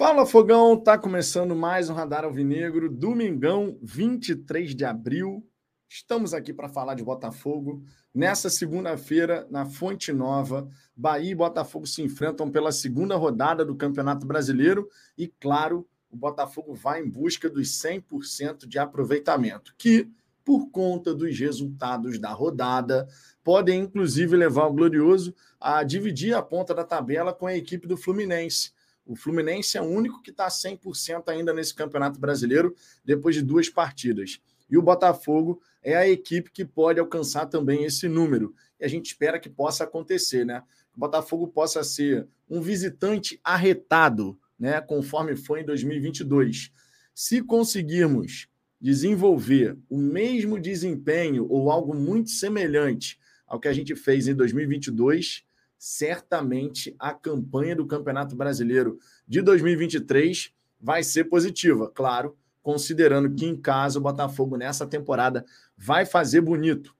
Fala Fogão, tá começando mais um Radar Alvinegro, domingão 23 de abril. Estamos aqui para falar de Botafogo. Nessa segunda-feira, na Fonte Nova, Bahia e Botafogo se enfrentam pela segunda rodada do Campeonato Brasileiro e, claro, o Botafogo vai em busca dos 100% de aproveitamento, que, por conta dos resultados da rodada, podem inclusive levar o Glorioso a dividir a ponta da tabela com a equipe do Fluminense o Fluminense é o único que está 100% ainda nesse Campeonato Brasileiro, depois de duas partidas. E o Botafogo é a equipe que pode alcançar também esse número. E a gente espera que possa acontecer, né? Que o Botafogo possa ser um visitante arretado, né? Conforme foi em 2022. Se conseguirmos desenvolver o mesmo desempenho ou algo muito semelhante ao que a gente fez em 2022, certamente a campanha do Campeonato Brasileiro de 2023 vai ser positiva, claro, considerando que em casa o Botafogo nessa temporada vai fazer bonito.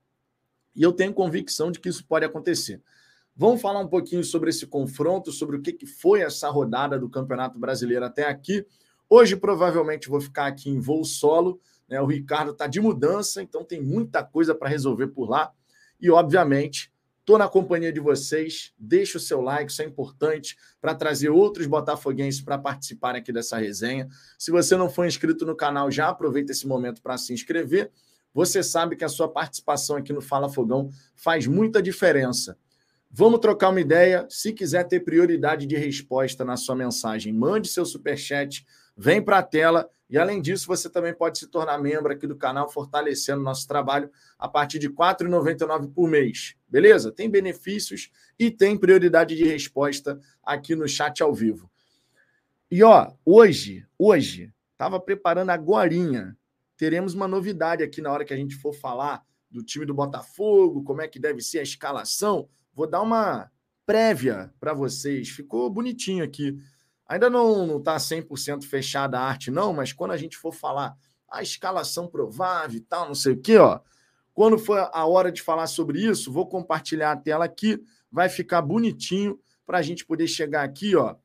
E eu tenho convicção de que isso pode acontecer. Vamos falar um pouquinho sobre esse confronto, sobre o que foi essa rodada do Campeonato Brasileiro até aqui. Hoje, provavelmente, vou ficar aqui em voo solo. Né? O Ricardo está de mudança, então tem muita coisa para resolver por lá. E, obviamente, Estou na companhia de vocês. Deixe o seu like, isso é importante para trazer outros botafoguenses para participar aqui dessa resenha. Se você não for inscrito no canal, já aproveita esse momento para se inscrever. Você sabe que a sua participação aqui no Fala Fogão faz muita diferença. Vamos trocar uma ideia. Se quiser ter prioridade de resposta na sua mensagem, mande seu superchat, vem para a tela e além disso, você também pode se tornar membro aqui do canal, fortalecendo nosso trabalho a partir de R$ 4,99 por mês. Beleza? Tem benefícios e tem prioridade de resposta aqui no chat ao vivo. E ó, hoje, hoje, estava preparando agorinha, teremos uma novidade aqui na hora que a gente for falar do time do Botafogo, como é que deve ser a escalação. Vou dar uma prévia para vocês. Ficou bonitinho aqui Ainda não está 100% fechada a arte, não, mas quando a gente for falar a escalação provável e tal, não sei o quê, ó. Quando for a hora de falar sobre isso, vou compartilhar a tela aqui, vai ficar bonitinho para a gente poder chegar aqui, ó,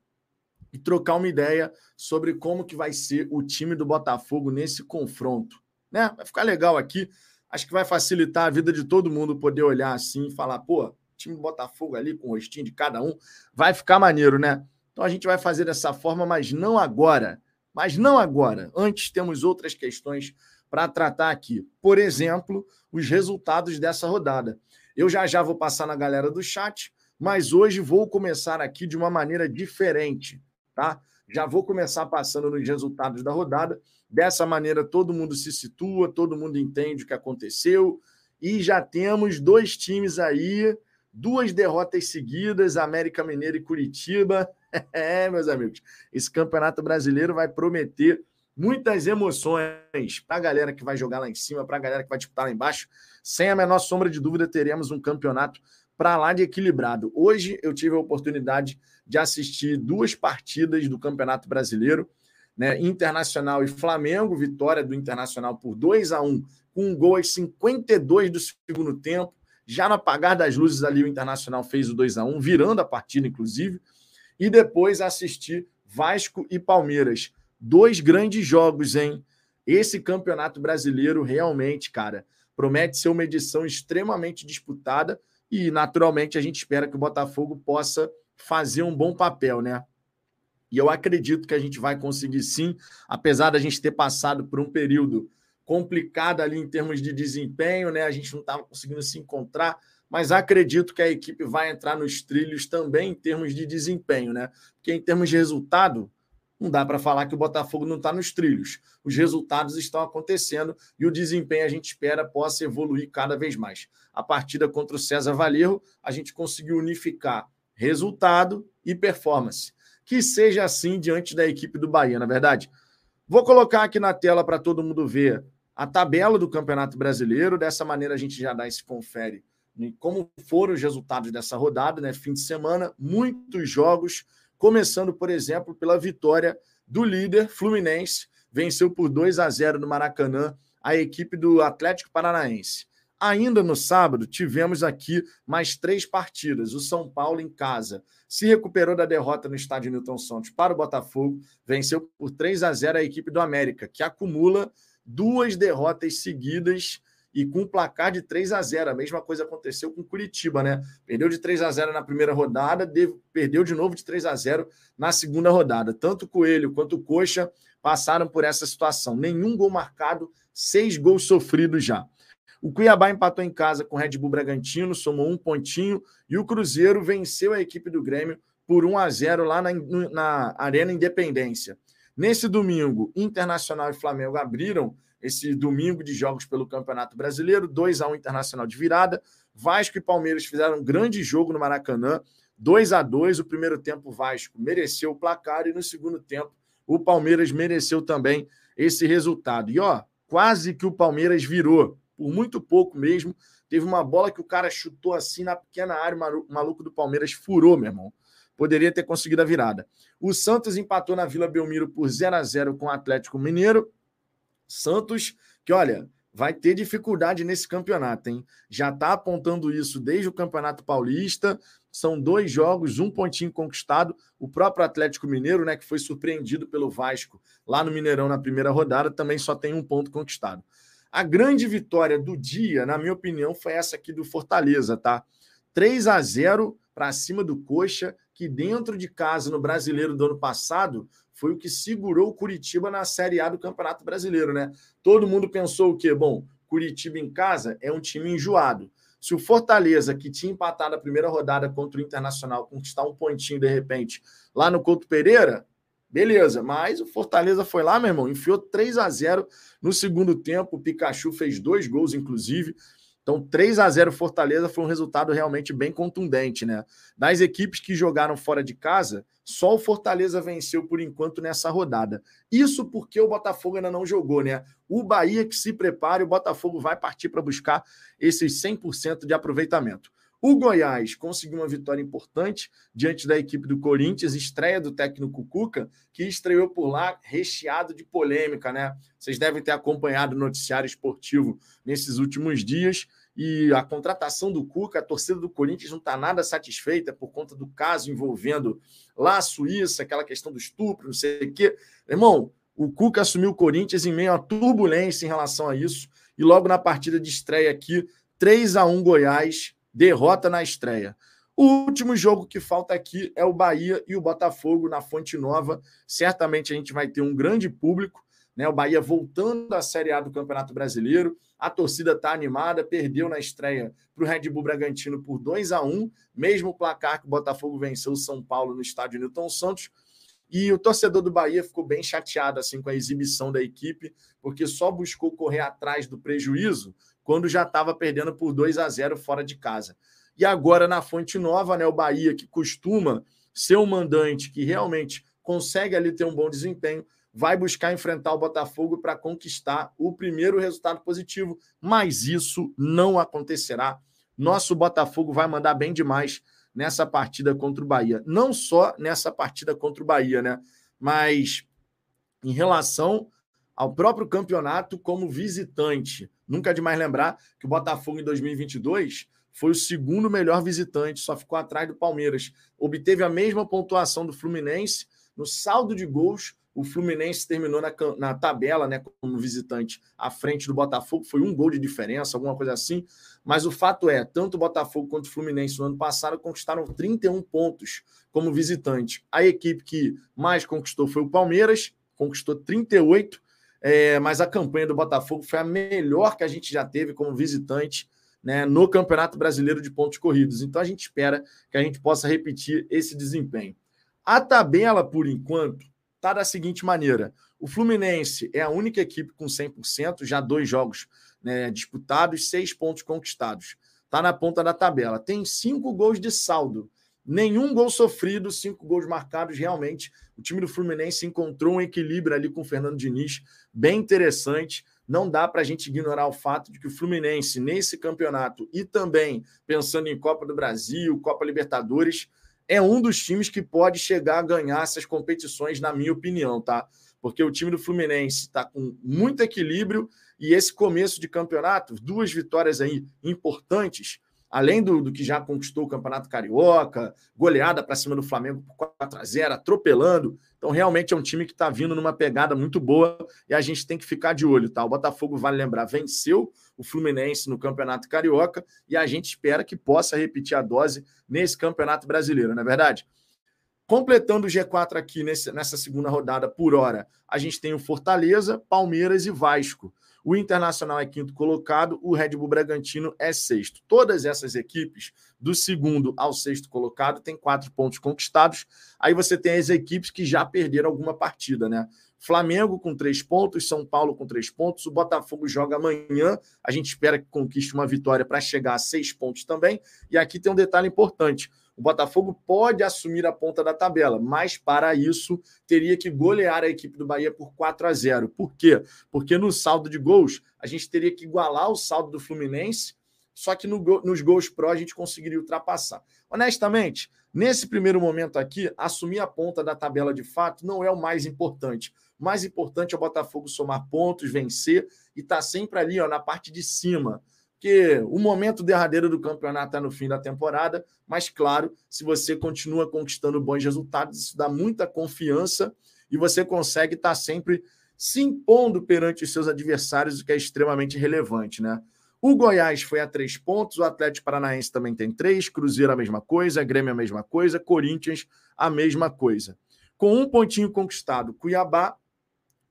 e trocar uma ideia sobre como que vai ser o time do Botafogo nesse confronto, né? Vai ficar legal aqui. Acho que vai facilitar a vida de todo mundo poder olhar assim e falar, pô, time do Botafogo ali com o rostinho de cada um, vai ficar maneiro, né? Então a gente vai fazer dessa forma, mas não agora. Mas não agora. Antes temos outras questões para tratar aqui. Por exemplo, os resultados dessa rodada. Eu já já vou passar na galera do chat, mas hoje vou começar aqui de uma maneira diferente, tá? Já vou começar passando nos resultados da rodada. Dessa maneira, todo mundo se situa, todo mundo entende o que aconteceu. E já temos dois times aí, duas derrotas seguidas, América Mineiro e Curitiba. É, meus amigos, esse campeonato brasileiro vai prometer muitas emoções para a galera que vai jogar lá em cima, para a galera que vai disputar lá embaixo. Sem a menor sombra de dúvida, teremos um campeonato para lá de equilibrado. Hoje eu tive a oportunidade de assistir duas partidas do Campeonato Brasileiro, né? Internacional e Flamengo, vitória do Internacional por 2 a 1 com um gol aos 52 do segundo tempo. Já no apagar das luzes ali, o Internacional fez o 2 a 1 virando a partida, inclusive e depois assistir Vasco e Palmeiras. Dois grandes jogos, hein? Esse campeonato brasileiro realmente, cara, promete ser uma edição extremamente disputada e, naturalmente, a gente espera que o Botafogo possa fazer um bom papel, né? E eu acredito que a gente vai conseguir sim, apesar da gente ter passado por um período complicado ali em termos de desempenho, né? A gente não estava conseguindo se encontrar, mas acredito que a equipe vai entrar nos trilhos também em termos de desempenho, né? Porque em termos de resultado, não dá para falar que o Botafogo não está nos trilhos. Os resultados estão acontecendo e o desempenho a gente espera possa evoluir cada vez mais. A partida contra o César Valerro, a gente conseguiu unificar resultado e performance. Que seja assim diante da equipe do Bahia, na é verdade. Vou colocar aqui na tela para todo mundo ver a tabela do Campeonato Brasileiro. Dessa maneira a gente já dá esse confere como foram os resultados dessa rodada, né? Fim de semana, muitos jogos, começando, por exemplo, pela vitória do líder Fluminense, venceu por 2 a 0 no Maracanã a equipe do Atlético Paranaense. Ainda no sábado, tivemos aqui mais três partidas. O São Paulo em casa se recuperou da derrota no estádio Newton Santos para o Botafogo, venceu por 3 a 0 a equipe do América, que acumula duas derrotas seguidas e com um placar de 3 a 0. A mesma coisa aconteceu com Curitiba, né? Perdeu de 3 a 0 na primeira rodada, perdeu de novo de 3 a 0 na segunda rodada. Tanto Coelho quanto Coxa passaram por essa situação. Nenhum gol marcado, seis gols sofridos já. O Cuiabá empatou em casa com o Red Bull Bragantino, somou um pontinho, e o Cruzeiro venceu a equipe do Grêmio por 1 a 0 lá na, na Arena Independência. Nesse domingo, Internacional e Flamengo abriram esse domingo de jogos pelo Campeonato Brasileiro, 2 a 1 Internacional de virada. Vasco e Palmeiras fizeram um grande jogo no Maracanã, 2 a 2 O primeiro tempo, Vasco mereceu o placar e no segundo tempo, o Palmeiras mereceu também esse resultado. E ó, quase que o Palmeiras virou por muito pouco mesmo. Teve uma bola que o cara chutou assim na pequena área, o maluco do Palmeiras furou, meu irmão. Poderia ter conseguido a virada. O Santos empatou na Vila Belmiro por 0 a 0 com o Atlético Mineiro. Santos, que olha, vai ter dificuldade nesse campeonato, hein? Já está apontando isso desde o Campeonato Paulista. São dois jogos, um pontinho conquistado. O próprio Atlético Mineiro, né, que foi surpreendido pelo Vasco lá no Mineirão na primeira rodada, também só tem um ponto conquistado. A grande vitória do dia, na minha opinião, foi essa aqui do Fortaleza, tá? 3 a 0 para cima do Coxa, que dentro de casa no Brasileiro do ano passado foi o que segurou o Curitiba na Série A do Campeonato Brasileiro, né? Todo mundo pensou o quê? Bom, Curitiba em casa é um time enjoado. Se o Fortaleza, que tinha empatado a primeira rodada contra o Internacional, conquistar um pontinho de repente lá no Couto Pereira, Beleza, mas o Fortaleza foi lá, meu irmão, enfiou 3 a 0 no segundo tempo. O Pikachu fez dois gols, inclusive. Então, 3 a 0 Fortaleza foi um resultado realmente bem contundente, né? Das equipes que jogaram fora de casa, só o Fortaleza venceu por enquanto nessa rodada. Isso porque o Botafogo ainda não jogou, né? O Bahia que se prepare, o Botafogo vai partir para buscar esses 100% de aproveitamento. O Goiás conseguiu uma vitória importante diante da equipe do Corinthians, estreia do técnico Cuca, que estreou por lá recheado de polêmica, né? Vocês devem ter acompanhado o noticiário esportivo nesses últimos dias. E a contratação do Cuca, a torcida do Corinthians não está nada satisfeita por conta do caso envolvendo lá a Suíça, aquela questão do estupro, não sei o quê. Irmão, o Cuca assumiu o Corinthians em meio a turbulência em relação a isso. E logo na partida de estreia aqui, 3 a 1 Goiás, derrota na estreia. O último jogo que falta aqui é o Bahia e o Botafogo na Fonte Nova. Certamente a gente vai ter um grande público, né? O Bahia voltando à Série A do Campeonato Brasileiro. A torcida está animada, perdeu na estreia para o Red Bull Bragantino por 2 a 1 mesmo placar que o Botafogo venceu o São Paulo no estádio Newton Santos. E o torcedor do Bahia ficou bem chateado assim com a exibição da equipe, porque só buscou correr atrás do prejuízo quando já estava perdendo por 2 a 0 fora de casa. E agora na Fonte Nova, né, o Bahia, que costuma ser um mandante que realmente consegue ali ter um bom desempenho, vai buscar enfrentar o Botafogo para conquistar o primeiro resultado positivo, mas isso não acontecerá. Nosso Botafogo vai mandar bem demais nessa partida contra o Bahia. Não só nessa partida contra o Bahia, né? Mas em relação ao próprio campeonato como visitante. Nunca é demais lembrar que o Botafogo em 2022 foi o segundo melhor visitante, só ficou atrás do Palmeiras. Obteve a mesma pontuação do Fluminense. No saldo de gols, o Fluminense terminou na, na tabela, né, como visitante, à frente do Botafogo. Foi um gol de diferença, alguma coisa assim. Mas o fato é, tanto o Botafogo quanto o Fluminense no ano passado conquistaram 31 pontos como visitante. A equipe que mais conquistou foi o Palmeiras, conquistou 38 é, mas a campanha do Botafogo foi a melhor que a gente já teve como visitante né, no Campeonato Brasileiro de Pontos Corridos. Então a gente espera que a gente possa repetir esse desempenho. A tabela, por enquanto, está da seguinte maneira: o Fluminense é a única equipe com 100%, já dois jogos né, disputados, seis pontos conquistados. Está na ponta da tabela. Tem cinco gols de saldo. Nenhum gol sofrido, cinco gols marcados. Realmente, o time do Fluminense encontrou um equilíbrio ali com o Fernando Diniz, bem interessante. Não dá para a gente ignorar o fato de que o Fluminense, nesse campeonato, e também pensando em Copa do Brasil, Copa Libertadores, é um dos times que pode chegar a ganhar essas competições, na minha opinião, tá? Porque o time do Fluminense está com muito equilíbrio e esse começo de campeonato, duas vitórias aí importantes, além do, do que já conquistou o Campeonato Carioca, goleada para cima do Flamengo por 4 a 0 atropelando. Então, realmente é um time que está vindo numa pegada muito boa e a gente tem que ficar de olho, tá? O Botafogo, vale lembrar, venceu o Fluminense no Campeonato Carioca e a gente espera que possa repetir a dose nesse Campeonato Brasileiro, não é verdade? Completando o G4 aqui nesse, nessa segunda rodada por hora, a gente tem o Fortaleza, Palmeiras e Vasco. O Internacional é quinto colocado, o Red Bull Bragantino é sexto. Todas essas equipes, do segundo ao sexto colocado, têm quatro pontos conquistados. Aí você tem as equipes que já perderam alguma partida, né? Flamengo com três pontos, São Paulo com três pontos, o Botafogo joga amanhã. A gente espera que conquiste uma vitória para chegar a seis pontos também. E aqui tem um detalhe importante: o Botafogo pode assumir a ponta da tabela, mas para isso teria que golear a equipe do Bahia por 4 a 0. Por quê? Porque no saldo de gols a gente teria que igualar o saldo do Fluminense, só que no, nos gols pró a gente conseguiria ultrapassar. Honestamente, nesse primeiro momento aqui, assumir a ponta da tabela de fato não é o mais importante. O mais importante é o Botafogo somar pontos, vencer e estar tá sempre ali ó, na parte de cima porque o momento derradeiro do campeonato está no fim da temporada, mas claro, se você continua conquistando bons resultados, isso dá muita confiança e você consegue estar tá sempre se impondo perante os seus adversários, o que é extremamente relevante, né? O Goiás foi a três pontos, o Atlético Paranaense também tem três, Cruzeiro a mesma coisa, Grêmio a mesma coisa, Corinthians a mesma coisa. Com um pontinho conquistado, Cuiabá,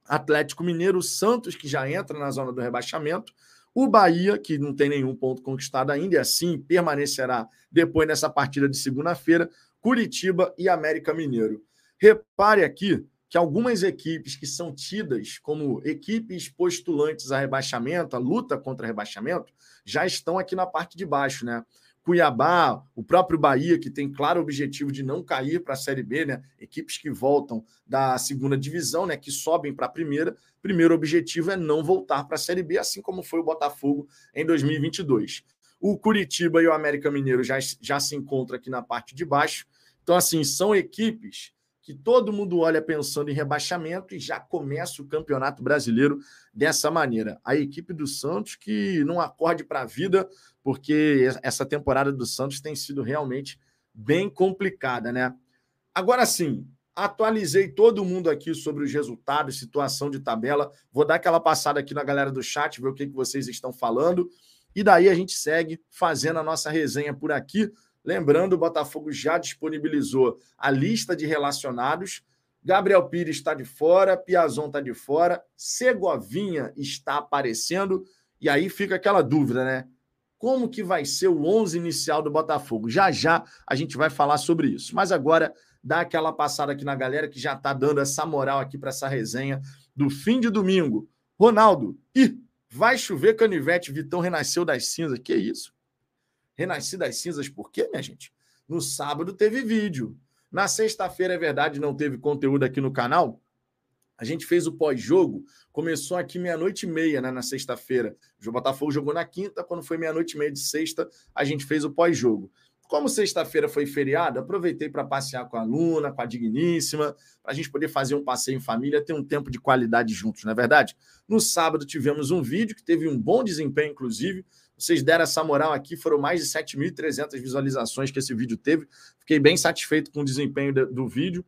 Atlético Mineiro, Santos, que já entra na zona do rebaixamento, o Bahia, que não tem nenhum ponto conquistado ainda, e assim permanecerá depois nessa partida de segunda-feira, Curitiba e América Mineiro. Repare aqui que algumas equipes que são tidas como equipes postulantes a rebaixamento, a luta contra rebaixamento, já estão aqui na parte de baixo, né? Cuiabá, o próprio Bahia, que tem claro objetivo de não cair para a Série B, né? Equipes que voltam da segunda divisão, né? Que sobem para a primeira. Primeiro objetivo é não voltar para a Série B, assim como foi o Botafogo em 2022. O Curitiba e o América Mineiro já, já se encontram aqui na parte de baixo. Então, assim, são equipes que todo mundo olha pensando em rebaixamento e já começa o Campeonato Brasileiro dessa maneira. A equipe do Santos que não acorde para a vida, porque essa temporada do Santos tem sido realmente bem complicada, né? Agora sim, atualizei todo mundo aqui sobre os resultados, situação de tabela. Vou dar aquela passada aqui na galera do chat, ver o que, que vocês estão falando. E daí a gente segue fazendo a nossa resenha por aqui. Lembrando, o Botafogo já disponibilizou a lista de relacionados. Gabriel Pires está de fora, Piazon está de fora, Segovinha está aparecendo. E aí fica aquela dúvida, né? Como que vai ser o 11 inicial do Botafogo? Já já a gente vai falar sobre isso. Mas agora dá aquela passada aqui na galera que já está dando essa moral aqui para essa resenha do fim de domingo. Ronaldo, e vai chover canivete, Vitão renasceu das cinzas. Que isso? Renasci das cinzas, por quê, minha gente? No sábado teve vídeo. Na sexta-feira, é verdade, não teve conteúdo aqui no canal. A gente fez o pós-jogo, começou aqui meia-noite e meia, né, na sexta-feira. O Botafogo jogou na quinta, quando foi meia-noite e meia de sexta, a gente fez o pós-jogo. Como sexta-feira foi feriado, aproveitei para passear com a Luna, com a Digníssima, para a gente poder fazer um passeio em família, ter um tempo de qualidade juntos, não é verdade? No sábado tivemos um vídeo que teve um bom desempenho, inclusive. Vocês deram essa moral aqui, foram mais de 7.300 visualizações que esse vídeo teve. Fiquei bem satisfeito com o desempenho do vídeo.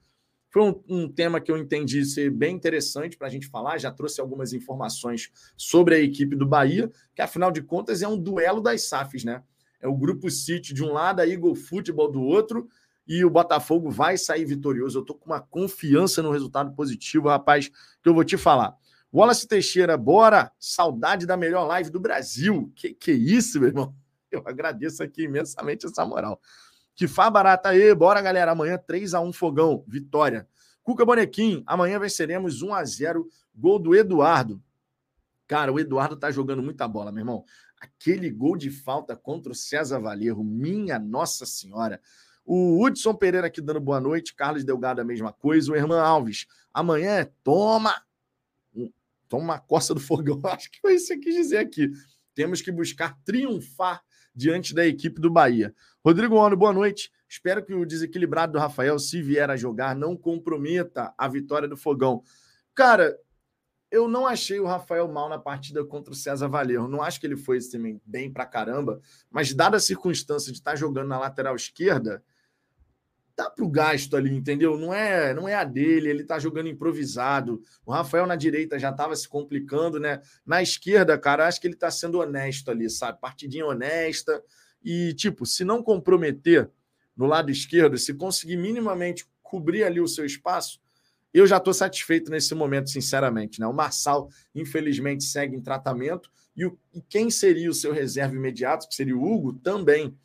Foi um, um tema que eu entendi ser bem interessante para a gente falar. Já trouxe algumas informações sobre a equipe do Bahia, que afinal de contas é um duelo das SAFs, né? É o Grupo City de um lado, a Eagle Futebol do outro, e o Botafogo vai sair vitorioso. Eu estou com uma confiança no resultado positivo, rapaz, que eu vou te falar. Wallace Teixeira, bora! Saudade da melhor live do Brasil. Que que isso, meu irmão? Eu agradeço aqui imensamente essa moral. Que fá barata aí, bora galera. Amanhã 3 a 1 fogão, vitória. Cuca Bonequim, amanhã venceremos 1 a 0 gol do Eduardo. Cara, o Eduardo tá jogando muita bola, meu irmão. Aquele gol de falta contra o César Valerro, minha Nossa Senhora. O Hudson Pereira aqui dando boa noite, Carlos Delgado a mesma coisa, o Irmã Alves. Amanhã é toma Toma uma costa do fogão. Acho que foi isso que eu quis dizer aqui. Temos que buscar triunfar diante da equipe do Bahia. Rodrigo Ono, boa noite. Espero que o desequilibrado do Rafael, se vier a jogar, não comprometa a vitória do Fogão. Cara, eu não achei o Rafael mal na partida contra o César Valerro. Não acho que ele foi também bem pra caramba, mas dada a circunstância de estar tá jogando na lateral esquerda, tá pro gasto ali, entendeu? Não é, não é a dele, ele tá jogando improvisado. O Rafael na direita já tava se complicando, né? Na esquerda, cara, acho que ele tá sendo honesto ali, sabe? Partidinha honesta e tipo, se não comprometer no lado esquerdo, se conseguir minimamente cobrir ali o seu espaço, eu já estou satisfeito nesse momento, sinceramente. Né? O Marçal, infelizmente, segue em tratamento. E, o, e quem seria o seu reserva imediato, que seria o Hugo, também.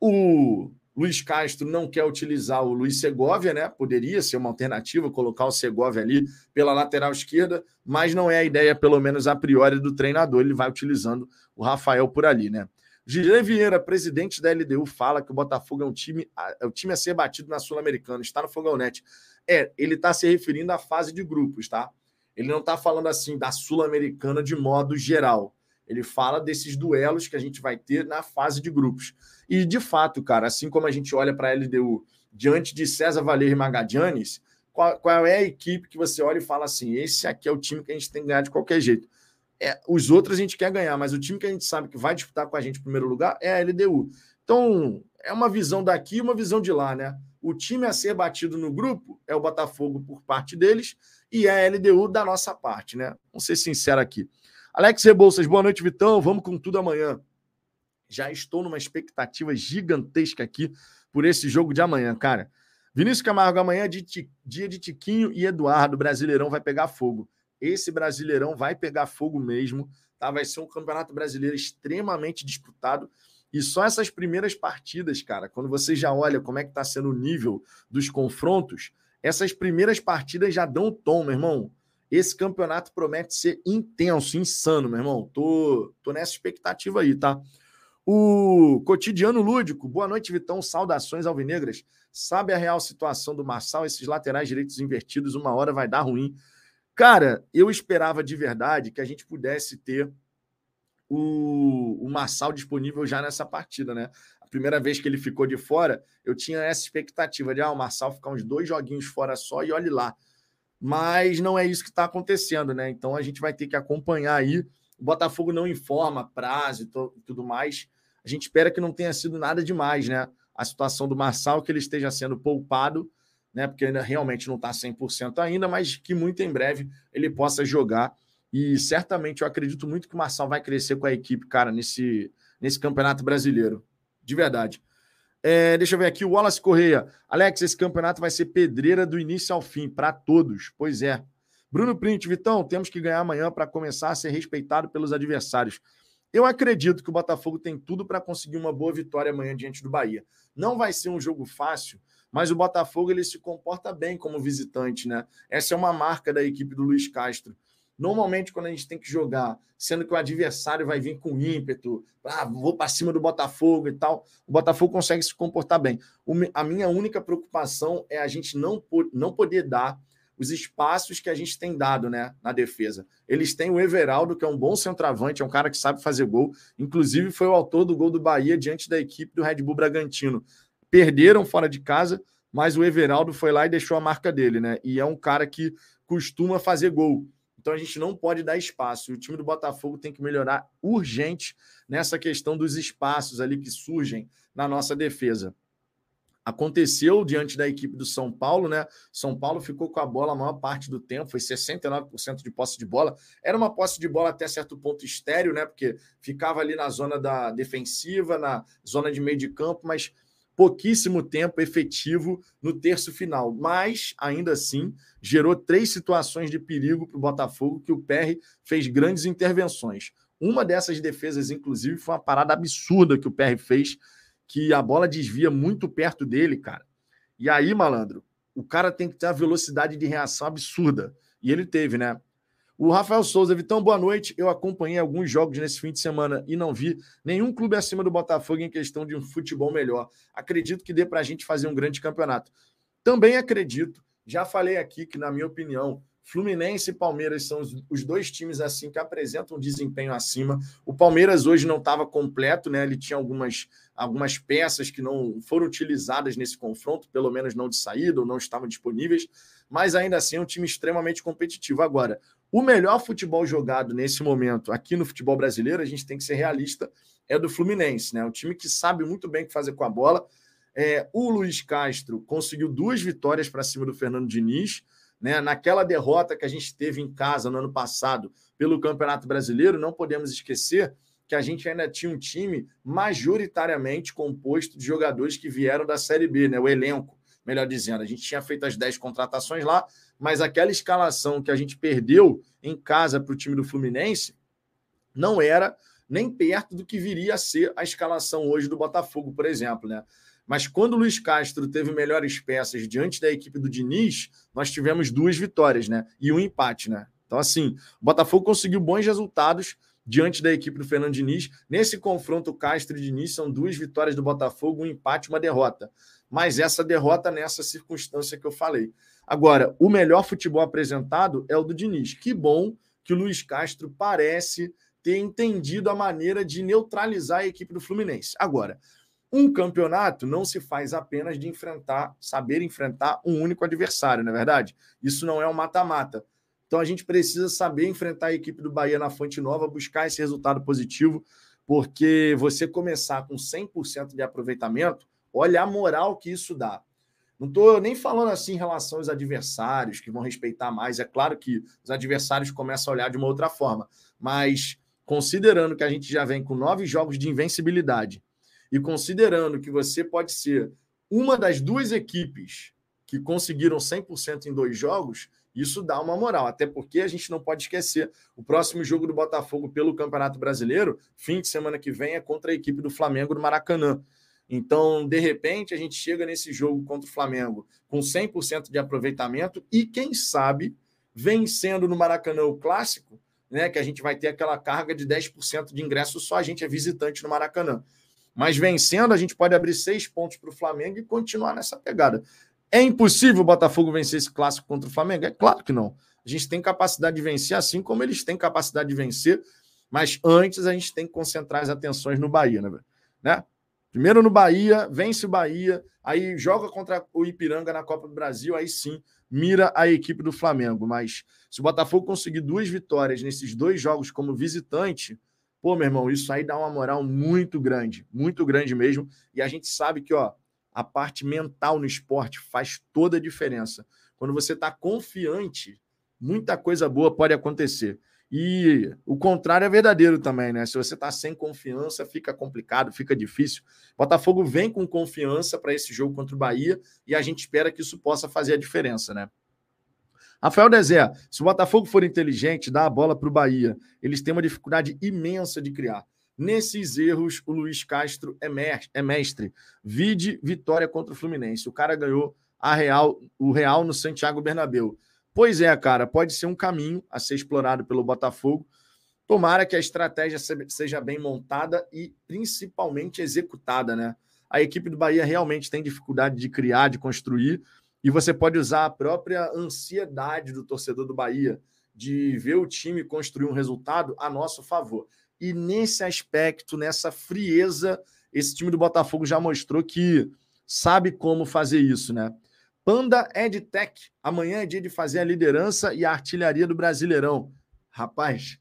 O Luiz Castro não quer utilizar o Luiz Segovia, né? Poderia ser uma alternativa, colocar o Segovia ali pela lateral esquerda, mas não é a ideia, pelo menos a priori, do treinador. Ele vai utilizando o Rafael por ali, né? Gilê Vieira, presidente da LDU, fala que o Botafogo é um time, é o time a ser batido na Sul-Americana, está no Fogão Net. É, ele está se referindo à fase de grupos, tá? Ele não está falando assim da Sul-Americana de modo geral. Ele fala desses duelos que a gente vai ter na fase de grupos. E, de fato, cara, assim como a gente olha para a LDU diante de César Valer e Magadianes, qual, qual, é a equipe que você olha e fala assim: esse aqui é o time que a gente tem que ganhar de qualquer jeito? É, os outros a gente quer ganhar, mas o time que a gente sabe que vai disputar com a gente em primeiro lugar é a LDU. Então, é uma visão daqui e uma visão de lá, né? O time a ser batido no grupo é o Botafogo por parte deles e é a LDU da nossa parte, né? Vamos ser sinceros aqui. Alex Rebouças, boa noite, Vitão. Vamos com tudo amanhã. Já estou numa expectativa gigantesca aqui por esse jogo de amanhã, cara. Vinícius Camargo, amanhã é de dia de Tiquinho e Eduardo. Brasileirão vai pegar fogo. Esse Brasileirão vai pegar fogo mesmo. Tá? Vai ser um campeonato brasileiro extremamente disputado. E só essas primeiras partidas, cara, quando você já olha como é que está sendo o nível dos confrontos, essas primeiras partidas já dão tom, meu irmão. Esse campeonato promete ser intenso, insano, meu irmão. Tô, tô nessa expectativa aí, tá? O cotidiano lúdico. Boa noite, Vitão. Saudações alvinegras. Sabe a real situação do Marçal? Esses laterais direitos invertidos, uma hora vai dar ruim. Cara, eu esperava de verdade que a gente pudesse ter o, o Marçal disponível já nessa partida, né? A primeira vez que ele ficou de fora, eu tinha essa expectativa de ah, o Marçal ficar uns dois joguinhos fora só e olhe lá. Mas não é isso que está acontecendo, né? Então a gente vai ter que acompanhar aí. O Botafogo não informa prazo e tudo mais. A gente espera que não tenha sido nada demais, né? A situação do Marçal, que ele esteja sendo poupado, né? Porque ainda realmente não está 100% ainda, mas que muito em breve ele possa jogar e certamente eu acredito muito que o Marçal vai crescer com a equipe, cara, nesse, nesse campeonato brasileiro. De verdade. É, deixa eu ver aqui, o Wallace Correia. Alex, esse campeonato vai ser pedreira do início ao fim, para todos. Pois é. Bruno Print, Vitão, temos que ganhar amanhã para começar a ser respeitado pelos adversários. Eu acredito que o Botafogo tem tudo para conseguir uma boa vitória amanhã diante do Bahia. Não vai ser um jogo fácil, mas o Botafogo ele se comporta bem como visitante, né? Essa é uma marca da equipe do Luiz Castro. Normalmente, quando a gente tem que jogar, sendo que o adversário vai vir com ímpeto, ah, vou para cima do Botafogo e tal, o Botafogo consegue se comportar bem. a minha única preocupação é a gente não, não poder dar os espaços que a gente tem dado né, na defesa. Eles têm o Everaldo, que é um bom centroavante, é um cara que sabe fazer gol. Inclusive, foi o autor do gol do Bahia diante da equipe do Red Bull Bragantino. Perderam fora de casa, mas o Everaldo foi lá e deixou a marca dele, né? E é um cara que costuma fazer gol. Então a gente não pode dar espaço. O time do Botafogo tem que melhorar urgente nessa questão dos espaços ali que surgem na nossa defesa. Aconteceu diante da equipe do São Paulo, né? São Paulo ficou com a bola a maior parte do tempo, foi 69% de posse de bola. Era uma posse de bola até certo ponto estéreo, né? Porque ficava ali na zona da defensiva, na zona de meio de campo, mas pouquíssimo tempo efetivo no terço final, mas ainda assim gerou três situações de perigo para o Botafogo que o PR fez grandes intervenções. Uma dessas defesas, inclusive, foi uma parada absurda que o PR fez, que a bola desvia muito perto dele, cara. E aí, malandro, o cara tem que ter uma velocidade de reação absurda. E ele teve, né? O Rafael Souza, Vitão, boa noite. Eu acompanhei alguns jogos nesse fim de semana e não vi nenhum clube acima do Botafogo em questão de um futebol melhor. Acredito que dê para a gente fazer um grande campeonato. Também acredito, já falei aqui que, na minha opinião, Fluminense e Palmeiras são os, dois times assim que apresentam um desempenho acima. O Palmeiras hoje não estava completo, né? Ele tinha algumas, algumas peças que não foram utilizadas nesse confronto, pelo menos não de saída ou não estavam disponíveis, mas ainda assim é um time extremamente competitivo. Agora, o melhor futebol jogado nesse momento aqui no futebol brasileiro, a gente tem que ser realista, é do Fluminense, né? Um time que sabe muito bem o que fazer com a bola. É, o Luiz Castro conseguiu duas vitórias para cima do Fernando Diniz. Né? Naquela derrota que a gente teve em casa no ano passado pelo Campeonato Brasileiro, não podemos esquecer que a gente ainda tinha um time majoritariamente composto de jogadores que vieram da Série B, né? o elenco, melhor dizendo. A gente tinha feito as 10 contratações lá, mas aquela escalação que a gente perdeu em casa para o time do Fluminense não era nem perto do que viria a ser a escalação hoje do Botafogo, por exemplo, né? Mas quando o Luiz Castro teve melhores peças diante da equipe do Diniz, nós tivemos duas vitórias, né? E um empate, né? Então, assim, o Botafogo conseguiu bons resultados diante da equipe do Fernando Diniz. Nesse confronto, Castro e Diniz são duas vitórias do Botafogo, um empate, uma derrota. Mas essa derrota nessa circunstância que eu falei. Agora, o melhor futebol apresentado é o do Diniz. Que bom que o Luiz Castro parece ter entendido a maneira de neutralizar a equipe do Fluminense. Agora, um campeonato não se faz apenas de enfrentar, saber enfrentar um único adversário, não é verdade? Isso não é um mata-mata. Então a gente precisa saber enfrentar a equipe do Bahia na Fonte Nova, buscar esse resultado positivo, porque você começar com 100% de aproveitamento, olha a moral que isso dá. Não estou nem falando assim em relação aos adversários, que vão respeitar mais. É claro que os adversários começam a olhar de uma outra forma, mas considerando que a gente já vem com nove jogos de invencibilidade e considerando que você pode ser uma das duas equipes que conseguiram 100% em dois jogos, isso dá uma moral. Até porque a gente não pode esquecer: o próximo jogo do Botafogo pelo Campeonato Brasileiro, fim de semana que vem, é contra a equipe do Flamengo do Maracanã. Então, de repente, a gente chega nesse jogo contra o Flamengo com 100% de aproveitamento e, quem sabe, vencendo no Maracanã o clássico, né, que a gente vai ter aquela carga de 10% de ingresso só a gente é visitante no Maracanã. Mas vencendo, a gente pode abrir seis pontos para o Flamengo e continuar nessa pegada. É impossível o Botafogo vencer esse clássico contra o Flamengo? É claro que não. A gente tem capacidade de vencer, assim como eles têm capacidade de vencer, mas antes a gente tem que concentrar as atenções no Bahia, né? né? Primeiro no Bahia, vence o Bahia, aí joga contra o Ipiranga na Copa do Brasil, aí sim mira a equipe do Flamengo. Mas se o Botafogo conseguir duas vitórias nesses dois jogos como visitante, pô, meu irmão, isso aí dá uma moral muito grande, muito grande mesmo. E a gente sabe que, ó, a parte mental no esporte faz toda a diferença. Quando você está confiante, muita coisa boa pode acontecer. E o contrário é verdadeiro também, né? Se você está sem confiança, fica complicado, fica difícil. Botafogo vem com confiança para esse jogo contra o Bahia e a gente espera que isso possa fazer a diferença, né? Rafael Dezé, se o Botafogo for inteligente, dá a bola para o Bahia. Eles têm uma dificuldade imensa de criar. Nesses erros, o Luiz Castro é, é mestre. Vide vitória contra o Fluminense. O cara ganhou a Real, o Real no Santiago Bernabéu. Pois é, cara, pode ser um caminho a ser explorado pelo Botafogo. Tomara que a estratégia seja bem montada e principalmente executada, né? A equipe do Bahia realmente tem dificuldade de criar, de construir, e você pode usar a própria ansiedade do torcedor do Bahia de ver o time construir um resultado a nosso favor. E nesse aspecto, nessa frieza, esse time do Botafogo já mostrou que sabe como fazer isso, né? Panda EdTech. Amanhã é dia de fazer a liderança e a artilharia do Brasileirão. Rapaz,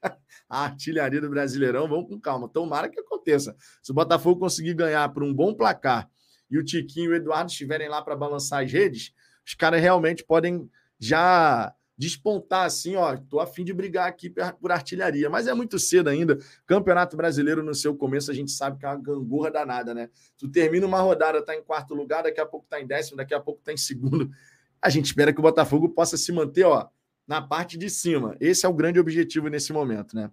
a artilharia do Brasileirão, vamos com calma. Tomara que aconteça. Se o Botafogo conseguir ganhar por um bom placar e o Tiquinho e o Eduardo estiverem lá para balançar as redes, os caras realmente podem já despontar assim, ó, tô a fim de brigar aqui por artilharia, mas é muito cedo ainda. Campeonato Brasileiro no seu começo, a gente sabe que é uma gangorra danada, né? Tu termina uma rodada, tá em quarto lugar, daqui a pouco tá em décimo, daqui a pouco tá em segundo. A gente espera que o Botafogo possa se manter, ó, na parte de cima. Esse é o grande objetivo nesse momento, né?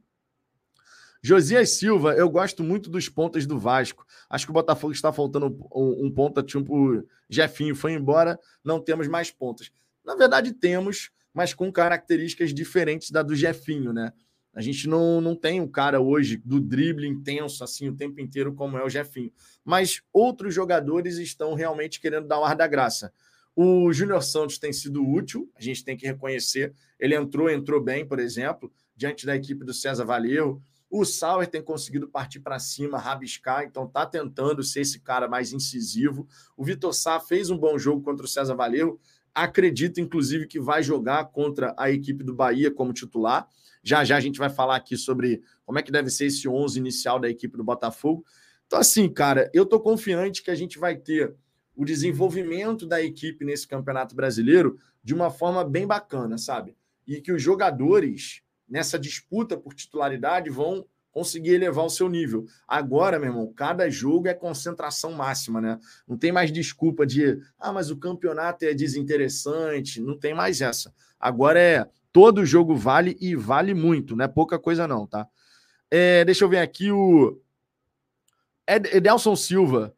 Josias Silva, eu gosto muito dos pontas do Vasco. Acho que o Botafogo está faltando um, um ponta tipo Jefinho foi embora, não temos mais pontas. Na verdade, temos, mas com características diferentes da do Jefinho, né? A gente não, não tem um cara hoje do drible intenso assim o tempo inteiro como é o Jefinho. Mas outros jogadores estão realmente querendo dar o ar da graça. O Júnior Santos tem sido útil, a gente tem que reconhecer. Ele entrou, entrou bem, por exemplo, diante da equipe do César Valerro. O Sauer tem conseguido partir para cima, rabiscar, então está tentando ser esse cara mais incisivo. O Vitor Sá fez um bom jogo contra o César Valerro. Acredito, inclusive, que vai jogar contra a equipe do Bahia como titular. Já já a gente vai falar aqui sobre como é que deve ser esse 11 inicial da equipe do Botafogo. Então, assim, cara, eu estou confiante que a gente vai ter o desenvolvimento da equipe nesse Campeonato Brasileiro de uma forma bem bacana, sabe? E que os jogadores nessa disputa por titularidade vão conseguir elevar o seu nível. Agora, meu irmão, cada jogo é concentração máxima, né? Não tem mais desculpa de, ah, mas o campeonato é desinteressante, não tem mais essa. Agora é todo jogo vale e vale muito, não é pouca coisa não, tá? É, deixa eu ver aqui o Edelson Silva.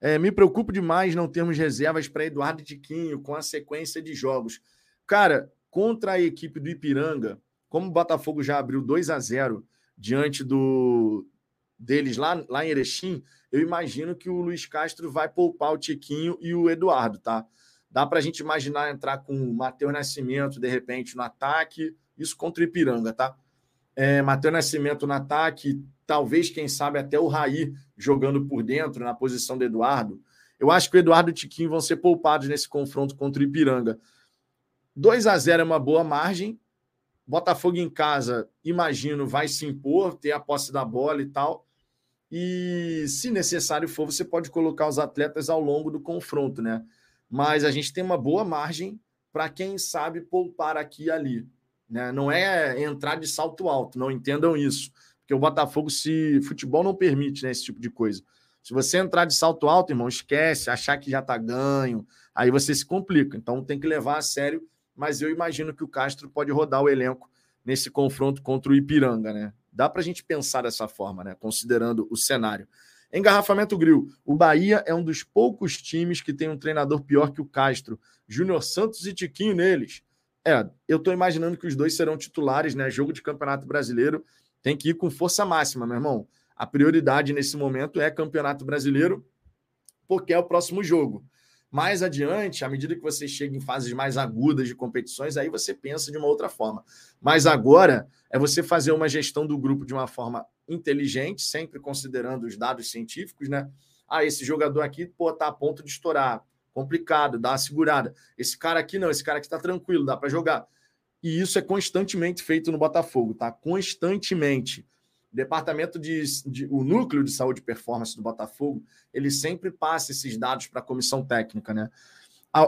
É, me preocupo demais não termos reservas para Eduardo Tiquinho com a sequência de jogos. Cara, contra a equipe do Ipiranga, como o Botafogo já abriu 2 a 0 diante do deles lá, lá em Erechim, eu imagino que o Luiz Castro vai poupar o Tiquinho e o Eduardo, tá? Dá para a gente imaginar entrar com o Matheus Nascimento, de repente, no ataque, isso contra o Ipiranga, tá? É, Matheus Nascimento no ataque, talvez, quem sabe, até o Raí jogando por dentro, na posição do Eduardo. Eu acho que o Eduardo e o Tiquinho vão ser poupados nesse confronto contra o Ipiranga. 2 a 0 é uma boa margem. Botafogo em casa, imagino, vai se impor, ter a posse da bola e tal. E se necessário for, você pode colocar os atletas ao longo do confronto, né? Mas a gente tem uma boa margem para quem sabe poupar aqui e ali. Né? Não é entrar de salto alto, não entendam isso. Porque o Botafogo, se futebol não permite né, esse tipo de coisa. Se você entrar de salto alto, irmão, esquece, achar que já está ganho, aí você se complica. Então tem que levar a sério. Mas eu imagino que o Castro pode rodar o elenco nesse confronto contra o Ipiranga, né? Dá para a gente pensar dessa forma, né? Considerando o cenário. Engarrafamento Grill. O Bahia é um dos poucos times que tem um treinador pior que o Castro. Júnior Santos e Tiquinho neles. É, eu estou imaginando que os dois serão titulares, né? Jogo de Campeonato Brasileiro tem que ir com força máxima, meu irmão. A prioridade nesse momento é Campeonato Brasileiro, porque é o próximo jogo. Mais adiante, à medida que você chega em fases mais agudas de competições, aí você pensa de uma outra forma. Mas agora é você fazer uma gestão do grupo de uma forma inteligente, sempre considerando os dados científicos, né? Ah, esse jogador aqui, pô, tá a ponto de estourar. Complicado, dá uma segurada. Esse cara aqui não, esse cara aqui tá tranquilo, dá para jogar. E isso é constantemente feito no Botafogo, tá? Constantemente. Departamento de, de, o núcleo de saúde e performance do Botafogo, ele sempre passa esses dados para a comissão técnica, né?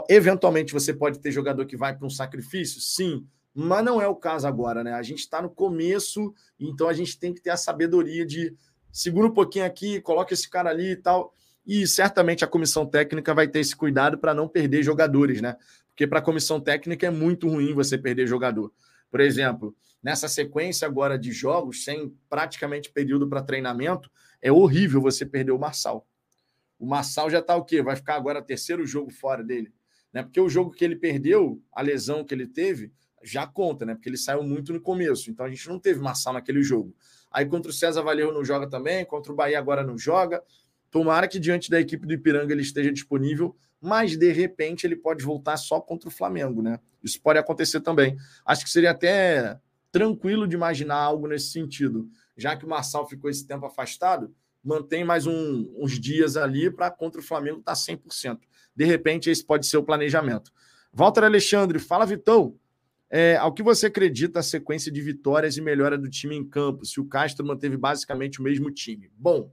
Eventualmente você pode ter jogador que vai para um sacrifício, sim, mas não é o caso agora, né? A gente está no começo, então a gente tem que ter a sabedoria de segura um pouquinho aqui, coloca esse cara ali e tal. E certamente a comissão técnica vai ter esse cuidado para não perder jogadores, né? porque para a comissão técnica é muito ruim você perder jogador. Por exemplo, nessa sequência agora de jogos, sem praticamente período para treinamento, é horrível você perder o Marçal. O Marçal já está o quê? Vai ficar agora terceiro jogo fora dele. Né? Porque o jogo que ele perdeu, a lesão que ele teve, já conta, né? Porque ele saiu muito no começo. Então a gente não teve Marçal naquele jogo. Aí contra o César Valeu não joga também, contra o Bahia agora não joga. Tomara que diante da equipe do Ipiranga ele esteja disponível, mas de repente ele pode voltar só contra o Flamengo, né? Isso pode acontecer também. Acho que seria até tranquilo de imaginar algo nesse sentido. Já que o Marçal ficou esse tempo afastado, mantém mais um, uns dias ali para contra o Flamengo estar tá 100%. De repente, esse pode ser o planejamento. Walter Alexandre, fala Vitão. É, ao que você acredita a sequência de vitórias e melhora do time em campo, se o Castro manteve basicamente o mesmo time? Bom,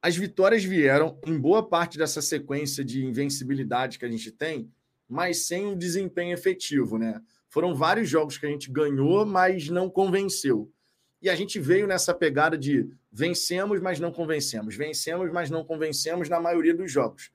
as vitórias vieram em boa parte dessa sequência de invencibilidade que a gente tem, mas sem um desempenho efetivo, né? Foram vários jogos que a gente ganhou, mas não convenceu. E a gente veio nessa pegada de vencemos, mas não convencemos, vencemos, mas não convencemos na maioria dos jogos.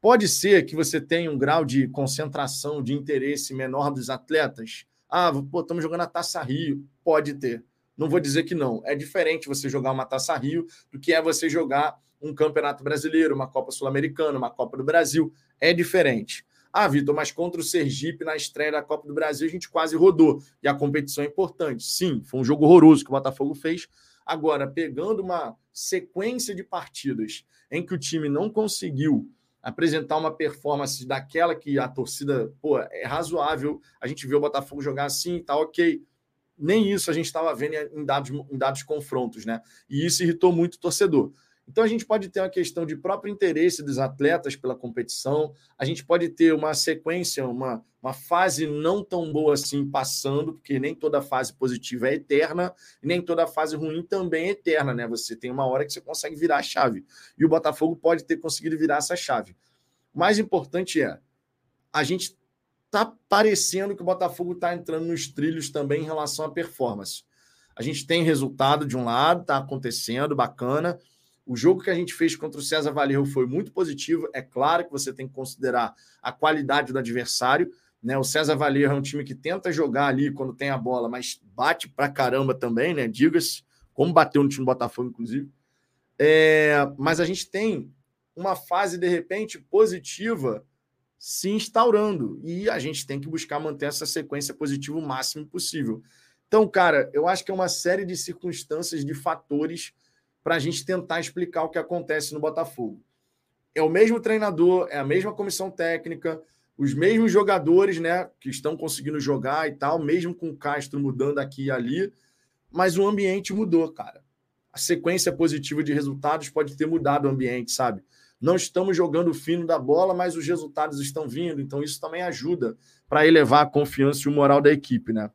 Pode ser que você tenha um grau de concentração, de interesse menor dos atletas. Ah, pô, estamos jogando a Taça Rio. Pode ter. Não vou dizer que não. É diferente você jogar uma Taça Rio do que é você jogar um Campeonato Brasileiro, uma Copa Sul-Americana, uma Copa do Brasil. É diferente. Ah, Vitor, mas contra o Sergipe na estreia da Copa do Brasil a gente quase rodou. E a competição é importante. Sim, foi um jogo horroroso que o Botafogo fez. Agora, pegando uma sequência de partidas em que o time não conseguiu apresentar uma performance daquela que a torcida, pô, é razoável. A gente vê o Botafogo jogar assim, tá ok. Nem isso a gente estava vendo em dados, em dados confrontos, né? E isso irritou muito o torcedor. Então, a gente pode ter uma questão de próprio interesse dos atletas pela competição, a gente pode ter uma sequência, uma, uma fase não tão boa assim passando, porque nem toda fase positiva é eterna, nem toda fase ruim também é eterna, né? Você tem uma hora que você consegue virar a chave. E o Botafogo pode ter conseguido virar essa chave. O mais importante é, a gente tá parecendo que o Botafogo está entrando nos trilhos também em relação à performance. A gente tem resultado de um lado, está acontecendo, bacana, o jogo que a gente fez contra o César Valerro foi muito positivo. É claro que você tem que considerar a qualidade do adversário. Né? O César Valerro é um time que tenta jogar ali quando tem a bola, mas bate pra caramba também, né? Diga-se, como bateu no time do Botafogo, inclusive. É, mas a gente tem uma fase, de repente, positiva se instaurando. E a gente tem que buscar manter essa sequência positiva o máximo possível. Então, cara, eu acho que é uma série de circunstâncias, de fatores para a gente tentar explicar o que acontece no Botafogo. É o mesmo treinador, é a mesma comissão técnica, os mesmos jogadores, né, que estão conseguindo jogar e tal, mesmo com o Castro mudando aqui e ali, mas o ambiente mudou, cara. A sequência positiva de resultados pode ter mudado o ambiente, sabe? Não estamos jogando fino da bola, mas os resultados estão vindo, então isso também ajuda para elevar a confiança e o moral da equipe, né?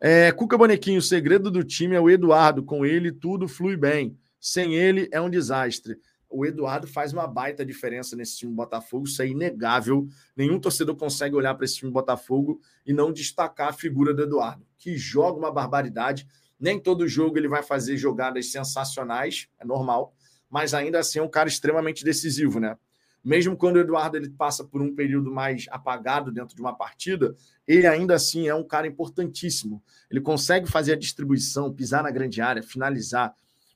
É, Cuca Bonequinho, o segredo do time é o Eduardo. Com ele, tudo flui bem. Sem ele, é um desastre. O Eduardo faz uma baita diferença nesse time do Botafogo, isso é inegável. Nenhum torcedor consegue olhar para esse time do Botafogo e não destacar a figura do Eduardo, que joga uma barbaridade. Nem todo jogo ele vai fazer jogadas sensacionais, é normal, mas ainda assim é um cara extremamente decisivo, né? Mesmo quando o Eduardo ele passa por um período mais apagado dentro de uma partida, ele ainda assim é um cara importantíssimo. Ele consegue fazer a distribuição, pisar na grande área, finalizar.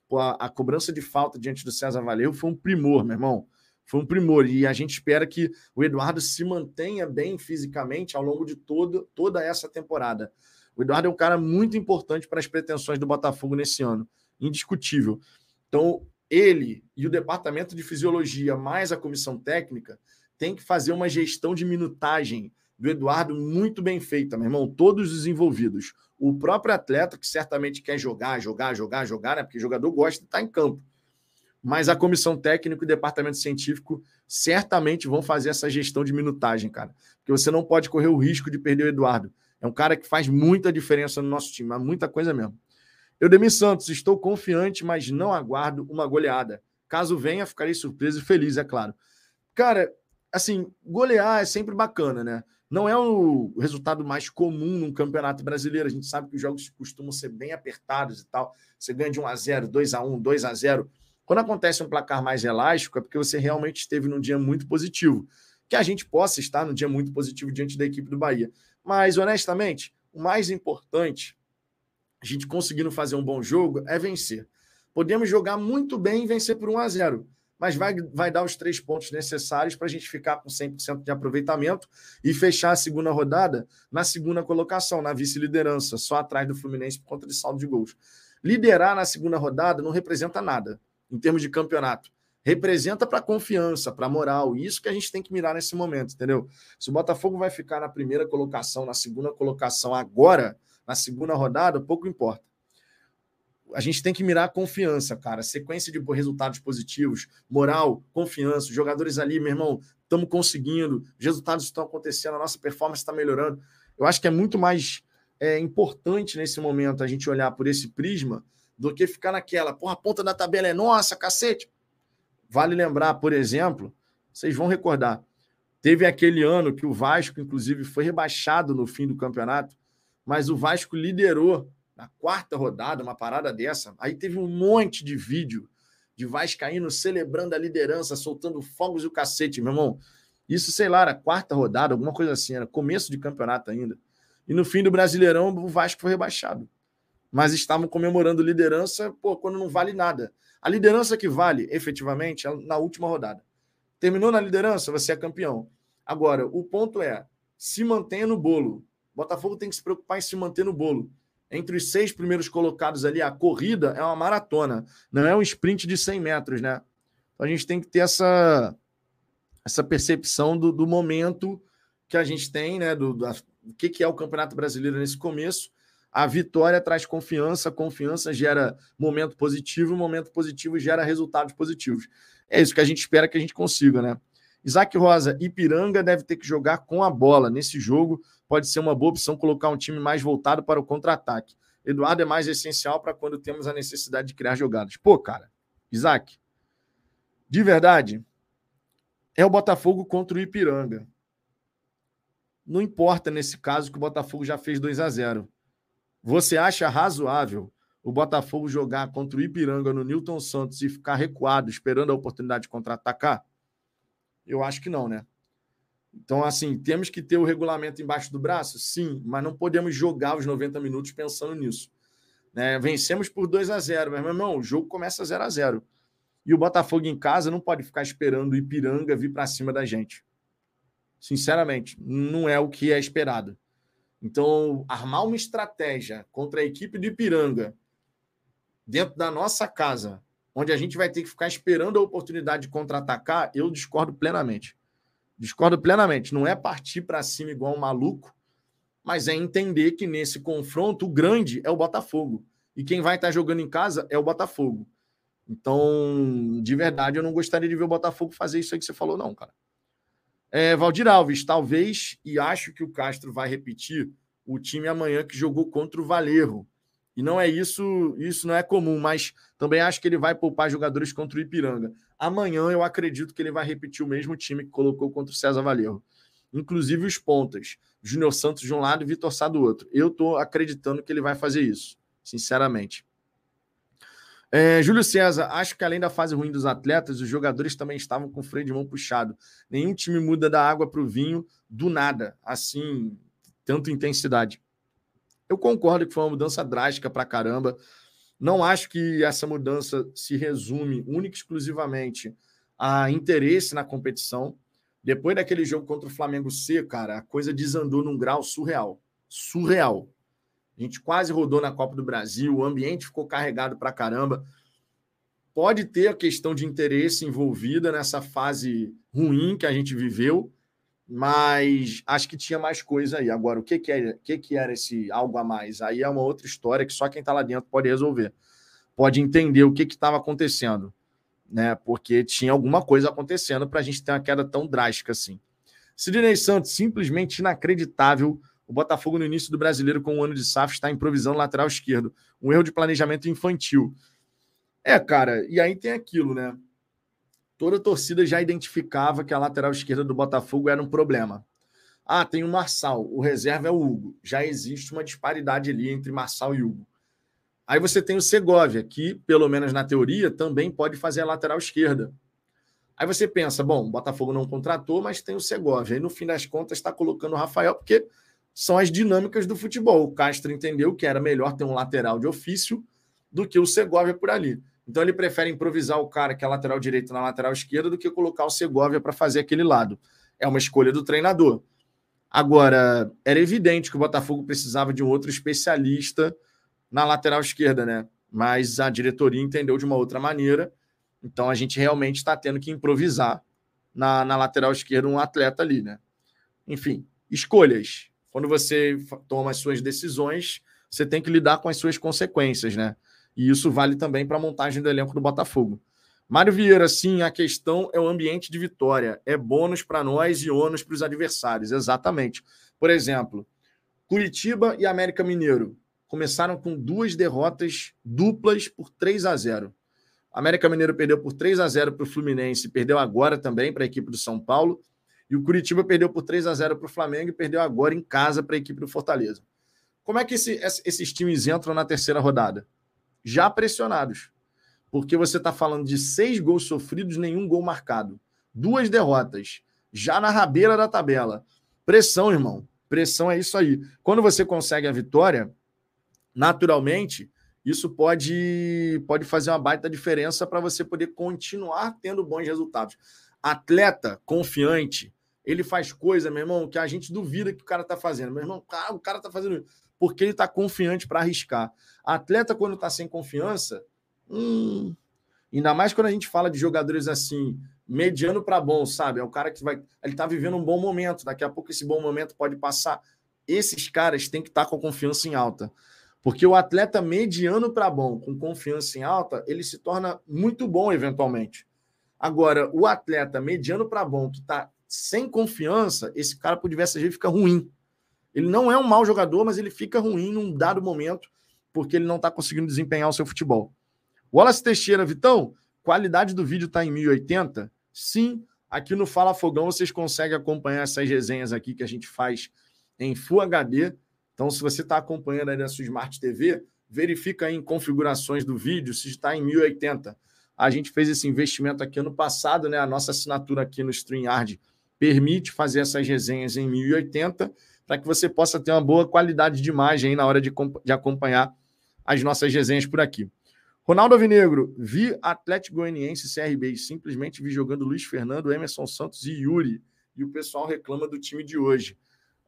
Pô, a, a, cobrança de falta diante do César Valeu foi um primor, meu irmão. Foi um primor. E a gente espera que o Eduardo se mantenha bem fisicamente ao longo de todo, toda essa temporada. O Eduardo é um cara muito importante para as pretensões do Botafogo nesse ano. Indiscutível. Então, ele e o departamento de fisiologia, mais a comissão técnica, tem que fazer uma gestão de minutagem do Eduardo muito bem feita, meu irmão. Todos os envolvidos. O próprio atleta, que certamente quer jogar, jogar, jogar, jogar, né? Porque jogador gosta de estar em campo. Mas a comissão técnica e o departamento científico certamente vão fazer essa gestão de minutagem, cara. Porque você não pode correr o risco de perder o Eduardo. É um cara que faz muita diferença no nosso time, muita coisa mesmo. Eudemir Santos, estou confiante, mas não aguardo uma goleada. Caso venha, ficarei surpreso e feliz, é claro. Cara, assim, golear é sempre bacana, né? Não é o resultado mais comum num campeonato brasileiro. A gente sabe que os jogos costumam ser bem apertados e tal. Você ganha de 1 a 0, 2 a 1, 2 a 0. Quando acontece um placar mais elástico, é porque você realmente esteve num dia muito positivo. Que a gente possa estar num dia muito positivo diante da equipe do Bahia. Mas, honestamente, o mais importante a gente conseguindo fazer um bom jogo é vencer. Podemos jogar muito bem e vencer por 1 a 0 mas vai, vai dar os três pontos necessários para a gente ficar com 100% de aproveitamento e fechar a segunda rodada na segunda colocação, na vice-liderança, só atrás do Fluminense por conta de saldo de gols. Liderar na segunda rodada não representa nada em termos de campeonato. Representa para confiança, para moral. Isso que a gente tem que mirar nesse momento, entendeu? Se o Botafogo vai ficar na primeira colocação, na segunda colocação agora, na segunda rodada, pouco importa. A gente tem que mirar a confiança, cara. Sequência de resultados positivos, moral, confiança. jogadores ali, meu irmão, estamos conseguindo, os resultados estão acontecendo, a nossa performance está melhorando. Eu acho que é muito mais é, importante nesse momento a gente olhar por esse prisma do que ficar naquela, porra, a ponta da tabela é nossa, cacete. Vale lembrar, por exemplo, vocês vão recordar, teve aquele ano que o Vasco, inclusive, foi rebaixado no fim do campeonato mas o Vasco liderou na quarta rodada, uma parada dessa. Aí teve um monte de vídeo de Vascaíno celebrando a liderança, soltando fogos e o cacete, meu irmão. Isso, sei lá, era quarta rodada, alguma coisa assim, era começo de campeonato ainda. E no fim do Brasileirão, o Vasco foi rebaixado. Mas estavam comemorando liderança, pô, quando não vale nada. A liderança que vale, efetivamente, é na última rodada. Terminou na liderança, você é campeão. Agora, o ponto é, se mantenha no bolo. Botafogo tem que se preocupar em se manter no bolo. Entre os seis primeiros colocados ali, a corrida é uma maratona, não é um sprint de 100 metros, né? Então a gente tem que ter essa, essa percepção do, do momento que a gente tem, né? Do, do, que, que é o Campeonato Brasileiro nesse começo. A vitória traz confiança, confiança gera momento positivo, momento positivo gera resultados positivos. É isso que a gente espera que a gente consiga, né? Isaac Rosa, Ipiranga deve ter que jogar com a bola. Nesse jogo, pode ser uma boa opção colocar um time mais voltado para o contra-ataque. Eduardo é mais essencial para quando temos a necessidade de criar jogadas. Pô, cara, Isaac, de verdade, é o Botafogo contra o Ipiranga. Não importa nesse caso que o Botafogo já fez 2 a 0. Você acha razoável o Botafogo jogar contra o Ipiranga no Newton Santos e ficar recuado, esperando a oportunidade de contra-atacar? Eu acho que não, né? Então, assim, temos que ter o regulamento embaixo do braço? Sim, mas não podemos jogar os 90 minutos pensando nisso. Né? Vencemos por 2 a 0 mas, meu irmão, o jogo começa 0 a 0 E o Botafogo em casa não pode ficar esperando o Ipiranga vir para cima da gente. Sinceramente, não é o que é esperado. Então, armar uma estratégia contra a equipe do Ipiranga dentro da nossa casa, onde a gente vai ter que ficar esperando a oportunidade de contra-atacar, eu discordo plenamente. Discordo plenamente. Não é partir para cima igual um maluco, mas é entender que nesse confronto o grande é o Botafogo. E quem vai estar jogando em casa é o Botafogo. Então, de verdade, eu não gostaria de ver o Botafogo fazer isso aí que você falou, não, cara. É, Valdir Alves, talvez, e acho que o Castro vai repetir o time amanhã que jogou contra o Valerro. E não é isso, isso não é comum, mas também acho que ele vai poupar jogadores contra o Ipiranga. Amanhã eu acredito que ele vai repetir o mesmo time que colocou contra o César Valerro. Inclusive os pontas. Júnior Santos de um lado e Vitor Sá do outro. Eu estou acreditando que ele vai fazer isso, sinceramente. É, Júlio César, acho que além da fase ruim dos atletas, os jogadores também estavam com o freio de mão puxado. Nenhum time muda da água para o vinho do nada, assim, tanto intensidade. Eu concordo que foi uma mudança drástica para caramba. Não acho que essa mudança se resume única e exclusivamente a interesse na competição. Depois daquele jogo contra o Flamengo C, cara, a coisa desandou num grau surreal. Surreal. A gente quase rodou na Copa do Brasil, o ambiente ficou carregado para caramba. Pode ter a questão de interesse envolvida nessa fase ruim que a gente viveu, mas acho que tinha mais coisa aí. Agora, o que, que, é, que, que era esse algo a mais? Aí é uma outra história que só quem está lá dentro pode resolver. Pode entender o que estava acontecendo, né? Porque tinha alguma coisa acontecendo para a gente ter uma queda tão drástica assim. Sidney Santos, simplesmente inacreditável. O Botafogo, no início do brasileiro, com um ano de SAF, está improvisando lateral esquerdo. Um erro de planejamento infantil. É, cara, e aí tem aquilo, né? Toda a torcida já identificava que a lateral esquerda do Botafogo era um problema. Ah, tem o Marçal, o reserva é o Hugo. Já existe uma disparidade ali entre Marçal e Hugo. Aí você tem o Segovia, que, pelo menos na teoria, também pode fazer a lateral esquerda. Aí você pensa, bom, o Botafogo não contratou, mas tem o Segovia. Aí no fim das contas está colocando o Rafael, porque são as dinâmicas do futebol. O Castro entendeu que era melhor ter um lateral de ofício do que o Segovia por ali. Então ele prefere improvisar o cara que é lateral direito na lateral esquerda do que colocar o Segovia para fazer aquele lado. É uma escolha do treinador. Agora, era evidente que o Botafogo precisava de um outro especialista na lateral esquerda, né? Mas a diretoria entendeu de uma outra maneira. Então a gente realmente está tendo que improvisar na, na lateral esquerda um atleta ali, né? Enfim, escolhas. Quando você toma as suas decisões, você tem que lidar com as suas consequências, né? E isso vale também para a montagem do elenco do Botafogo. Mário Vieira, sim, a questão é o ambiente de vitória. É bônus para nós e ônus para os adversários. Exatamente. Por exemplo, Curitiba e América Mineiro começaram com duas derrotas duplas por 3 a 0. América Mineiro perdeu por 3 a 0 para o Fluminense, perdeu agora também para a equipe do São Paulo. E o Curitiba perdeu por 3 a 0 para o Flamengo e perdeu agora em casa para a equipe do Fortaleza. Como é que esse, esses times entram na terceira rodada? Já pressionados. Porque você está falando de seis gols sofridos, nenhum gol marcado. Duas derrotas, já na rabeira da tabela. Pressão, irmão. Pressão é isso aí. Quando você consegue a vitória, naturalmente, isso pode, pode fazer uma baita diferença para você poder continuar tendo bons resultados. Atleta confiante, ele faz coisa, meu irmão, que a gente duvida que o cara está fazendo. Meu irmão, o cara está fazendo porque ele está confiante para arriscar. Atleta, quando está sem confiança, hum, ainda mais quando a gente fala de jogadores assim, mediano para bom, sabe? É o cara que vai. Ele tá vivendo um bom momento, daqui a pouco esse bom momento pode passar. Esses caras têm que estar tá com confiança em alta. Porque o atleta mediano para bom, com confiança em alta, ele se torna muito bom eventualmente. Agora, o atleta mediano para bom, que está sem confiança, esse cara, por diversas vezes, fica ruim. Ele não é um mau jogador, mas ele fica ruim num dado momento, porque ele não está conseguindo desempenhar o seu futebol. Wallace Teixeira, Vitão, qualidade do vídeo está em 1080? Sim, aqui no Fala Fogão vocês conseguem acompanhar essas resenhas aqui que a gente faz em Full HD. Então, se você está acompanhando aí na sua Smart TV, verifica aí em configurações do vídeo se está em 1080. A gente fez esse investimento aqui ano passado, né? A nossa assinatura aqui no StreamYard permite fazer essas resenhas em 1080 para que você possa ter uma boa qualidade de imagem na hora de, de acompanhar as nossas resenhas por aqui. Ronaldo Avinegro, vi Atlético Goianiense CRB, simplesmente vi jogando Luiz Fernando, Emerson Santos e Yuri, e o pessoal reclama do time de hoje.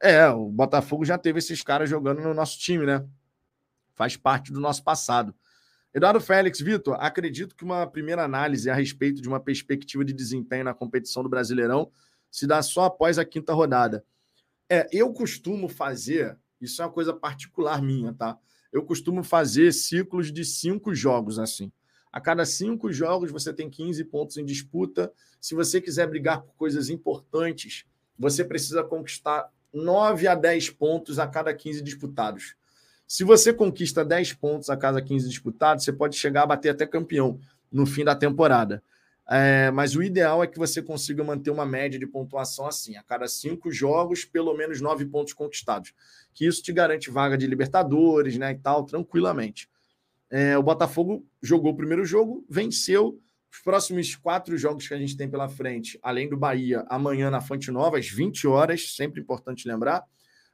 É, o Botafogo já teve esses caras jogando no nosso time, né? Faz parte do nosso passado. Eduardo Félix, Vitor, acredito que uma primeira análise a respeito de uma perspectiva de desempenho na competição do Brasileirão se dá só após a quinta rodada. É, eu costumo fazer, isso é uma coisa particular minha, tá? Eu costumo fazer ciclos de cinco jogos assim. A cada cinco jogos você tem 15 pontos em disputa. Se você quiser brigar por coisas importantes, você precisa conquistar 9 a 10 pontos a cada 15 disputados. Se você conquista 10 pontos a cada 15 disputados, você pode chegar a bater até campeão no fim da temporada. É, mas o ideal é que você consiga manter uma média de pontuação assim, a cada cinco jogos, pelo menos nove pontos conquistados. Que isso te garante vaga de Libertadores, né? E tal, tranquilamente. É, o Botafogo jogou o primeiro jogo, venceu. Os próximos quatro jogos que a gente tem pela frente, além do Bahia, amanhã na Fonte Nova, às 20 horas, sempre importante lembrar.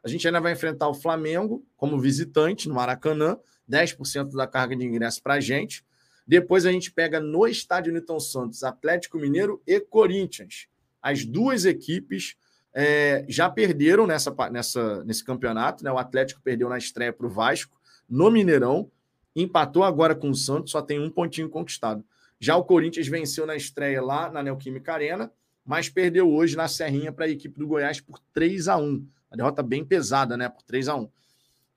A gente ainda vai enfrentar o Flamengo como visitante no Maracanã, 10% da carga de ingresso para a gente. Depois a gente pega no estádio Newton Santos Atlético Mineiro e Corinthians. As duas equipes é, já perderam nessa, nessa, nesse campeonato. Né? O Atlético perdeu na estreia para o Vasco, no Mineirão. Empatou agora com o Santos, só tem um pontinho conquistado. Já o Corinthians venceu na estreia lá na Neoquímica Arena, mas perdeu hoje na Serrinha para a equipe do Goiás por 3 a 1 Uma derrota bem pesada, né? Por 3 a 1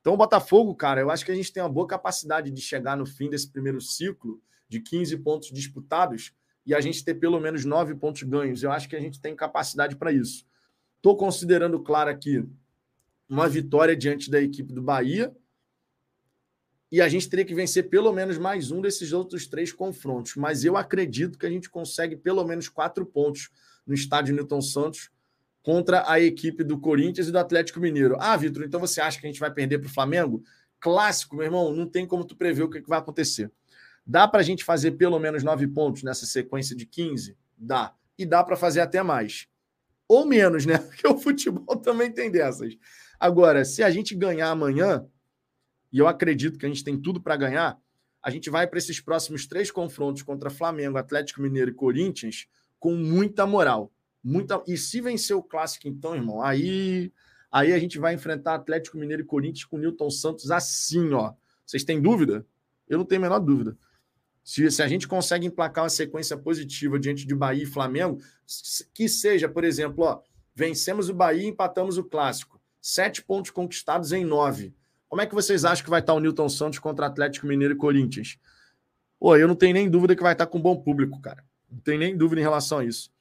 então, o Botafogo, cara, eu acho que a gente tem uma boa capacidade de chegar no fim desse primeiro ciclo de 15 pontos disputados e a gente ter pelo menos 9 pontos ganhos. Eu acho que a gente tem capacidade para isso. Estou considerando, claro, aqui uma vitória diante da equipe do Bahia. E a gente teria que vencer pelo menos mais um desses outros três confrontos. Mas eu acredito que a gente consegue pelo menos quatro pontos no estádio Newton Santos contra a equipe do Corinthians e do Atlético Mineiro. Ah, Vitor, então você acha que a gente vai perder para o Flamengo? Clássico, meu irmão, não tem como tu prever o que, vai acontecer. Dá para a gente fazer pelo menos nove pontos nessa sequência de 15? Dá. E dá para fazer até mais. Ou menos, né? Porque o futebol também tem dessas. Agora, se a gente ganhar amanhã, e eu acredito que a gente tem tudo para ganhar, a gente vai para esses próximos três confrontos contra Flamengo, Atlético Mineiro e Corinthians com muita moral Muita... E se vencer o clássico, então, irmão, aí, aí a gente vai enfrentar Atlético Mineiro e Corinthians com Newton Santos assim, ó. Vocês têm dúvida? Eu não tenho a menor dúvida. Se, se a gente consegue emplacar uma sequência positiva diante de Bahia e Flamengo, que seja, por exemplo, ó, vencemos o Bahia e empatamos o clássico. Sete pontos conquistados em nove. Como é que vocês acham que vai estar o Newton Santos contra Atlético Mineiro e Corinthians? Pô, eu não tenho nem dúvida que vai estar com bom público, cara. Não tenho nem dúvida em relação a isso.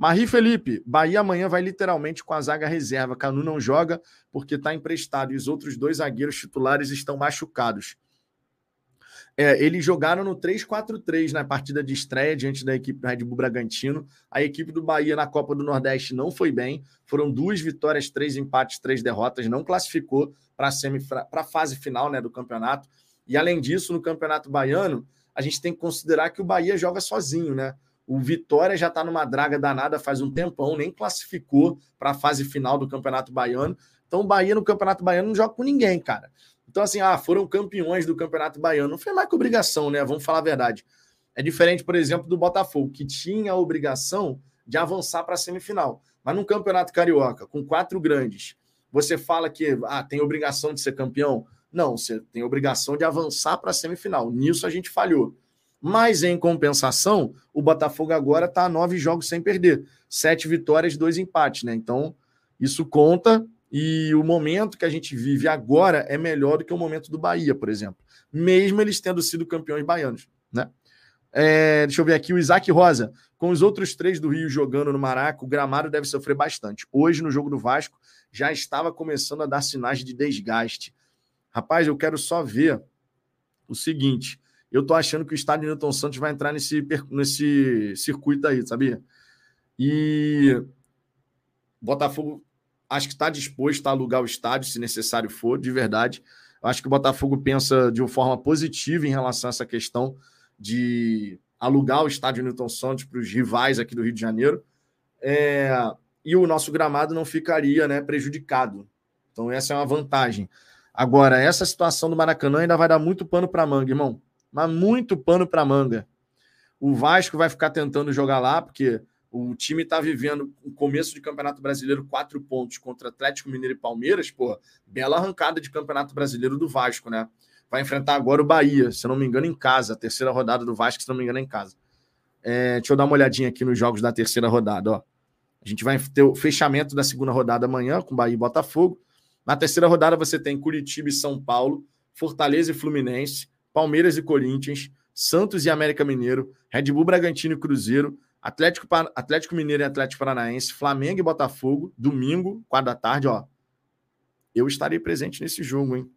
Marie Felipe, Bahia amanhã vai literalmente com a zaga reserva. Canu não joga porque está emprestado e os outros dois zagueiros titulares estão machucados. É, eles jogaram no 3-4-3 na partida de estreia diante da equipe do Red Bull Bragantino. A equipe do Bahia na Copa do Nordeste não foi bem. Foram duas vitórias, três empates, três derrotas. Não classificou para a fase final né, do campeonato. E além disso, no Campeonato Baiano, a gente tem que considerar que o Bahia joga sozinho, né? O Vitória já está numa draga danada faz um tempão, nem classificou para a fase final do Campeonato Baiano. Então, o Bahia no Campeonato Baiano não joga com ninguém, cara. Então, assim, ah, foram campeões do Campeonato Baiano. Não foi mais que obrigação, né? Vamos falar a verdade. É diferente, por exemplo, do Botafogo, que tinha a obrigação de avançar para a semifinal. Mas num Campeonato Carioca, com quatro grandes, você fala que ah, tem obrigação de ser campeão? Não, você tem obrigação de avançar para a semifinal. Nisso a gente falhou. Mas, em compensação, o Botafogo agora está a nove jogos sem perder. Sete vitórias, dois empates, né? Então, isso conta. E o momento que a gente vive agora é melhor do que o momento do Bahia, por exemplo. Mesmo eles tendo sido campeões baianos, né? É, deixa eu ver aqui o Isaac Rosa. Com os outros três do Rio jogando no Maraca, o gramado deve sofrer bastante. Hoje, no jogo do Vasco, já estava começando a dar sinais de desgaste. Rapaz, eu quero só ver o seguinte: eu tô achando que o estádio Newton Santos vai entrar nesse, nesse circuito aí, sabia? E Botafogo acho que está disposto a alugar o estádio, se necessário for, de verdade. Acho que o Botafogo pensa de uma forma positiva em relação a essa questão de alugar o estádio Newton Santos para os rivais aqui do Rio de Janeiro. É, e o nosso gramado não ficaria né, prejudicado. Então, essa é uma vantagem. Agora, essa situação do Maracanã ainda vai dar muito pano para manga, irmão mas muito pano para manga. O Vasco vai ficar tentando jogar lá, porque o time está vivendo o começo de Campeonato Brasileiro, quatro pontos contra Atlético Mineiro e Palmeiras. Pô, bela arrancada de Campeonato Brasileiro do Vasco, né? Vai enfrentar agora o Bahia, se não me engano, em casa. A terceira rodada do Vasco, se não me engano, é em casa. É, deixa eu dar uma olhadinha aqui nos jogos da terceira rodada. Ó. A gente vai ter o fechamento da segunda rodada amanhã, com Bahia e Botafogo. Na terceira rodada você tem Curitiba e São Paulo, Fortaleza e Fluminense, Palmeiras e Corinthians, Santos e América Mineiro, Red Bull Bragantino e Cruzeiro, Atlético, Atlético Mineiro e Atlético Paranaense, Flamengo e Botafogo, domingo, quatro da tarde, ó. Eu estarei presente nesse jogo, hein?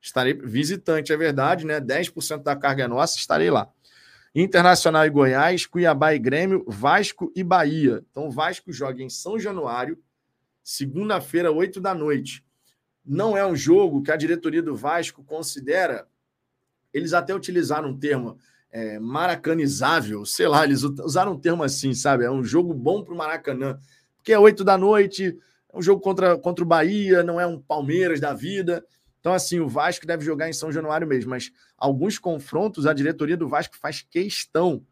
Estarei visitante, é verdade, né? 10% da carga é nossa, estarei lá. Internacional e Goiás, Cuiabá e Grêmio, Vasco e Bahia. Então, o Vasco joga em São Januário, segunda-feira, 8 da noite. Não é um jogo que a diretoria do Vasco considera eles até utilizaram um termo é, maracanizável, sei lá, eles usaram um termo assim, sabe? É um jogo bom para o Maracanã, porque é oito da noite, é um jogo contra, contra o Bahia, não é um Palmeiras da vida. Então, assim, o Vasco deve jogar em São Januário mesmo, mas alguns confrontos a diretoria do Vasco faz questão,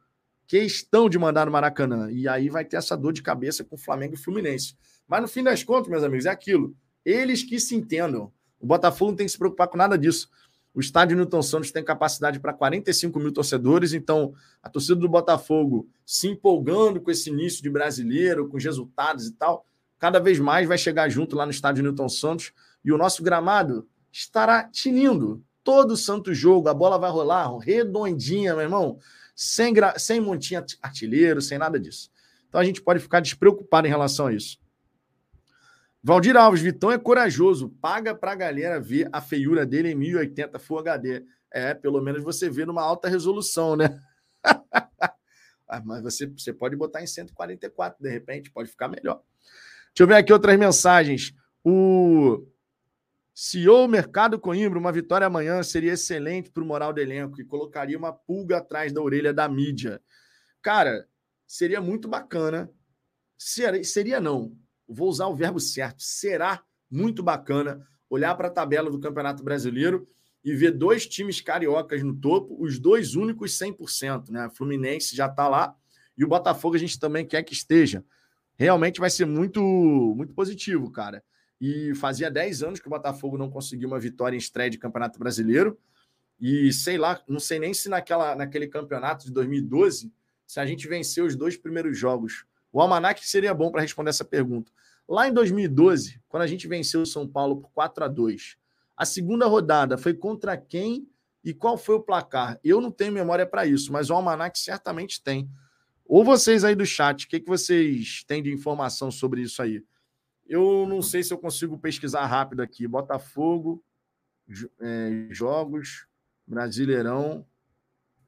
questão de mandar no Maracanã. E aí vai ter essa dor de cabeça com o Flamengo e Fluminense. Mas no fim das contas, meus amigos, é aquilo. Eles que se entendam. O Botafogo não tem que se preocupar com nada disso. O estádio Newton Santos tem capacidade para 45 mil torcedores, então a torcida do Botafogo se empolgando com esse início de brasileiro, com os resultados e tal, cada vez mais vai chegar junto lá no estádio Newton Santos e o nosso gramado estará tinindo. Todo santo jogo, a bola vai rolar redondinha, meu irmão, sem, gra... sem montinho artilheiro, sem nada disso. Então a gente pode ficar despreocupado em relação a isso. Valdir Alves, Vitão é corajoso, paga para a galera ver a feiura dele em 1080 Full HD. É, pelo menos você vê numa alta resolução, né? ah, mas você, você pode botar em 144, de repente, pode ficar melhor. Deixa eu ver aqui outras mensagens. O CEO Mercado Coimbra, uma vitória amanhã seria excelente para o moral do elenco e colocaria uma pulga atrás da orelha da mídia. Cara, seria muito bacana. Seria, seria não vou usar o verbo certo, será muito bacana olhar para a tabela do Campeonato Brasileiro e ver dois times cariocas no topo, os dois únicos 100%, né? Fluminense já está lá e o Botafogo a gente também quer que esteja. Realmente vai ser muito muito positivo, cara. E fazia 10 anos que o Botafogo não conseguiu uma vitória em estreia de Campeonato Brasileiro. E sei lá, não sei nem se naquela, naquele campeonato de 2012, se a gente venceu os dois primeiros jogos o Almanac seria bom para responder essa pergunta. Lá em 2012, quando a gente venceu o São Paulo por 4 a 2 a segunda rodada foi contra quem e qual foi o placar? Eu não tenho memória para isso, mas o Almanac certamente tem. Ou vocês aí do chat, o que, que vocês têm de informação sobre isso aí? Eu não sei se eu consigo pesquisar rápido aqui. Botafogo, é, jogos, Brasileirão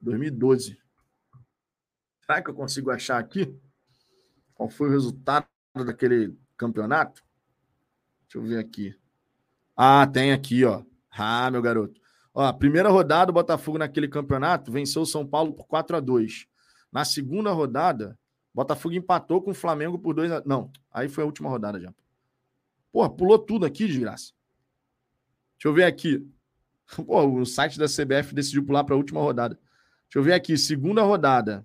2012. Será que eu consigo achar aqui? Qual foi o resultado daquele campeonato? Deixa eu ver aqui. Ah, tem aqui, ó. Ah, meu garoto. Ó, primeira rodada, o Botafogo naquele campeonato venceu o São Paulo por 4 a 2 Na segunda rodada, Botafogo empatou com o Flamengo por 2 a... Não, aí foi a última rodada já. Porra, pulou tudo aqui, de graça. Deixa eu ver aqui. O site da CBF decidiu pular para a última rodada. Deixa eu ver aqui. Segunda rodada.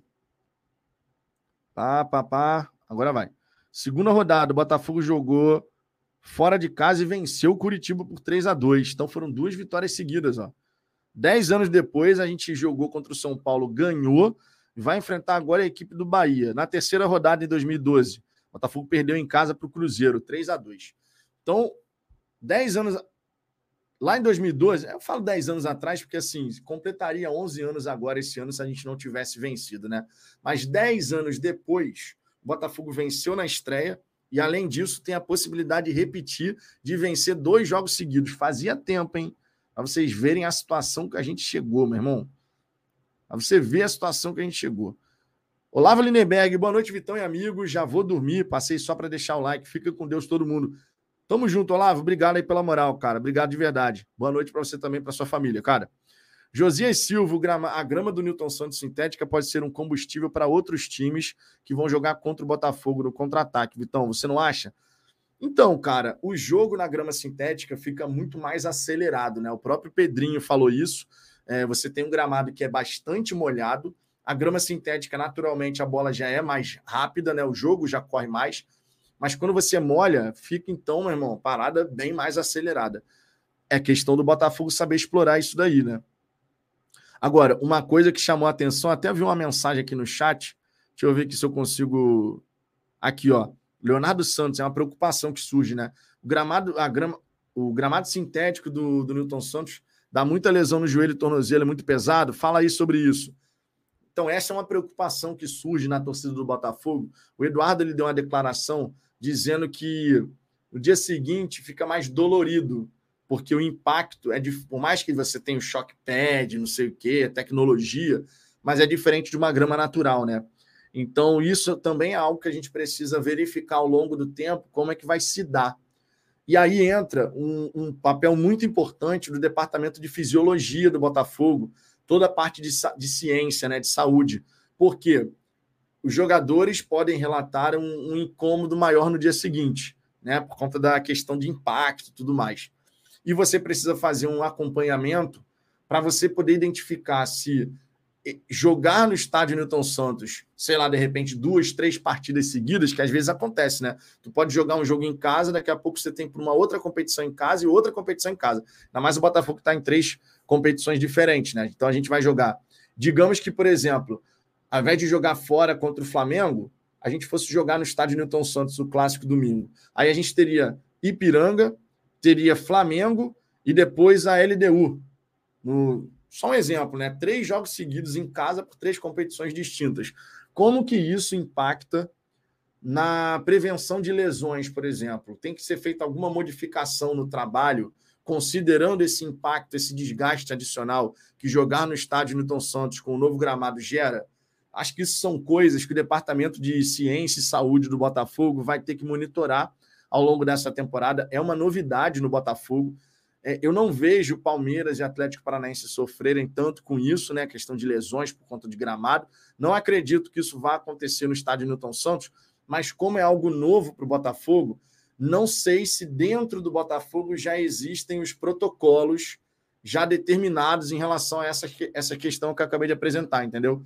Pá, pá, pá. Agora vai. Segunda rodada, o Botafogo jogou fora de casa e venceu o Curitiba por 3 a 2 Então foram duas vitórias seguidas, ó. Dez anos depois, a gente jogou contra o São Paulo, ganhou, e vai enfrentar agora a equipe do Bahia. Na terceira rodada, em 2012, o Botafogo perdeu em casa para o Cruzeiro, 3 a 2 Então, dez anos. Lá em 2012, eu falo 10 anos atrás, porque assim, completaria 11 anos agora esse ano se a gente não tivesse vencido, né? Mas 10 anos depois, o Botafogo venceu na estreia, e além disso, tem a possibilidade de repetir, de vencer dois jogos seguidos. Fazia tempo, hein? Para vocês verem a situação que a gente chegou, meu irmão. Para você ver a situação que a gente chegou. Olavo Lindenberg, boa noite, Vitão e amigos. Já vou dormir, passei só para deixar o like. Fica com Deus todo mundo. Tamo junto, Olavo. Obrigado aí pela moral, cara. Obrigado de verdade. Boa noite para você também, para sua família, cara. Josias Silva, a grama do Newton Santos sintética pode ser um combustível para outros times que vão jogar contra o Botafogo no contra-ataque. Vitão, você não acha? Então, cara, o jogo na grama sintética fica muito mais acelerado, né? O próprio Pedrinho falou isso. É, você tem um gramado que é bastante molhado. A grama sintética, naturalmente, a bola já é mais rápida, né? O jogo já corre mais. Mas quando você molha, fica então, meu irmão, parada bem mais acelerada. É questão do Botafogo saber explorar isso daí, né? Agora, uma coisa que chamou a atenção, até vi uma mensagem aqui no chat. Deixa eu ver aqui se eu consigo. Aqui, ó. Leonardo Santos, é uma preocupação que surge, né? O gramado, a grama, o gramado sintético do, do Newton Santos dá muita lesão no joelho e tornozelo, é muito pesado. Fala aí sobre isso. Então, essa é uma preocupação que surge na torcida do Botafogo. O Eduardo ele deu uma declaração dizendo que no dia seguinte fica mais dolorido porque o impacto é de, por mais que você tenha o choque pad, não sei o que, tecnologia, mas é diferente de uma grama natural, né? Então, isso também é algo que a gente precisa verificar ao longo do tempo, como é que vai se dar. E aí entra um, um papel muito importante do departamento de fisiologia do Botafogo, toda a parte de, de ciência, né, de saúde. Por quê? Os jogadores podem relatar um, um incômodo maior no dia seguinte, né, por conta da questão de impacto e tudo mais e você precisa fazer um acompanhamento para você poder identificar se jogar no estádio Newton Santos, sei lá, de repente duas, três partidas seguidas, que às vezes acontece, né? Tu pode jogar um jogo em casa, daqui a pouco você tem para uma outra competição em casa e outra competição em casa. Ainda mais o Botafogo está em três competições diferentes, né? Então a gente vai jogar. Digamos que, por exemplo, ao invés de jogar fora contra o Flamengo, a gente fosse jogar no estádio Newton Santos, o clássico domingo. Aí a gente teria Ipiranga, teria Flamengo e depois a LDU. No, só um exemplo, né? Três jogos seguidos em casa por três competições distintas. Como que isso impacta na prevenção de lesões, por exemplo? Tem que ser feita alguma modificação no trabalho, considerando esse impacto, esse desgaste adicional que jogar no estádio Newton Santos com o novo gramado gera? Acho que isso são coisas que o Departamento de Ciência e Saúde do Botafogo vai ter que monitorar ao longo dessa temporada. É uma novidade no Botafogo. É, eu não vejo Palmeiras e Atlético Paranaense sofrerem tanto com isso, né? Questão de lesões por conta de gramado. Não acredito que isso vá acontecer no estádio Newton Santos, mas como é algo novo para o Botafogo, não sei se dentro do Botafogo já existem os protocolos já determinados em relação a essa, essa questão que eu acabei de apresentar, entendeu?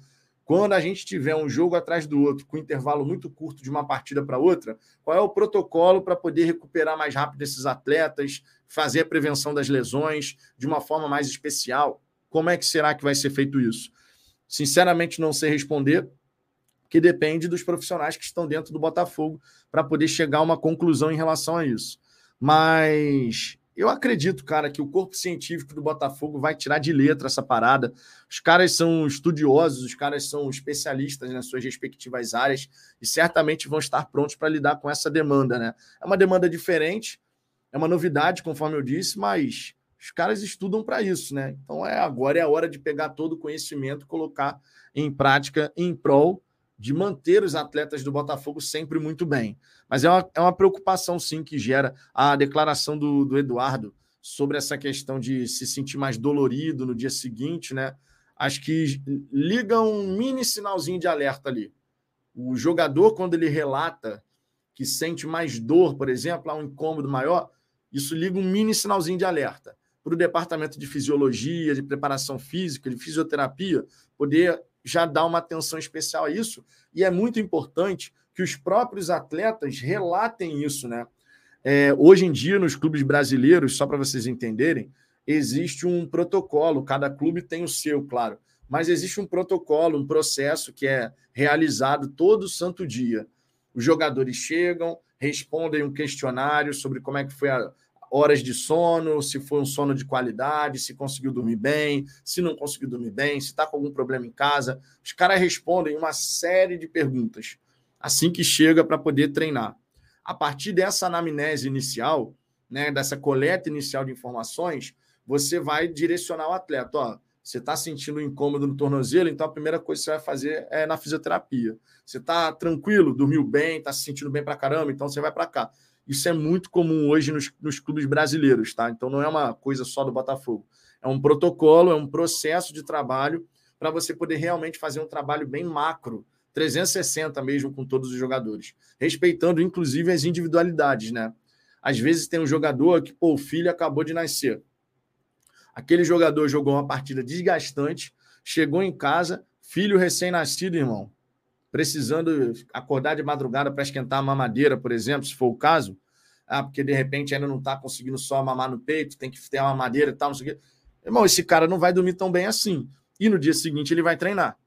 Quando a gente tiver um jogo atrás do outro, com intervalo muito curto de uma partida para outra, qual é o protocolo para poder recuperar mais rápido esses atletas, fazer a prevenção das lesões de uma forma mais especial? Como é que será que vai ser feito isso? Sinceramente, não sei responder, que depende dos profissionais que estão dentro do Botafogo para poder chegar a uma conclusão em relação a isso. Mas eu acredito, cara, que o corpo científico do Botafogo vai tirar de letra essa parada. Os caras são estudiosos, os caras são especialistas nas suas respectivas áreas e certamente vão estar prontos para lidar com essa demanda, né? É uma demanda diferente, é uma novidade, conforme eu disse, mas os caras estudam para isso, né? Então é agora é a hora de pegar todo o conhecimento colocar em prática em prol de manter os atletas do Botafogo sempre muito bem. Mas é uma, é uma preocupação, sim, que gera a declaração do, do Eduardo sobre essa questão de se sentir mais dolorido no dia seguinte, né? Acho que liga um mini sinalzinho de alerta ali. O jogador, quando ele relata que sente mais dor, por exemplo, há um incômodo maior, isso liga um mini sinalzinho de alerta para o departamento de fisiologia, de preparação física, de fisioterapia, poder já dá uma atenção especial a isso, e é muito importante que os próprios atletas relatem isso, né? É, hoje em dia, nos clubes brasileiros, só para vocês entenderem, existe um protocolo, cada clube tem o seu, claro, mas existe um protocolo, um processo que é realizado todo santo dia. Os jogadores chegam, respondem um questionário sobre como é que foi a horas de sono, se foi um sono de qualidade, se conseguiu dormir bem, se não conseguiu dormir bem, se está com algum problema em casa. Os caras respondem uma série de perguntas assim que chega para poder treinar. A partir dessa anamnese inicial, né, dessa coleta inicial de informações, você vai direcionar o atleta. Ó, você está sentindo um incômodo no tornozelo, então a primeira coisa que você vai fazer é na fisioterapia. Você está tranquilo, dormiu bem, está se sentindo bem para caramba, então você vai para cá. Isso é muito comum hoje nos, nos clubes brasileiros, tá? Então não é uma coisa só do Botafogo. É um protocolo, é um processo de trabalho para você poder realmente fazer um trabalho bem macro, 360 mesmo com todos os jogadores, respeitando inclusive as individualidades, né? Às vezes tem um jogador que, pô, o filho acabou de nascer. Aquele jogador jogou uma partida desgastante, chegou em casa, filho recém-nascido, irmão, precisando acordar de madrugada para esquentar a mamadeira, por exemplo, se for o caso, ah, porque de repente ainda não está conseguindo só mamar no peito, tem que ter uma mamadeira e tal, não sei o quê. Irmão, esse cara não vai dormir tão bem assim. E no dia seguinte ele vai treinar.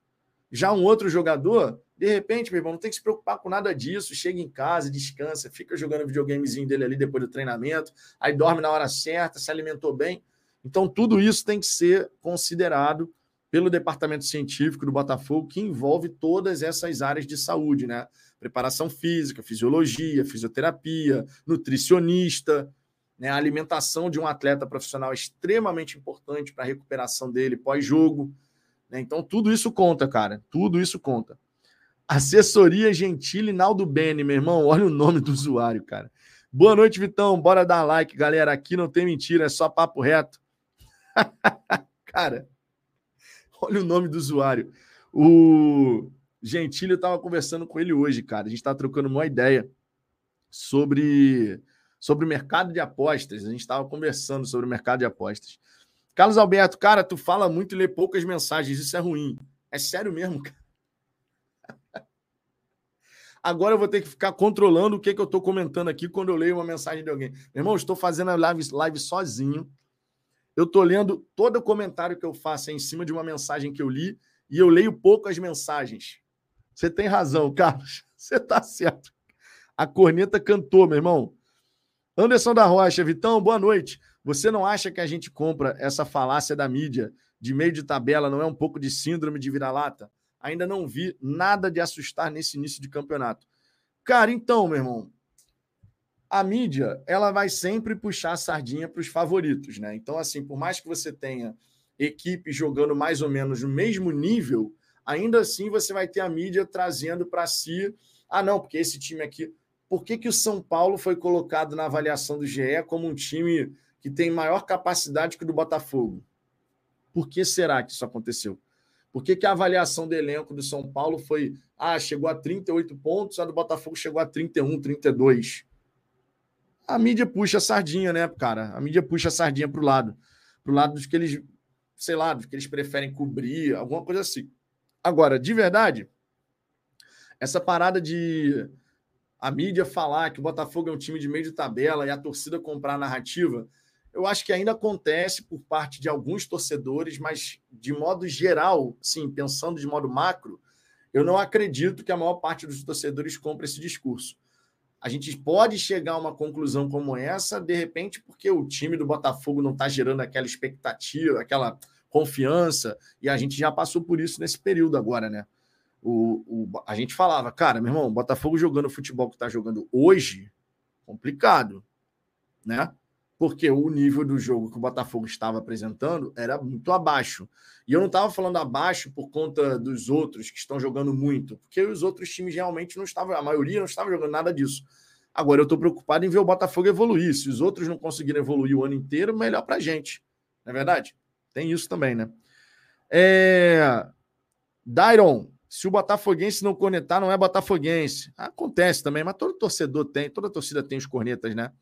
Já um outro jogador, de repente, meu irmão, não tem que se preocupar com nada disso. Chega em casa, descansa, fica jogando videogamezinho dele ali depois do treinamento, aí dorme na hora certa, se alimentou bem. Então, tudo isso tem que ser considerado pelo departamento científico do Botafogo, que envolve todas essas áreas de saúde, né? Preparação física, fisiologia, fisioterapia, nutricionista, né? A alimentação de um atleta profissional é extremamente importante para a recuperação dele pós-jogo. Né? Então, tudo isso conta, cara. Tudo isso conta. Assessoria Gentile Naldo Bene, meu irmão. Olha o nome do usuário, cara. Boa noite, Vitão. Bora dar like, galera. Aqui não tem mentira, é só papo reto. cara, Olha o nome do usuário. O Gentili, eu estava conversando com ele hoje, cara. A gente está trocando uma ideia sobre, sobre o mercado de apostas. A gente estava conversando sobre o mercado de apostas. Carlos Alberto, cara, tu fala muito e lê poucas mensagens. Isso é ruim. É sério mesmo, cara. Agora eu vou ter que ficar controlando o que, que eu estou comentando aqui quando eu leio uma mensagem de alguém. Meu irmão, estou fazendo a live, live sozinho. Eu estou lendo todo o comentário que eu faço em cima de uma mensagem que eu li e eu leio pouco as mensagens. Você tem razão, Carlos. Você está certo. A corneta cantou, meu irmão. Anderson da Rocha, Vitão, boa noite. Você não acha que a gente compra essa falácia da mídia de meio de tabela, não é um pouco de síndrome de vira-lata? Ainda não vi nada de assustar nesse início de campeonato. Cara, então, meu irmão, a mídia ela vai sempre puxar a sardinha para os favoritos, né? Então, assim, por mais que você tenha equipes jogando mais ou menos no mesmo nível, ainda assim você vai ter a mídia trazendo para si, ah, não, porque esse time aqui. Por que, que o São Paulo foi colocado na avaliação do GE como um time que tem maior capacidade que o do Botafogo? Por que será que isso aconteceu? Por que, que a avaliação do elenco do São Paulo foi, ah, chegou a 38 pontos, a do Botafogo chegou a 31, 32? A mídia puxa a sardinha, né, cara? A mídia puxa a sardinha para o lado. Para o lado dos que eles, sei lá, dos que eles preferem cobrir, alguma coisa assim. Agora, de verdade, essa parada de a mídia falar que o Botafogo é um time de meio de tabela e a torcida comprar a narrativa, eu acho que ainda acontece por parte de alguns torcedores, mas de modo geral, sim, pensando de modo macro, eu não acredito que a maior parte dos torcedores compre esse discurso a gente pode chegar a uma conclusão como essa, de repente, porque o time do Botafogo não está gerando aquela expectativa, aquela confiança, e a gente já passou por isso nesse período agora, né? O, o, a gente falava, cara, meu irmão, Botafogo jogando o futebol que está jogando hoje, complicado, né? Porque o nível do jogo que o Botafogo estava apresentando era muito abaixo. E eu não estava falando abaixo por conta dos outros que estão jogando muito, porque os outros times realmente não estavam, a maioria não estava jogando nada disso. Agora eu estou preocupado em ver o Botafogo evoluir. Se os outros não conseguirem evoluir o ano inteiro, melhor para a gente. Não é verdade? Tem isso também, né? É... Dairon, se o Botafoguense não cornetar, não é Botafoguense. Acontece também, mas todo torcedor tem, toda torcida tem os cornetas, né?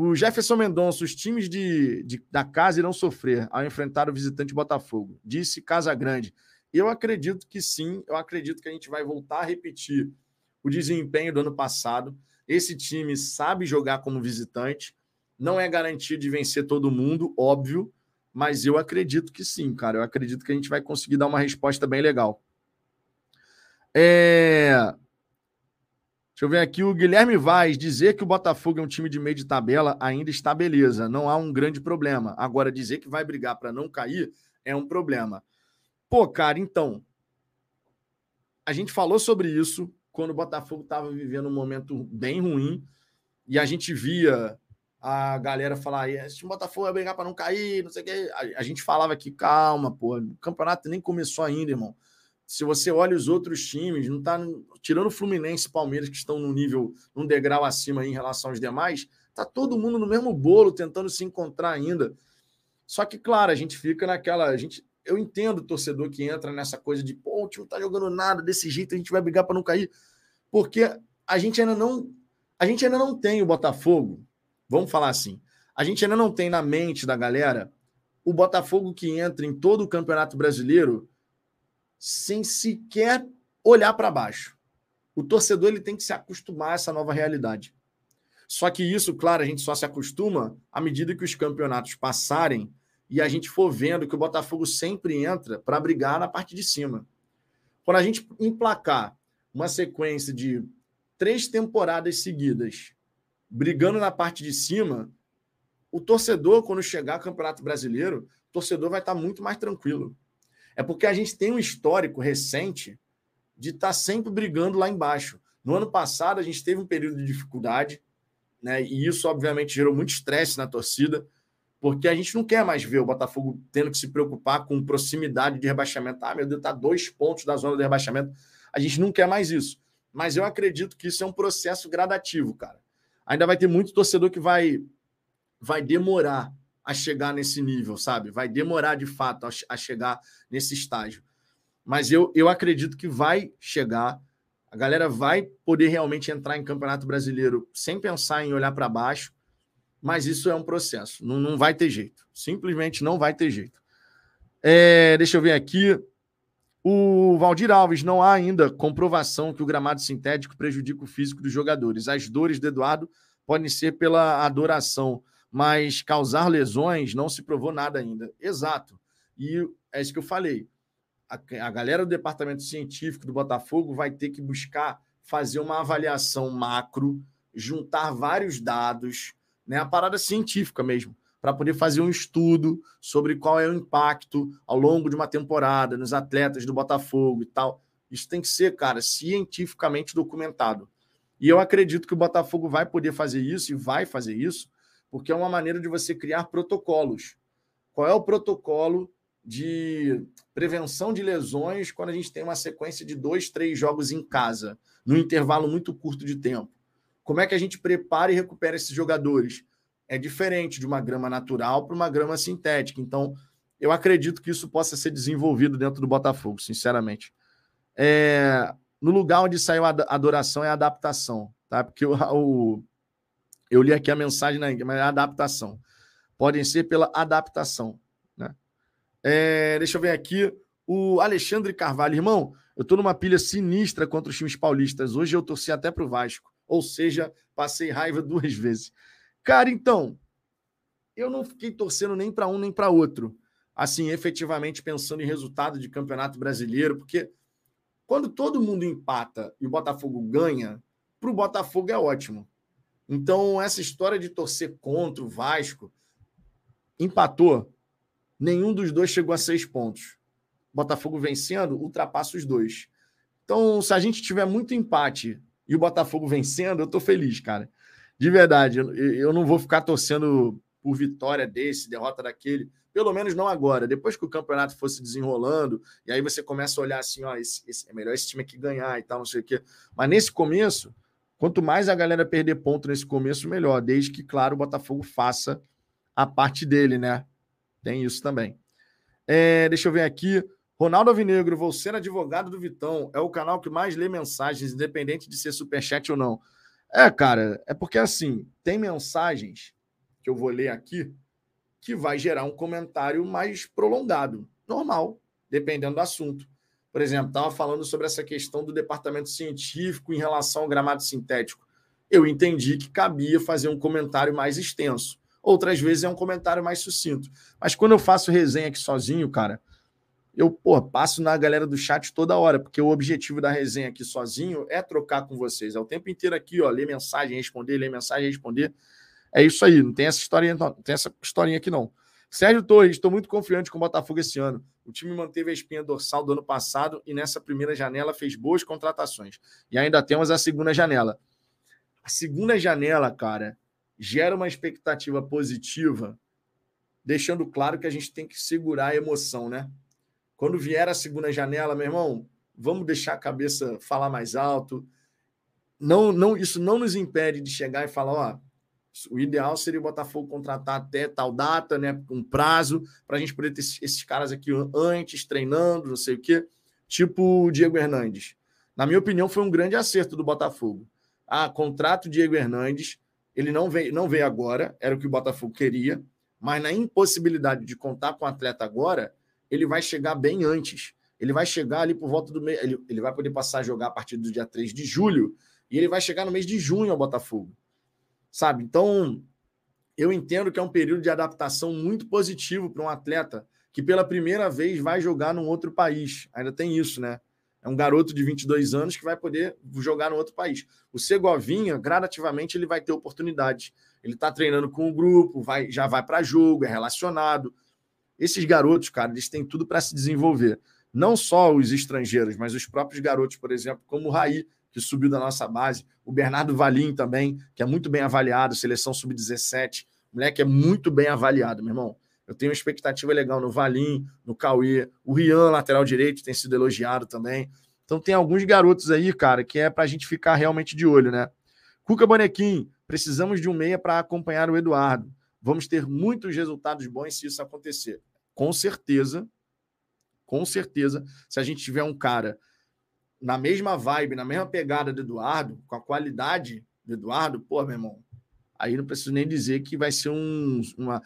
O Jefferson Mendonça, os times de, de, da casa irão sofrer ao enfrentar o visitante Botafogo, disse Casa Grande. Eu acredito que sim, eu acredito que a gente vai voltar a repetir o desempenho do ano passado. Esse time sabe jogar como visitante, não é garantia de vencer todo mundo, óbvio, mas eu acredito que sim, cara. Eu acredito que a gente vai conseguir dar uma resposta bem legal. É... Deixa eu ver aqui o Guilherme Vaz. Dizer que o Botafogo é um time de meio de tabela ainda está beleza, não há um grande problema. Agora, dizer que vai brigar para não cair é um problema. Pô, cara, então. A gente falou sobre isso quando o Botafogo estava vivendo um momento bem ruim e a gente via a galera falar: esse Botafogo vai brigar para não cair, não sei o quê. A, gente falava aqui, calma, pô, o campeonato nem começou ainda, irmão se você olha os outros times, não tá tirando o Fluminense e Palmeiras que estão no nível, num degrau acima em relação aos demais, tá todo mundo no mesmo bolo tentando se encontrar ainda. Só que claro, a gente fica naquela, a gente, eu entendo o torcedor que entra nessa coisa de, pô, o time não tá jogando nada desse jeito, a gente vai brigar para não cair, porque a gente ainda não, a gente ainda não tem o Botafogo. Vamos falar assim, a gente ainda não tem na mente da galera o Botafogo que entra em todo o Campeonato Brasileiro sem sequer olhar para baixo. O torcedor ele tem que se acostumar a essa nova realidade. Só que isso, claro, a gente só se acostuma à medida que os campeonatos passarem e a gente for vendo que o Botafogo sempre entra para brigar na parte de cima. Quando a gente emplacar uma sequência de três temporadas seguidas brigando na parte de cima, o torcedor, quando chegar ao Campeonato Brasileiro, o torcedor vai estar muito mais tranquilo. É porque a gente tem um histórico recente de estar tá sempre brigando lá embaixo. No ano passado, a gente teve um período de dificuldade, né? E isso, obviamente, gerou muito estresse na torcida, porque a gente não quer mais ver o Botafogo tendo que se preocupar com proximidade de rebaixamento. Ah, meu Deus, está dois pontos da zona de rebaixamento. A gente não quer mais isso. Mas eu acredito que isso é um processo gradativo, cara. Ainda vai ter muito torcedor que vai, vai demorar a chegar nesse nível, sabe? Vai demorar de fato a, a chegar nesse estágio. Mas eu, eu acredito que vai chegar. A galera vai poder realmente entrar em Campeonato Brasileiro sem pensar em olhar para baixo, mas isso é um processo. Não, não vai ter jeito. Simplesmente não vai ter jeito. É, deixa eu ver aqui. O Valdir Alves, não há ainda comprovação que o gramado sintético prejudica o físico dos jogadores. As dores do Eduardo podem ser pela adoração mas causar lesões não se provou nada ainda. Exato. E é isso que eu falei. A, a galera do departamento científico do Botafogo vai ter que buscar fazer uma avaliação macro, juntar vários dados, né, a parada científica mesmo, para poder fazer um estudo sobre qual é o impacto ao longo de uma temporada nos atletas do Botafogo e tal. Isso tem que ser, cara, cientificamente documentado. E eu acredito que o Botafogo vai poder fazer isso e vai fazer isso, porque é uma maneira de você criar protocolos. Qual é o protocolo de prevenção de lesões quando a gente tem uma sequência de dois, três jogos em casa, num intervalo muito curto de tempo? Como é que a gente prepara e recupera esses jogadores? É diferente de uma grama natural para uma grama sintética. Então, eu acredito que isso possa ser desenvolvido dentro do Botafogo, sinceramente. É, no lugar onde saiu a adoração é a adaptação, tá? Porque o, o eu li aqui a mensagem, na, mas é adaptação. Podem ser pela adaptação. Né? É, deixa eu ver aqui. O Alexandre Carvalho, irmão, eu estou numa pilha sinistra contra os times paulistas. Hoje eu torci até para o Vasco. Ou seja, passei raiva duas vezes. Cara, então, eu não fiquei torcendo nem para um nem para outro. Assim, efetivamente pensando em resultado de campeonato brasileiro, porque quando todo mundo empata e o Botafogo ganha, para o Botafogo é ótimo. Então, essa história de torcer contra o Vasco empatou. Nenhum dos dois chegou a seis pontos. Botafogo vencendo, ultrapassa os dois. Então, se a gente tiver muito empate e o Botafogo vencendo, eu tô feliz, cara. De verdade, eu não vou ficar torcendo por vitória desse, derrota daquele. Pelo menos não agora. Depois que o campeonato fosse desenrolando, e aí você começa a olhar assim, ó, esse, esse, é melhor esse time aqui ganhar e tal, não sei o quê. Mas nesse começo, Quanto mais a galera perder ponto nesse começo, melhor. Desde que, claro, o Botafogo faça a parte dele, né? Tem isso também. É, deixa eu ver aqui. Ronaldo Avinegro, vou ser advogado do Vitão. É o canal que mais lê mensagens, independente de ser superchat ou não. É, cara, é porque assim, tem mensagens que eu vou ler aqui que vai gerar um comentário mais prolongado. Normal, dependendo do assunto. Por exemplo, estava falando sobre essa questão do departamento científico em relação ao gramado sintético. Eu entendi que cabia fazer um comentário mais extenso, Outras vezes é um comentário mais sucinto. Mas quando eu faço resenha aqui sozinho, cara, eu pô, passo na galera do chat toda hora, porque o objetivo da resenha aqui sozinho é trocar com vocês. É o tempo inteiro aqui, ó, ler mensagem, responder, ler mensagem, responder. É isso aí, não tem essa historinha, não, não tem essa historinha aqui não. Sérgio Torres, estou muito confiante com o Botafogo esse ano. O time manteve a espinha dorsal do ano passado e nessa primeira janela fez boas contratações. E ainda temos a segunda janela. A segunda janela, cara, gera uma expectativa positiva, deixando claro que a gente tem que segurar a emoção, né? Quando vier a segunda janela, meu irmão, vamos deixar a cabeça falar mais alto. Não, não, isso não nos impede de chegar e falar, ó, o ideal seria o Botafogo contratar até tal data, né? Um prazo, para a gente poder ter esses caras aqui antes, treinando, não sei o quê. Tipo o Diego Hernandes. Na minha opinião, foi um grande acerto do Botafogo. Ah, contrato o Diego Hernandes. Ele não veio, não veio agora, era o que o Botafogo queria, mas na impossibilidade de contar com o atleta agora, ele vai chegar bem antes. Ele vai chegar ali por volta do mês. Ele, ele vai poder passar a jogar a partir do dia 3 de julho e ele vai chegar no mês de junho ao Botafogo sabe? Então, eu entendo que é um período de adaptação muito positivo para um atleta que pela primeira vez vai jogar num outro país. Ainda tem isso, né? É um garoto de 22 anos que vai poder jogar no outro país. O Segovinha, gradativamente, ele vai ter oportunidades. Ele está treinando com o grupo, vai, já vai para jogo, é relacionado. Esses garotos, cara, eles têm tudo para se desenvolver. Não só os estrangeiros, mas os próprios garotos, por exemplo, como o Raí, que subiu da nossa base, o Bernardo Valim também, que é muito bem avaliado, seleção sub-17, moleque é muito bem avaliado, meu irmão. Eu tenho uma expectativa legal no Valim, no Cauê, o Rian, lateral direito, tem sido elogiado também. Então tem alguns garotos aí, cara, que é para a gente ficar realmente de olho, né? Cuca Bonequim, precisamos de um meia para acompanhar o Eduardo. Vamos ter muitos resultados bons se isso acontecer. Com certeza, com certeza, se a gente tiver um cara na mesma vibe, na mesma pegada do Eduardo, com a qualidade do Eduardo, pô, meu irmão, aí não preciso nem dizer que vai ser um, uma.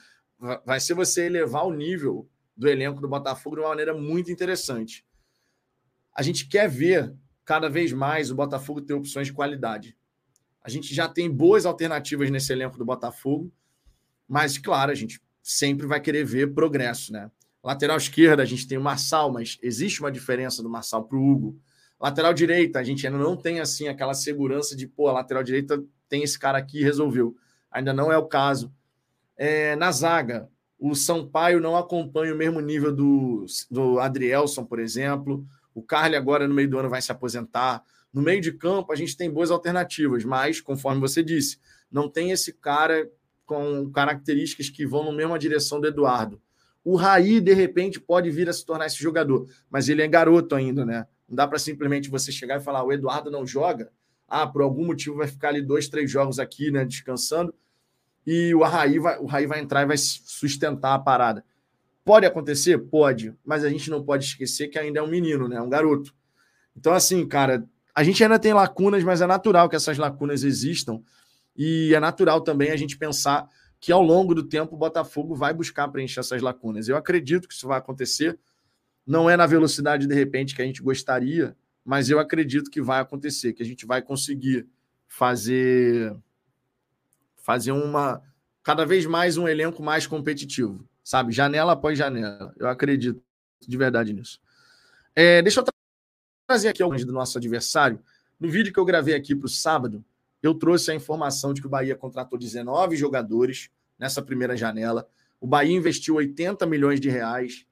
Vai ser você elevar o nível do elenco do Botafogo de uma maneira muito interessante. A gente quer ver cada vez mais o Botafogo ter opções de qualidade. A gente já tem boas alternativas nesse elenco do Botafogo, mas, claro, a gente sempre vai querer ver progresso, né? Lateral esquerda, a gente tem o Marçal, mas existe uma diferença do Marçal para o Hugo. Lateral direita, a gente ainda não tem assim aquela segurança de, pô, a lateral direita tem esse cara aqui resolveu. Ainda não é o caso. É, na zaga, o Sampaio não acompanha o mesmo nível do, do Adrielson, por exemplo. O Carly agora no meio do ano vai se aposentar. No meio de campo, a gente tem boas alternativas, mas, conforme você disse, não tem esse cara com características que vão na mesma direção do Eduardo. O Raí, de repente, pode vir a se tornar esse jogador, mas ele é garoto ainda, né? Não dá para simplesmente você chegar e falar: o Eduardo não joga. Ah, por algum motivo vai ficar ali dois, três jogos aqui, né, descansando, e o Raí vai, o Raí vai entrar e vai sustentar a parada. Pode acontecer? Pode, mas a gente não pode esquecer que ainda é um menino, né? Um garoto. Então, assim, cara, a gente ainda tem lacunas, mas é natural que essas lacunas existam. E é natural também a gente pensar que ao longo do tempo o Botafogo vai buscar preencher essas lacunas. Eu acredito que isso vai acontecer. Não é na velocidade, de repente, que a gente gostaria, mas eu acredito que vai acontecer, que a gente vai conseguir fazer fazer uma cada vez mais um elenco mais competitivo, sabe? Janela após janela. Eu acredito de verdade nisso. É, deixa eu trazer aqui alguns do nosso adversário. No vídeo que eu gravei aqui para o sábado, eu trouxe a informação de que o Bahia contratou 19 jogadores nessa primeira janela. O Bahia investiu 80 milhões de reais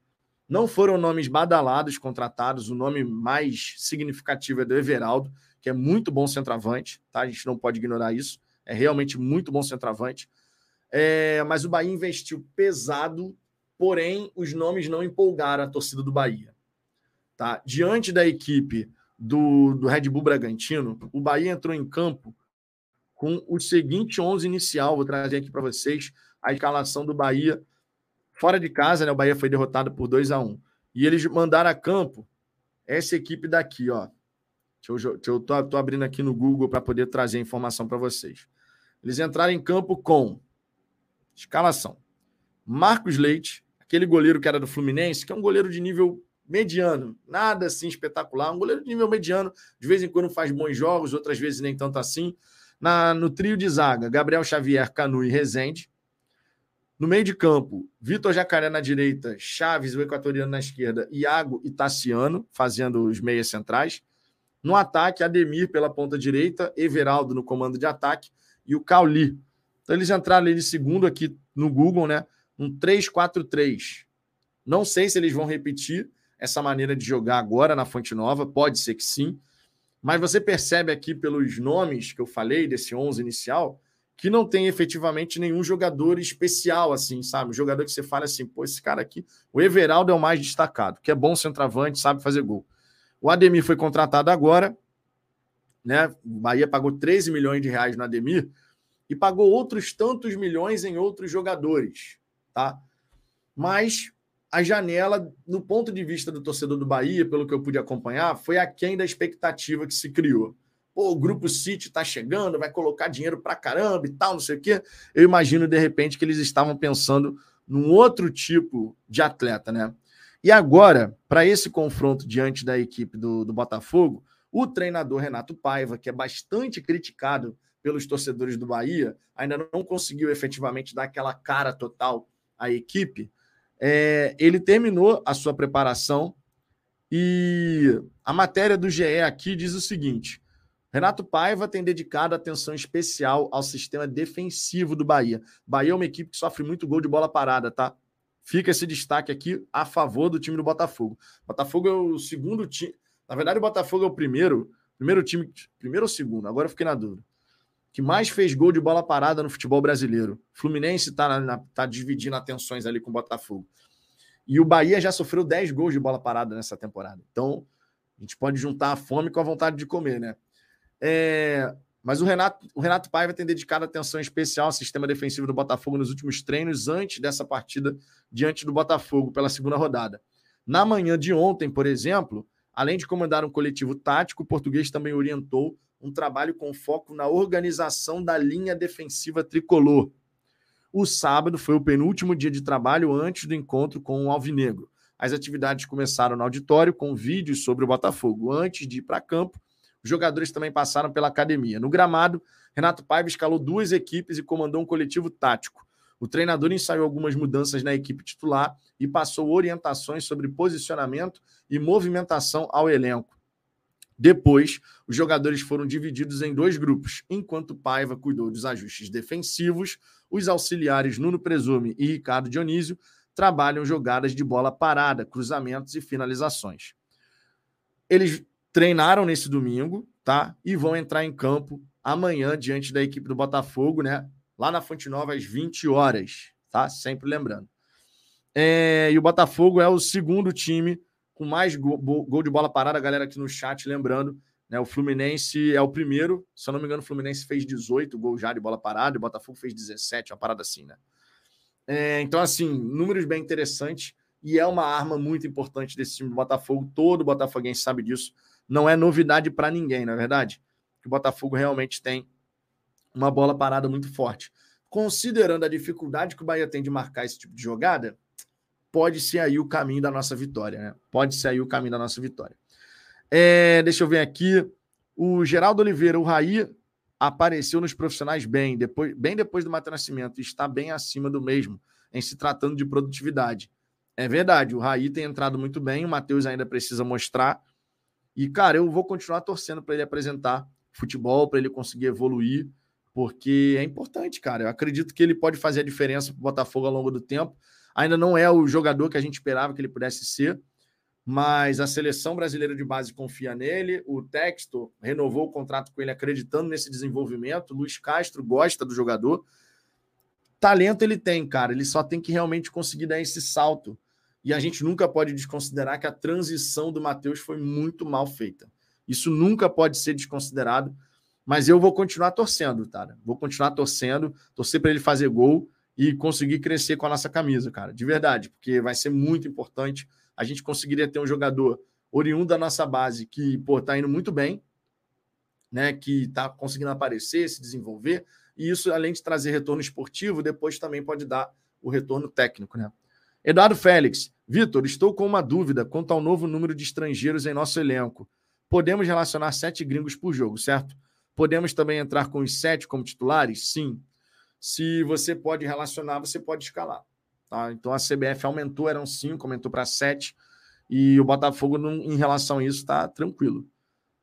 não foram nomes badalados contratados, o nome mais significativo é do Everaldo, que é muito bom centroavante, tá? A gente não pode ignorar isso. É realmente muito bom centroavante. É, mas o Bahia investiu pesado, porém os nomes não empolgaram a torcida do Bahia. Tá? Diante da equipe do, do Red Bull Bragantino, o Bahia entrou em campo com o seguinte 11 inicial. Vou trazer aqui para vocês a escalação do Bahia Fora de casa, né, o Bahia foi derrotado por 2 a 1 E eles mandaram a campo essa equipe daqui, ó. Deixa eu, deixa eu tô, tô abrindo aqui no Google para poder trazer a informação para vocês. Eles entraram em campo com escalação. Marcos Leite, aquele goleiro que era do Fluminense, que é um goleiro de nível mediano, nada assim espetacular, um goleiro de nível mediano, de vez em quando faz bons jogos, outras vezes nem tanto assim. Na, no trio de zaga, Gabriel Xavier, Canu e Rezende. No meio de campo, Vitor Jacaré na direita, Chaves, o equatoriano na esquerda, Iago e Tassiano fazendo os meias centrais. No ataque, Ademir pela ponta direita, Everaldo no comando de ataque e o Cauli. Então eles entraram ali de segundo aqui no Google, né? Um 3-4-3. Não sei se eles vão repetir essa maneira de jogar agora na Fonte Nova, pode ser que sim. Mas você percebe aqui pelos nomes que eu falei desse 11 inicial, que não tem efetivamente nenhum jogador especial, assim, sabe? Um jogador que você fala assim, pô, esse cara aqui, o Everaldo é o mais destacado, que é bom centroavante, sabe fazer gol. O Ademir foi contratado agora, né? O Bahia pagou 13 milhões de reais no Ademir e pagou outros tantos milhões em outros jogadores, tá? Mas a janela, no ponto de vista do torcedor do Bahia, pelo que eu pude acompanhar, foi aquém da expectativa que se criou pô, o Grupo City está chegando, vai colocar dinheiro para caramba e tal, não sei o quê. Eu imagino, de repente, que eles estavam pensando num outro tipo de atleta, né? E agora, para esse confronto diante da equipe do, do Botafogo, o treinador Renato Paiva, que é bastante criticado pelos torcedores do Bahia, ainda não conseguiu efetivamente dar aquela cara total à equipe. É, ele terminou a sua preparação e a matéria do GE aqui diz o seguinte: Renato Paiva tem dedicado atenção especial ao sistema defensivo do Bahia. Bahia é uma equipe que sofre muito gol de bola parada, tá? Fica esse destaque aqui a favor do time do Botafogo. Botafogo é o segundo time. Na verdade, o Botafogo é o primeiro, primeiro time, primeiro ou segundo, agora eu fiquei na dúvida. Que mais fez gol de bola parada no futebol brasileiro. Fluminense está tá dividindo atenções ali com o Botafogo. E o Bahia já sofreu 10 gols de bola parada nessa temporada. Então, a gente pode juntar a fome com a vontade de comer, né? É, mas o Renato, o Renato Paiva tem dedicado atenção especial ao sistema defensivo do Botafogo nos últimos treinos antes dessa partida diante do Botafogo pela segunda rodada. Na manhã de ontem, por exemplo, além de comandar um coletivo tático, o português também orientou um trabalho com foco na organização da linha defensiva tricolor. O sábado foi o penúltimo dia de trabalho antes do encontro com o Alvinegro. As atividades começaram no auditório com vídeos sobre o Botafogo. Antes de ir para campo, os jogadores também passaram pela academia. No gramado, Renato Paiva escalou duas equipes e comandou um coletivo tático. O treinador ensaiou algumas mudanças na equipe titular e passou orientações sobre posicionamento e movimentação ao elenco. Depois, os jogadores foram divididos em dois grupos. Enquanto Paiva cuidou dos ajustes defensivos, os auxiliares Nuno Presume e Ricardo Dionísio trabalham jogadas de bola parada, cruzamentos e finalizações. Eles treinaram nesse domingo, tá? E vão entrar em campo amanhã diante da equipe do Botafogo, né? Lá na Fonte Nova às 20 horas, tá? Sempre lembrando. É, e o Botafogo é o segundo time com mais gol, gol de bola parada, galera aqui no chat lembrando, né? O Fluminense é o primeiro, se eu não me engano, o Fluminense fez 18 gols já de bola parada, e o Botafogo fez 17, uma parada assim, né? É, então, assim, números bem interessantes e é uma arma muito importante desse time do Botafogo. Todo botafoguense sabe disso não é novidade para ninguém, na é verdade. Que o Botafogo realmente tem uma bola parada muito forte. Considerando a dificuldade que o Bahia tem de marcar esse tipo de jogada, pode ser aí o caminho da nossa vitória, né? Pode ser aí o caminho da nossa vitória. É, deixa eu ver aqui. O Geraldo Oliveira, o Raí, apareceu nos profissionais bem, depois, bem depois do Matheus Nascimento, e está bem acima do mesmo, em se tratando de produtividade. É verdade, o Raí tem entrado muito bem, o Matheus ainda precisa mostrar, e, cara, eu vou continuar torcendo para ele apresentar futebol, para ele conseguir evoluir, porque é importante, cara. Eu acredito que ele pode fazer a diferença para o Botafogo ao longo do tempo. Ainda não é o jogador que a gente esperava que ele pudesse ser, mas a seleção brasileira de base confia nele. O Textor renovou o contrato com ele acreditando nesse desenvolvimento. Luiz Castro gosta do jogador. Talento ele tem, cara. Ele só tem que realmente conseguir dar esse salto e a gente nunca pode desconsiderar que a transição do Matheus foi muito mal feita. Isso nunca pode ser desconsiderado, mas eu vou continuar torcendo, cara. Vou continuar torcendo, torcer para ele fazer gol e conseguir crescer com a nossa camisa, cara. De verdade, porque vai ser muito importante. A gente conseguiria ter um jogador oriundo da nossa base que, pô, tá indo muito bem, né? Que tá conseguindo aparecer, se desenvolver. E isso, além de trazer retorno esportivo, depois também pode dar o retorno técnico, né? Eduardo Félix, Vitor, estou com uma dúvida quanto ao novo número de estrangeiros em nosso elenco. Podemos relacionar sete gringos por jogo, certo? Podemos também entrar com os sete como titulares? Sim. Se você pode relacionar, você pode escalar. Tá? Então a CBF aumentou, eram cinco, aumentou para sete. E o Botafogo, em relação a isso, está tranquilo.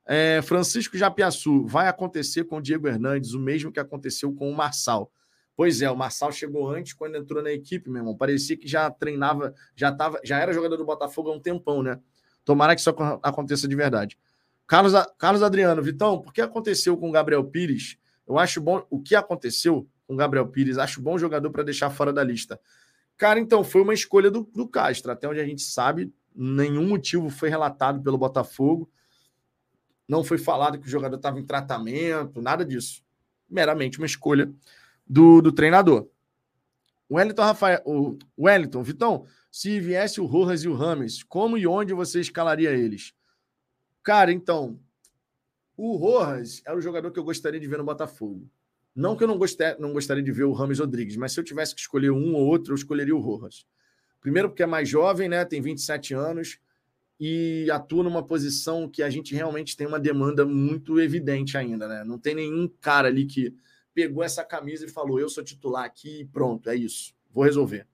É, Francisco Japiaçu, vai acontecer com o Diego Hernandes o mesmo que aconteceu com o Marçal. Pois é, o Marçal chegou antes quando entrou na equipe, meu irmão. Parecia que já treinava, já tava, já era jogador do Botafogo há um tempão, né? Tomara que isso aconteça de verdade. Carlos, Carlos Adriano, Vitão, por que aconteceu com o Gabriel Pires? Eu acho bom. O que aconteceu com o Gabriel Pires? Acho bom jogador para deixar fora da lista. Cara, então, foi uma escolha do, do Castro. Até onde a gente sabe, nenhum motivo foi relatado pelo Botafogo. Não foi falado que o jogador estava em tratamento, nada disso. Meramente uma escolha do, do treinador. Wellington Rafael, o Wellington, Vitão, se viesse o Rojas e o Rames, como e onde você escalaria eles? Cara, então, o Rojas é o jogador que eu gostaria de ver no Botafogo. Não que eu não, gostar, não gostaria de ver o Rames Rodrigues, mas se eu tivesse que escolher um ou outro, eu escolheria o Rojas. Primeiro porque é mais jovem, né? Tem 27 anos e atua numa posição que a gente realmente tem uma demanda muito evidente ainda, né? Não tem nenhum cara ali que pegou essa camisa e falou: eu sou titular aqui e pronto, é isso, vou resolver.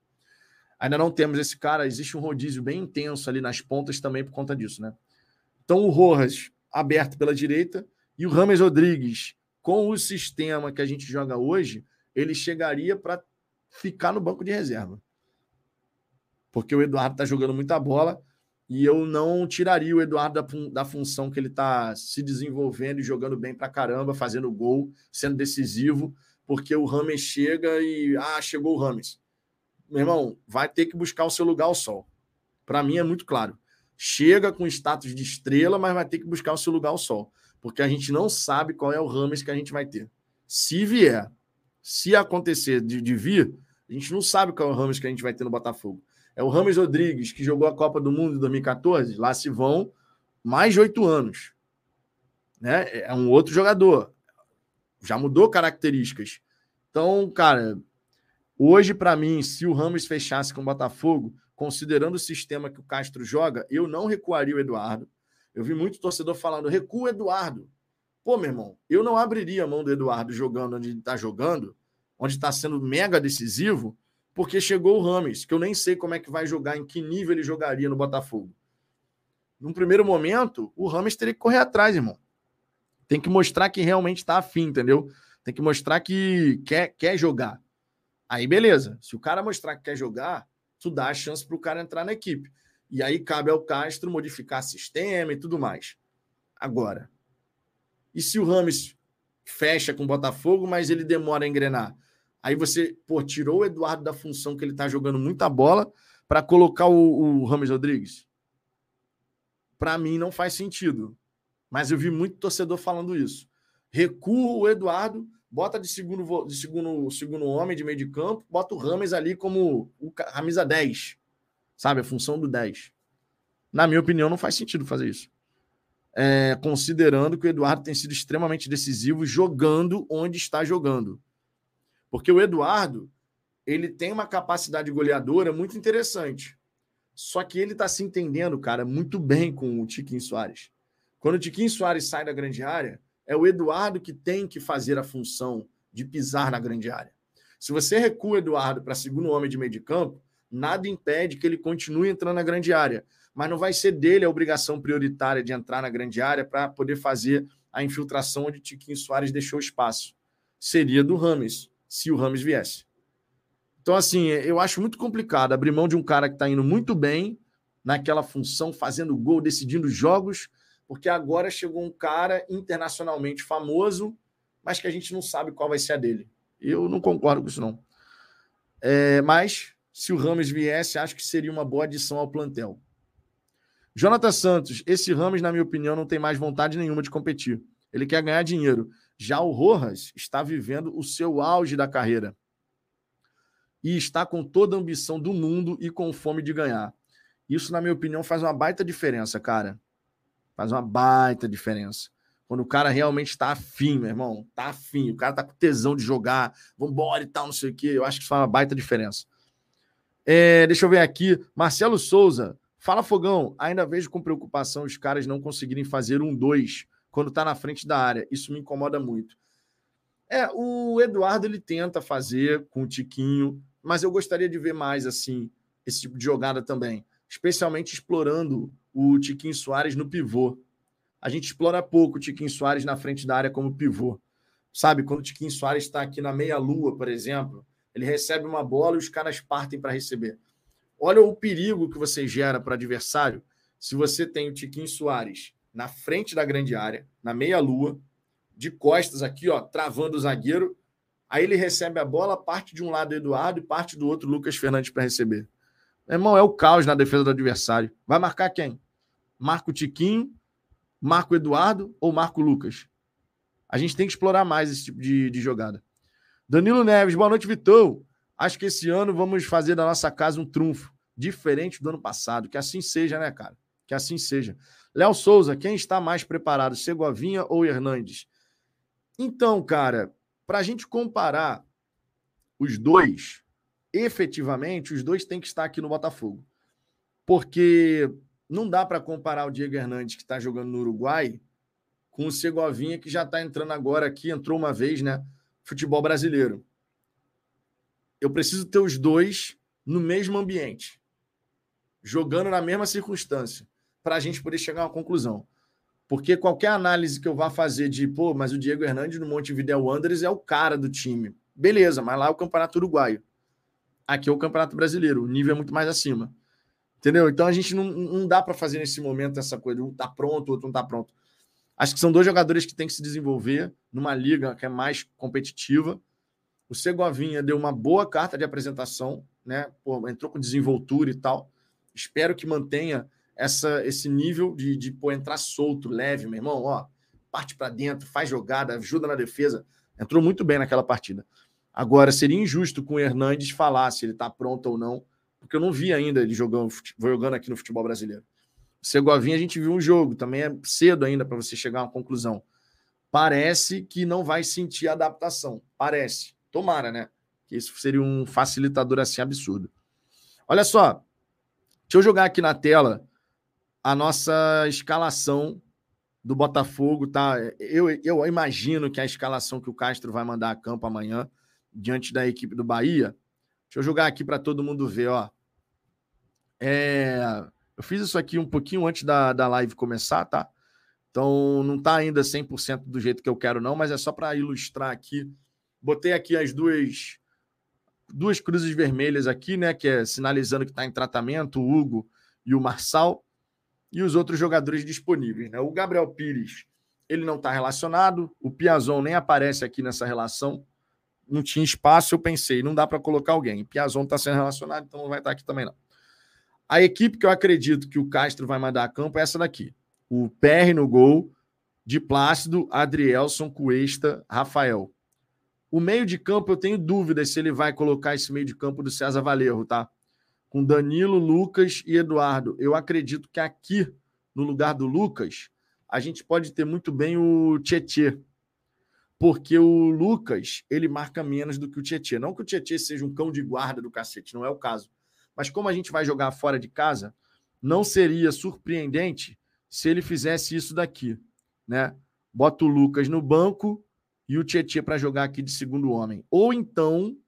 Ainda não temos esse cara, existe um rodízio bem intenso ali nas pontas também por conta disso, né? Então o Rojas aberto pela direita e o Rames Rodrigues, com o sistema que a gente joga hoje, ele chegaria para ficar no banco de reserva. Porque o Eduardo está jogando muita bola e eu não tiraria o Eduardo da, da função que ele está se desenvolvendo e jogando bem para caramba, fazendo gol, sendo decisivo, porque o Rames chega e. Ah, chegou o Rames. Meu irmão, vai ter que buscar o seu lugar ao sol. Para mim é muito claro. Chega com status de estrela, mas vai ter que buscar o seu lugar ao sol. Porque a gente não sabe qual é o Rames que a gente vai ter. Se vier, se acontecer de, de vir, a gente não sabe qual é o Rames que a gente vai ter no Botafogo. É o Rames Rodrigues, que jogou a Copa do Mundo em 2014. Lá se vão mais de oito anos. Né? É um outro jogador. Já mudou características. Então, cara, hoje, para mim, se o Ramos fechasse com o Botafogo, considerando o sistema que o Castro joga, eu não recuaria o Eduardo. Eu vi muito torcedor falando: recua o Eduardo. Pô, meu irmão, eu não abriria a mão do Eduardo jogando onde está jogando, onde está sendo mega decisivo, porque chegou o Rames, que eu nem sei como é que vai jogar, em que nível ele jogaria no Botafogo. Num primeiro momento, o Rames teria que correr atrás, irmão. Tem que mostrar que realmente está afim, entendeu? Tem que mostrar que quer, quer jogar. Aí, beleza. Se o cara mostrar que quer jogar, tu dá a chance para o cara entrar na equipe. E aí cabe ao Castro modificar sistema e tudo mais. Agora, e se o Rames fecha com o Botafogo, mas ele demora a engrenar? Aí você, pô, tirou o Eduardo da função que ele tá jogando muita bola para colocar o, o Rames Rodrigues? Para mim não faz sentido. Mas eu vi muito torcedor falando isso. Recua o Eduardo, bota de segundo, de segundo, segundo homem de meio de campo, bota o Rames ali como o camisa 10. Sabe? A função do 10. Na minha opinião, não faz sentido fazer isso. É, considerando que o Eduardo tem sido extremamente decisivo jogando onde está jogando. Porque o Eduardo, ele tem uma capacidade goleadora muito interessante. Só que ele está se entendendo, cara, muito bem com o Tiquinho Soares. Quando o Tiquinho Soares sai da grande área, é o Eduardo que tem que fazer a função de pisar na grande área. Se você recua o Eduardo para segundo homem de meio de campo, nada impede que ele continue entrando na grande área. Mas não vai ser dele a obrigação prioritária de entrar na grande área para poder fazer a infiltração onde Tiquinho Soares deixou espaço. Seria do Rames se o Rames viesse. Então, assim, eu acho muito complicado abrir mão de um cara que está indo muito bem naquela função, fazendo gol, decidindo jogos, porque agora chegou um cara internacionalmente famoso, mas que a gente não sabe qual vai ser a dele. Eu não concordo com isso, não. É, mas, se o Rames viesse, acho que seria uma boa adição ao plantel. Jonathan Santos, esse Rames, na minha opinião, não tem mais vontade nenhuma de competir. Ele quer ganhar dinheiro. Já o Rojas está vivendo o seu auge da carreira e está com toda a ambição do mundo e com fome de ganhar. Isso, na minha opinião, faz uma baita diferença, cara. Faz uma baita diferença. Quando o cara realmente está afim, meu irmão, tá afim, o cara tá com tesão de jogar, vambora e tal, não sei o quê. Eu acho que isso faz uma baita diferença. É, deixa eu ver aqui. Marcelo Souza. Fala, Fogão. Ainda vejo com preocupação os caras não conseguirem fazer um dois quando está na frente da área. Isso me incomoda muito. É, o Eduardo ele tenta fazer com o Tiquinho, mas eu gostaria de ver mais assim esse tipo de jogada também, especialmente explorando o Tiquinho Soares no pivô. A gente explora pouco o Tiquinho Soares na frente da área como pivô. Sabe, quando o Tiquinho Soares está aqui na meia-lua, por exemplo, ele recebe uma bola e os caras partem para receber. Olha o perigo que você gera para adversário se você tem o Tiquinho Soares na frente da grande área, na meia-lua, de costas aqui, ó, travando o zagueiro. Aí ele recebe a bola, parte de um lado Eduardo e parte do outro Lucas Fernandes para receber. Meu irmão, é o caos na defesa do adversário. Vai marcar quem? Marco Tiquinho, Marco Eduardo ou Marco Lucas? A gente tem que explorar mais esse tipo de, de jogada. Danilo Neves, boa noite, Vitor. Acho que esse ano vamos fazer da nossa casa um trunfo, diferente do ano passado. Que assim seja, né, cara? Que assim seja. Léo Souza, quem está mais preparado, Segovinha ou Hernandes? Então, cara, para a gente comparar os dois, efetivamente, os dois têm que estar aqui no Botafogo. Porque não dá para comparar o Diego Hernandes, que está jogando no Uruguai, com o Segovinha, que já está entrando agora aqui, entrou uma vez, né? Futebol brasileiro. Eu preciso ter os dois no mesmo ambiente, jogando na mesma circunstância, para a gente poder chegar a uma conclusão. Porque qualquer análise que eu vá fazer de, pô, mas o Diego Hernandes no Montevideo Wanderers é o cara do time. Beleza, mas lá é o Campeonato Uruguaio. Aqui é o Campeonato Brasileiro. O nível é muito mais acima. Entendeu? Então a gente não, não dá para fazer nesse momento essa coisa. Um tá pronto, outro não tá pronto. Acho que são dois jogadores que têm que se desenvolver numa liga que é mais competitiva. O Segovinha deu uma boa carta de apresentação, né? Pô, entrou com desenvoltura e tal. Espero que mantenha essa, esse nível de, de pô, entrar solto, leve, meu irmão, ó, parte para dentro, faz jogada, ajuda na defesa. Entrou muito bem naquela partida. Agora, seria injusto com o Hernandes falar se ele está pronto ou não, porque eu não vi ainda ele jogando, jogando aqui no futebol brasileiro. O Segovinha, a gente viu um jogo, também é cedo ainda para você chegar a uma conclusão. Parece que não vai sentir adaptação. Parece. Tomara, né? Que isso seria um facilitador assim absurdo. Olha só. Deixa eu jogar aqui na tela a nossa escalação do Botafogo, tá? Eu, eu imagino que a escalação que o Castro vai mandar a campo amanhã, diante da equipe do Bahia. Deixa eu jogar aqui para todo mundo ver, ó. É, eu fiz isso aqui um pouquinho antes da, da live começar, tá? Então não tá ainda 100% do jeito que eu quero, não, mas é só para ilustrar aqui. Botei aqui as duas duas cruzes vermelhas aqui, né? Que é sinalizando que está em tratamento, o Hugo e o Marçal e os outros jogadores disponíveis. Né? O Gabriel Pires ele não está relacionado, o Piazon nem aparece aqui nessa relação, não tinha espaço, eu pensei, não dá para colocar alguém. O Piazon está sendo relacionado, então não vai estar tá aqui também não. A equipe que eu acredito que o Castro vai mandar a campo é essa daqui. O PR no gol, de Plácido, Adrielson, Cuesta, Rafael. O meio de campo eu tenho dúvidas se ele vai colocar esse meio de campo do César Valerro, tá? Com Danilo, Lucas e Eduardo. Eu acredito que aqui, no lugar do Lucas, a gente pode ter muito bem o Tietê. Porque o Lucas, ele marca menos do que o Tietê. Não que o Tietê seja um cão de guarda do cacete, não é o caso. Mas como a gente vai jogar fora de casa, não seria surpreendente se ele fizesse isso daqui, né? Bota o Lucas no banco e o Tietê para jogar aqui de segundo homem. Ou então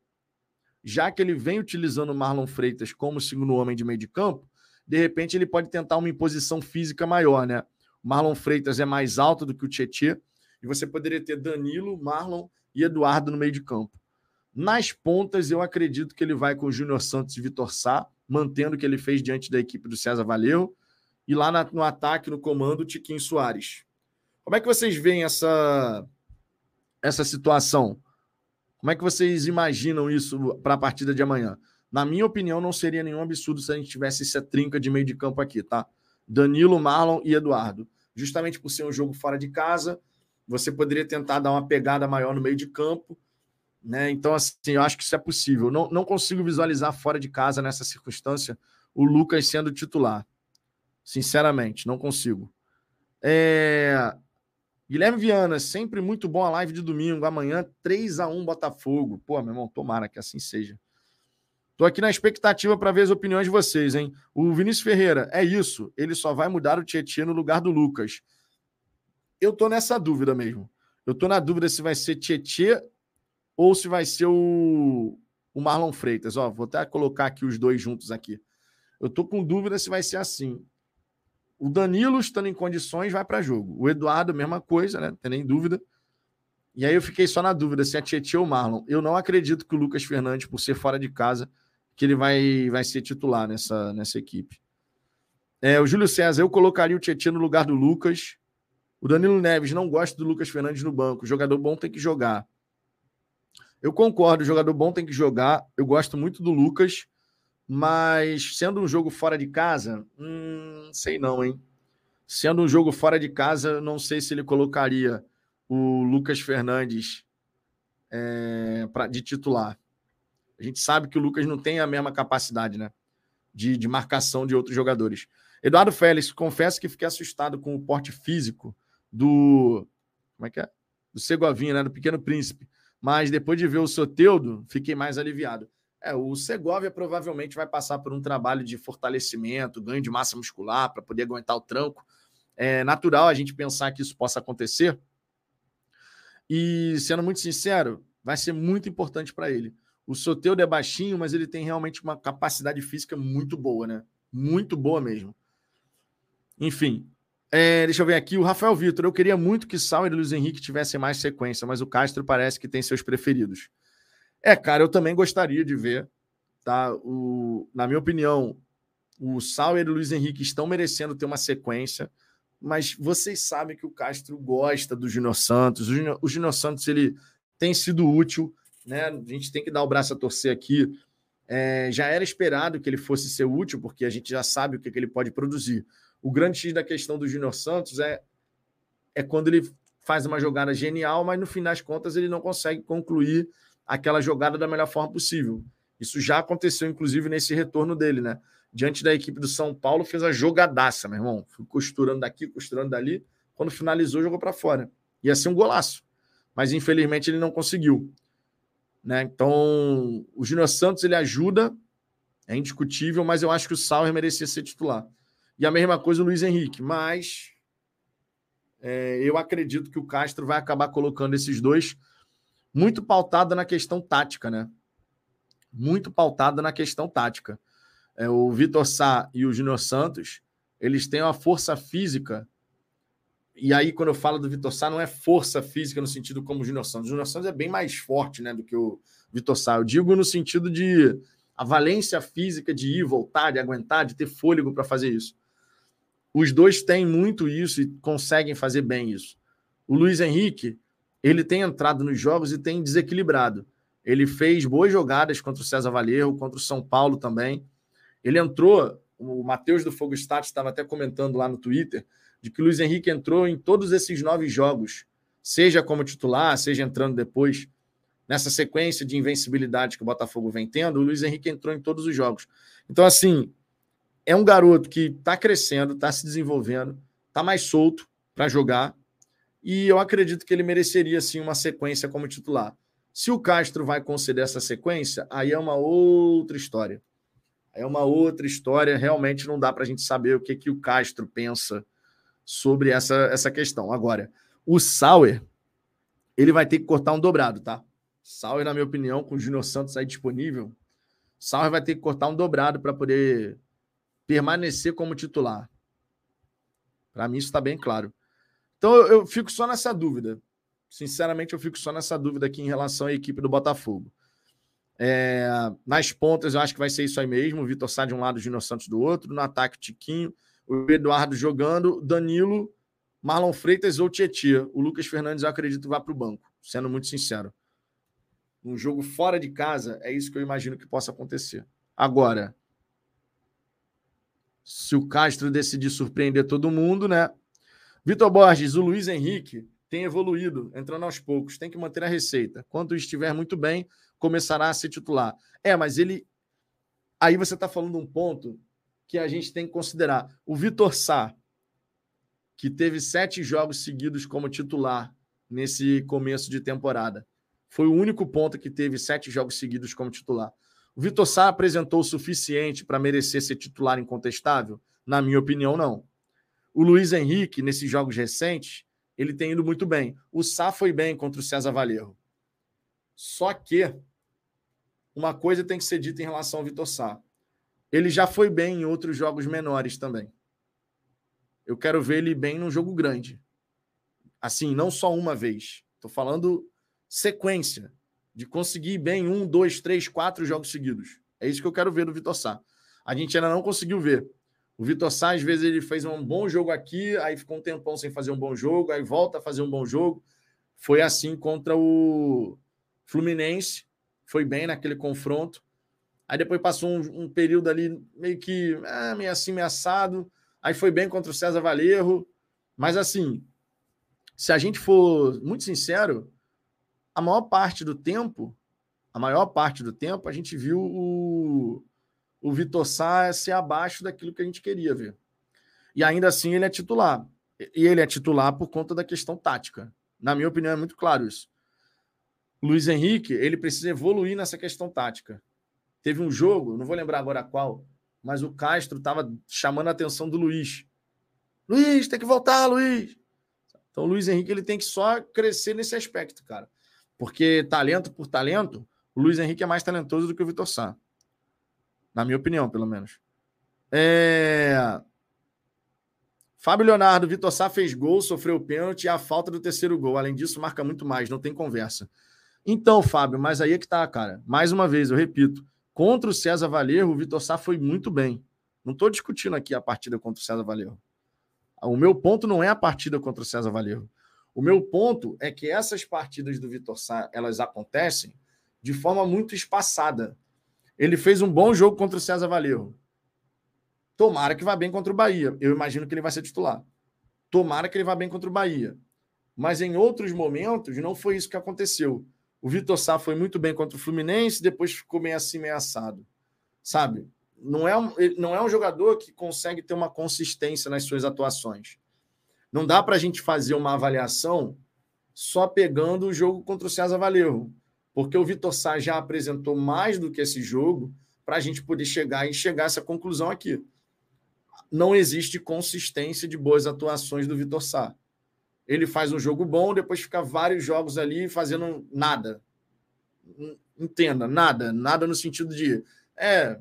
já que ele vem utilizando o Marlon Freitas como segundo homem de meio de campo, de repente ele pode tentar uma imposição física maior, né? O Marlon Freitas é mais alto do que o Tietê, e você poderia ter Danilo, Marlon e Eduardo no meio de campo. Nas pontas, eu acredito que ele vai com o Júnior Santos e Vitor Sá, mantendo o que ele fez diante da equipe do César Valeu, e lá no ataque, no comando, Tiquinho Soares. Como é que vocês veem essa, essa situação? Como é que vocês imaginam isso para a partida de amanhã? Na minha opinião, não seria nenhum absurdo se a gente tivesse essa trinca de meio de campo aqui, tá? Danilo, Marlon e Eduardo. Justamente por ser um jogo fora de casa, você poderia tentar dar uma pegada maior no meio de campo, né? Então, assim, eu acho que isso é possível. Não, não consigo visualizar fora de casa nessa circunstância o Lucas sendo titular. Sinceramente, não consigo. É... Guilherme Viana, sempre muito bom a live de domingo. Amanhã, 3 a 1 Botafogo. Pô, meu irmão, tomara que assim seja. Tô aqui na expectativa para ver as opiniões de vocês, hein? O Vinícius Ferreira, é isso. Ele só vai mudar o Tietchan no lugar do Lucas. Eu tô nessa dúvida mesmo. Eu tô na dúvida se vai ser Tietchan ou se vai ser o, o Marlon Freitas. Ó, vou até colocar aqui os dois juntos aqui. Eu tô com dúvida se vai ser assim. O Danilo, estando em condições, vai para jogo. O Eduardo, mesma coisa, né? Não tem nem dúvida. E aí eu fiquei só na dúvida se é Tietchan ou Marlon. Eu não acredito que o Lucas Fernandes, por ser fora de casa, que ele vai, vai ser titular nessa, nessa equipe. É, o Júlio César, eu colocaria o Tietchan no lugar do Lucas. O Danilo Neves não gosta do Lucas Fernandes no banco. O jogador bom tem que jogar. Eu concordo, o jogador bom tem que jogar. Eu gosto muito do Lucas, mas sendo um jogo fora de casa, hum, sei não, hein? Sendo um jogo fora de casa, não sei se ele colocaria o Lucas Fernandes é, pra, de titular. A gente sabe que o Lucas não tem a mesma capacidade, né? De, de marcação de outros jogadores. Eduardo Félix, confesso que fiquei assustado com o porte físico do. Como é que é? Do Segovinha, né? Do Pequeno Príncipe. Mas depois de ver o Soteudo, fiquei mais aliviado. É, o Segovia provavelmente vai passar por um trabalho de fortalecimento, ganho de massa muscular para poder aguentar o tranco. É natural a gente pensar que isso possa acontecer. E, sendo muito sincero, vai ser muito importante para ele. O Soteudo é baixinho, mas ele tem realmente uma capacidade física muito boa, né? Muito boa mesmo. Enfim, é, deixa eu ver aqui. O Rafael Vitor, eu queria muito que Sauer e Luiz Henrique tivessem mais sequência, mas o Castro parece que tem seus preferidos. É, cara, eu também gostaria de ver. Tá? O, na minha opinião, o Sauer e o Luiz Henrique estão merecendo ter uma sequência, mas vocês sabem que o Castro gosta do Júnior Santos. O Júnior, Santos ele tem sido útil, né? A gente tem que dar o braço a torcer aqui. É, já era esperado que ele fosse ser útil, porque a gente já sabe o que, que ele pode produzir. O grande X da questão do Júnior Santos é, é quando ele faz uma jogada genial, mas no fim das contas ele não consegue concluir aquela jogada da melhor forma possível. Isso já aconteceu, inclusive, nesse retorno dele, né? Diante da equipe do São Paulo, fez a jogadaça, meu irmão. Fui costurando daqui, costurando dali. Quando finalizou, jogou para fora. Ia ser um golaço. Mas, infelizmente, ele não conseguiu. Né? Então, o Júnior Santos ele ajuda, é indiscutível, mas eu acho que o Sauer merecia ser titular. E a mesma coisa o Luiz Henrique. Mas é, eu acredito que o Castro vai acabar colocando esses dois muito pautada na questão tática, né? Muito pautada na questão tática. É, o Vitor Sá e o Júnior Santos, eles têm uma força física. E aí, quando eu falo do Vitor Sá, não é força física no sentido como o Júnior Santos. O Júnior Santos é bem mais forte né, do que o Vitor Sá. Eu digo no sentido de a valência física de ir, voltar, de aguentar, de ter fôlego para fazer isso. Os dois têm muito isso e conseguem fazer bem isso. O Luiz Henrique, ele tem entrado nos jogos e tem desequilibrado. Ele fez boas jogadas contra o César Valerro, contra o São Paulo também. Ele entrou, o Matheus do Fogo Stats estava até comentando lá no Twitter, de que o Luiz Henrique entrou em todos esses nove jogos, seja como titular, seja entrando depois. Nessa sequência de invencibilidade que o Botafogo vem tendo, o Luiz Henrique entrou em todos os jogos. Então, assim, é um garoto que está crescendo, está se desenvolvendo, está mais solto para jogar. E eu acredito que ele mereceria sim uma sequência como titular. Se o Castro vai conceder essa sequência, aí é uma outra história. É uma outra história. Realmente não dá para a gente saber o que, que o Castro pensa sobre essa, essa questão. Agora, o Sauer, ele vai ter que cortar um dobrado, tá? Sauer, na minha opinião, com o Júnior Santos aí disponível, Sauer vai ter que cortar um dobrado para poder permanecer como titular. Para mim, isso está bem claro. Então, eu, eu, fico só nessa dúvida. Sinceramente, eu fico só nessa dúvida aqui em relação à equipe do Botafogo. É, nas pontas, eu acho que vai ser isso aí mesmo. O Vitor Sá de um lado, o Júnior Santos do outro. No ataque, Tiquinho. O Eduardo jogando. Danilo, Marlon Freitas ou Tietia. O Lucas Fernandes, eu acredito vai para o banco, sendo muito sincero. Um jogo fora de casa, é isso que eu imagino que possa acontecer. Agora, se o Castro decidir surpreender todo mundo, né? Vitor Borges, o Luiz Henrique tem evoluído, entrando aos poucos, tem que manter a receita. Quando estiver muito bem, começará a ser titular. É, mas ele. Aí você está falando um ponto que a gente tem que considerar. O Vitor Sá, que teve sete jogos seguidos como titular nesse começo de temporada, foi o único ponto que teve sete jogos seguidos como titular. O Vitor Sá apresentou o suficiente para merecer ser titular incontestável? Na minha opinião, não. O Luiz Henrique, nesses jogos recentes, ele tem ido muito bem. O Sá foi bem contra o César Valerro. Só que uma coisa tem que ser dita em relação ao Vitor Sá. Ele já foi bem em outros jogos menores também. Eu quero ver ele bem num jogo grande. Assim, não só uma vez. Estou falando sequência. De conseguir bem um, dois, três, quatro jogos seguidos. É isso que eu quero ver do Vitor Sá. A gente ainda não conseguiu ver. O Vitor Sá, às vezes, ele fez um bom jogo aqui, aí ficou um tempão sem fazer um bom jogo, aí volta a fazer um bom jogo. Foi assim contra o Fluminense, foi bem naquele confronto. Aí depois passou um, um período ali meio que ah, meio assim, ameaçado. Aí foi bem contra o César Valerro. Mas assim, se a gente for muito sincero, a maior parte do tempo, a maior parte do tempo, a gente viu o, o Vitor Sá ser abaixo daquilo que a gente queria ver. E ainda assim ele é titular. E ele é titular por conta da questão tática. Na minha opinião, é muito claro isso. Luiz Henrique, ele precisa evoluir nessa questão tática. Teve um jogo, não vou lembrar agora qual, mas o Castro estava chamando a atenção do Luiz. Luiz, tem que voltar, Luiz. Então o Luiz Henrique ele tem que só crescer nesse aspecto, cara. Porque talento por talento, o Luiz Henrique é mais talentoso do que o Vitor Sá. Na minha opinião, pelo menos. É... Fábio Leonardo, Vitor Sá fez gol, sofreu pênalti e a falta do terceiro gol. Além disso, marca muito mais, não tem conversa. Então, Fábio, mas aí é que tá, cara. Mais uma vez, eu repito. Contra o César Valerro, o Vitor Sá foi muito bem. Não estou discutindo aqui a partida contra o César Valerro. O meu ponto não é a partida contra o César Valerro. O meu ponto é que essas partidas do Vitor Sá, elas acontecem de forma muito espaçada. Ele fez um bom jogo contra o César Valerro. Tomara que vá bem contra o Bahia. Eu imagino que ele vai ser titular. Tomara que ele vá bem contra o Bahia. Mas em outros momentos, não foi isso que aconteceu. O Vitor Sá foi muito bem contra o Fluminense, depois ficou meio assim, ameaçado. Sabe? Não é, um, não é um jogador que consegue ter uma consistência nas suas atuações. Não dá para a gente fazer uma avaliação só pegando o jogo contra o César Valerro porque o Vitor Sá já apresentou mais do que esse jogo para a gente poder chegar e chegar a essa conclusão aqui. Não existe consistência de boas atuações do Vitor Sá. Ele faz um jogo bom, depois fica vários jogos ali fazendo nada. Entenda, nada. Nada no sentido de, é,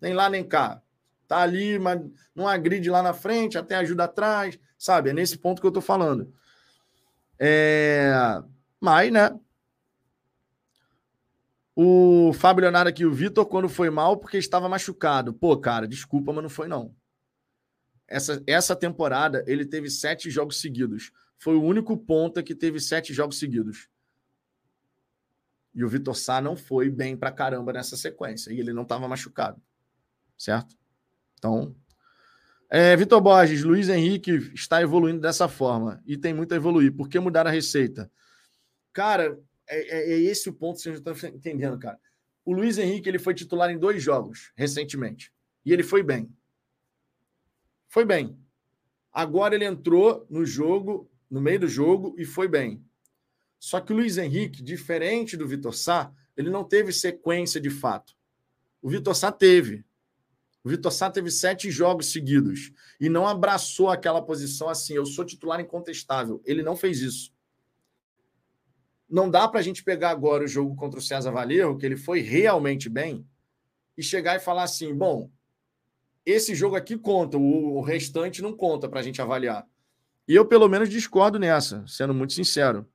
nem lá nem cá. Tá ali, mas não agride lá na frente, até ajuda atrás, sabe? É nesse ponto que eu tô falando. É... Mas, né, o Fábio Leonardo aqui, o Vitor, quando foi mal, porque estava machucado. Pô, cara, desculpa, mas não foi, não. Essa, essa temporada, ele teve sete jogos seguidos. Foi o único ponta que teve sete jogos seguidos. E o Vitor Sá não foi bem pra caramba nessa sequência. E ele não estava machucado. Certo? Então. É, Vitor Borges, Luiz Henrique está evoluindo dessa forma. E tem muito a evoluir. Por que mudar a receita? Cara, é, é, é esse o ponto que vocês estão entendendo, cara. O Luiz Henrique ele foi titular em dois jogos recentemente. E ele foi bem. Foi bem. Agora ele entrou no jogo, no meio do jogo, e foi bem. Só que o Luiz Henrique, diferente do Vitor Sá, ele não teve sequência de fato. O Vitor Sá teve. O Vitor Sá teve sete jogos seguidos e não abraçou aquela posição assim. Eu sou titular incontestável. Ele não fez isso não dá para a gente pegar agora o jogo contra o César Valerro, que ele foi realmente bem, e chegar e falar assim: bom, esse jogo aqui conta, o, restante não conta para a gente avaliar. E eu, pelo menos, discordo nessa, sendo muito sincero.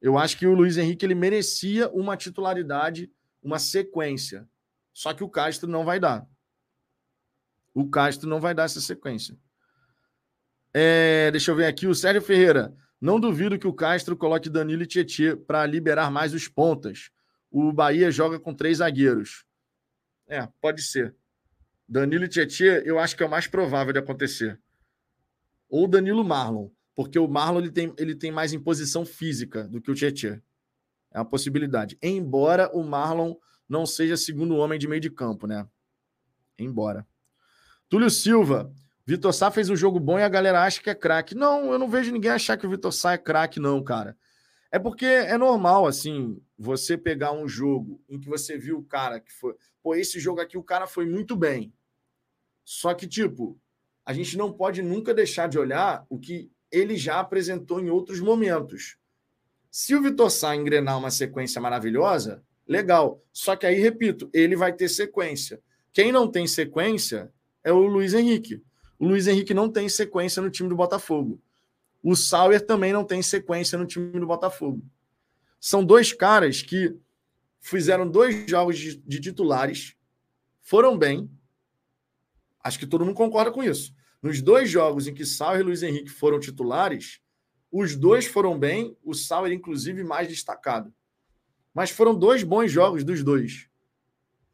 Eu acho que o Luiz Henrique ele merecia uma titularidade, uma sequência. Só que o Castro não vai dar. O Castro não vai dar essa sequência. É, deixa eu ver aqui, o Sérgio Ferreira. Não duvido que o Castro coloque Danilo e Tietê para liberar mais os pontas. O Bahia joga com três zagueiros. É, pode ser. Danilo e Tietê, eu acho que é o mais provável de acontecer. Ou Danilo Marlon, porque o Marlon ele tem, ele tem mais imposição física do que o Tietê. É uma possibilidade. Embora o Marlon não seja segundo homem de meio de campo, né? Embora. Túlio Silva, Vitor Sá fez um jogo bom e a galera acha que é craque. Não, eu não vejo ninguém achar que o Vitor Sá é craque, não, cara. É porque é normal, assim, você pegar um jogo em que você viu o cara que foi. Pô, esse jogo aqui o cara foi muito bem. Só que, tipo, a gente não pode nunca deixar de olhar o que ele já apresentou em outros momentos. Se o Vitor Sá engrenar uma sequência maravilhosa, legal. Só que aí, repito, ele vai ter sequência. Quem não tem sequência é o Luiz Henrique. O Luiz Henrique não tem sequência no time do Botafogo. O Sauer também não tem sequência no time do Botafogo. São dois caras que fizeram dois jogos de, de titulares, foram bem. Acho que todo mundo concorda com isso. Nos dois jogos em que Sauer e Luiz Henrique foram titulares, os dois foram bem, o Sauer, inclusive, mais destacado. Mas foram dois bons jogos dos dois.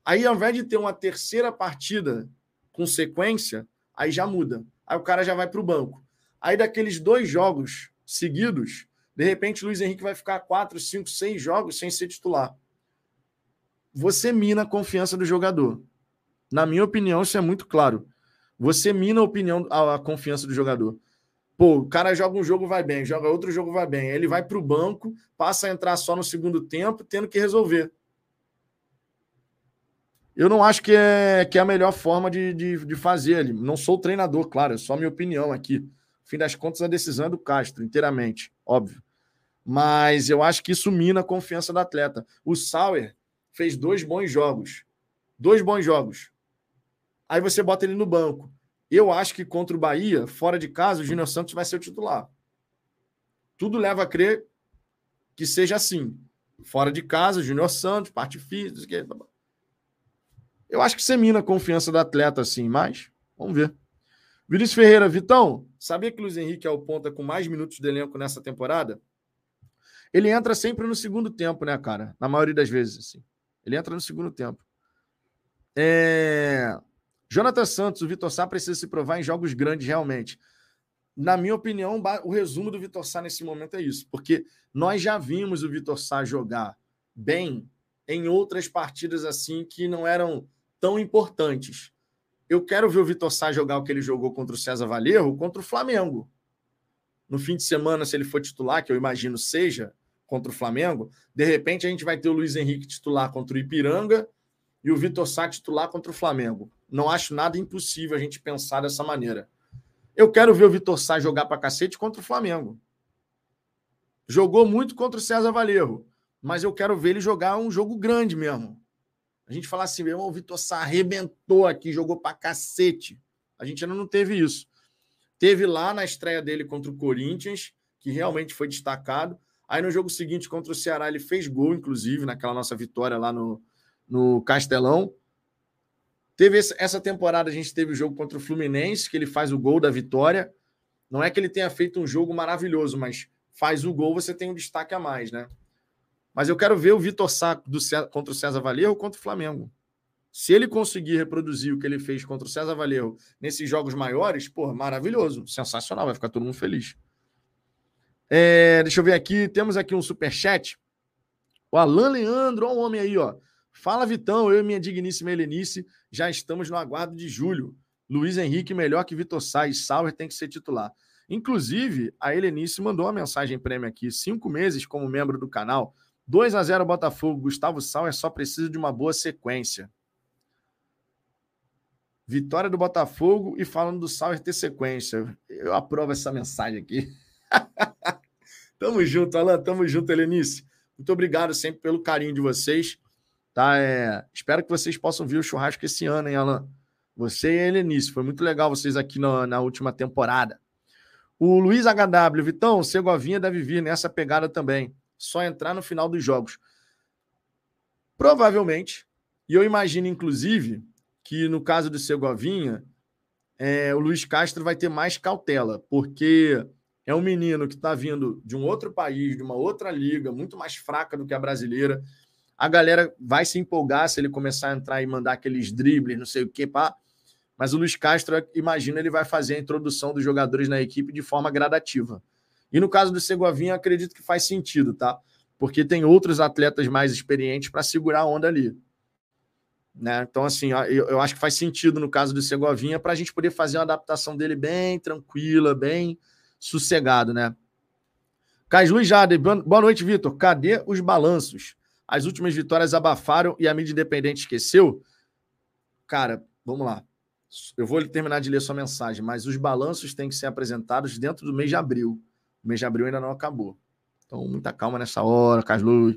Aí, ao invés de ter uma terceira partida com sequência, aí já muda. Aí o cara já vai para o banco. Aí, daqueles dois jogos seguidos, de repente, o Luiz Henrique vai ficar quatro, cinco, seis jogos sem ser titular. Você mina a confiança do jogador. Na minha opinião, isso é muito claro. Você mina a opinião, a, a confiança do jogador. Pô, o cara joga um jogo, vai bem, joga outro jogo, vai bem. Ele vai para o banco, passa a entrar só no segundo tempo, tendo que resolver. Eu não acho que é, que é a melhor forma de, de, de fazer ali. Não sou treinador, claro, é só minha opinião aqui. No fim das contas, a decisão é do Castro, inteiramente, óbvio. Mas eu acho que isso mina a confiança do atleta. O Sauer fez dois bons jogos. Dois bons jogos. Aí você bota ele no banco. Eu acho que contra o Bahia, fora de casa, o Júnior Santos vai ser o titular. Tudo leva a crer que seja assim. Fora de casa, Júnior Santos, parte física. Eu acho que você mina a confiança do atleta assim, mas vamos ver. Vinícius Ferreira, Vitão, sabia que o Luiz Henrique é o ponta com mais minutos de elenco nessa temporada? Ele entra sempre no segundo tempo, né, cara? Na maioria das vezes, assim. Ele entra no segundo tempo. É... Jonathan Santos, o Vitor Sá precisa se provar em jogos grandes realmente. Na minha opinião, o resumo do Vitor Sá nesse momento é isso, porque nós já vimos o Vitor Sá jogar bem em outras partidas assim que não eram tão importantes. Eu quero ver o Vitor Sá jogar o que ele jogou contra o César Valerro contra o Flamengo. No fim de semana, se ele for titular, que eu imagino seja, contra o Flamengo, de repente a gente vai ter o Luiz Henrique titular contra o Ipiranga e o Vitor Sá titular contra o Flamengo. Não acho nada impossível a gente pensar dessa maneira. Eu quero ver o Vitor Sá jogar para cacete contra o Flamengo. Jogou muito contra o César Valerro, mas eu quero ver ele jogar um jogo grande mesmo. A gente falar assim, meu irmão, o Vitor Sá arrebentou aqui, jogou para cacete. A gente ainda não teve isso. Teve lá na estreia dele contra o Corinthians, que realmente foi destacado. Aí no jogo seguinte contra o Ceará, ele fez gol, inclusive, naquela nossa vitória lá no, no Castelão. Teve essa temporada, a gente teve o jogo contra o Fluminense, que ele faz o gol da vitória. Não é que ele tenha feito um jogo maravilhoso, mas faz o gol, você tem um destaque a mais, né? Mas eu quero ver o Vitor Sá do César, contra o César Valerro contra o Flamengo. Se ele conseguir reproduzir o que ele fez contra o César Valerro nesses jogos maiores, pô, maravilhoso, sensacional, vai ficar todo mundo feliz. É, deixa eu ver aqui, temos aqui um super chat. O Alan Leandro, olha o homem aí, ó. Fala, Vitão, eu e minha digníssima Helenice já estamos no aguardo de julho. Luiz Henrique melhor que Vitor Sá e Sauer tem que ser titular. Inclusive, a Helenice mandou uma mensagem prêmio aqui: cinco meses como membro do canal. 2 a 0 Botafogo. Gustavo Sauer só precisa de uma boa sequência. Vitória do Botafogo e falando do Sauer ter sequência. Eu aprovo essa mensagem aqui. tamo junto, Alan. Tamo junto, Helenice. Muito obrigado sempre pelo carinho de vocês. Tá? É, espero que vocês possam vir o churrasco esse ano, hein, Alan? Você e a Helenice. Foi muito legal vocês aqui na, na última temporada. O Luiz HW, Vitão, Segovinha deve vir nessa pegada também. Só entrar no final dos jogos. Provavelmente. E eu imagino, inclusive, que no caso do Segovinha, é, o Luiz Castro vai ter mais cautela, porque é um menino que está vindo de um outro país, de uma outra liga, muito mais fraca do que a brasileira a galera vai se empolgar se ele começar a entrar e mandar aqueles dribles, não sei o que, pá. Mas o Luiz Castro, imagina, ele vai fazer a introdução dos jogadores na equipe de forma gradativa. E no caso do Segovinha, acredito que faz sentido, tá? Porque tem outros atletas mais experientes para segurar a onda ali. Né? Então, assim, eu, eu acho que faz sentido no caso do Segovinha para a gente poder fazer uma adaptação dele bem tranquila, bem sossegado, né? Cais Luiz Jade, boa noite, Vitor. Cadê os balanços? As últimas vitórias abafaram e a mídia independente esqueceu. Cara, vamos lá. Eu vou terminar de ler sua mensagem, mas os balanços têm que ser apresentados dentro do mês de abril. O mês de abril ainda não acabou. Então, muita calma nessa hora, Carlos.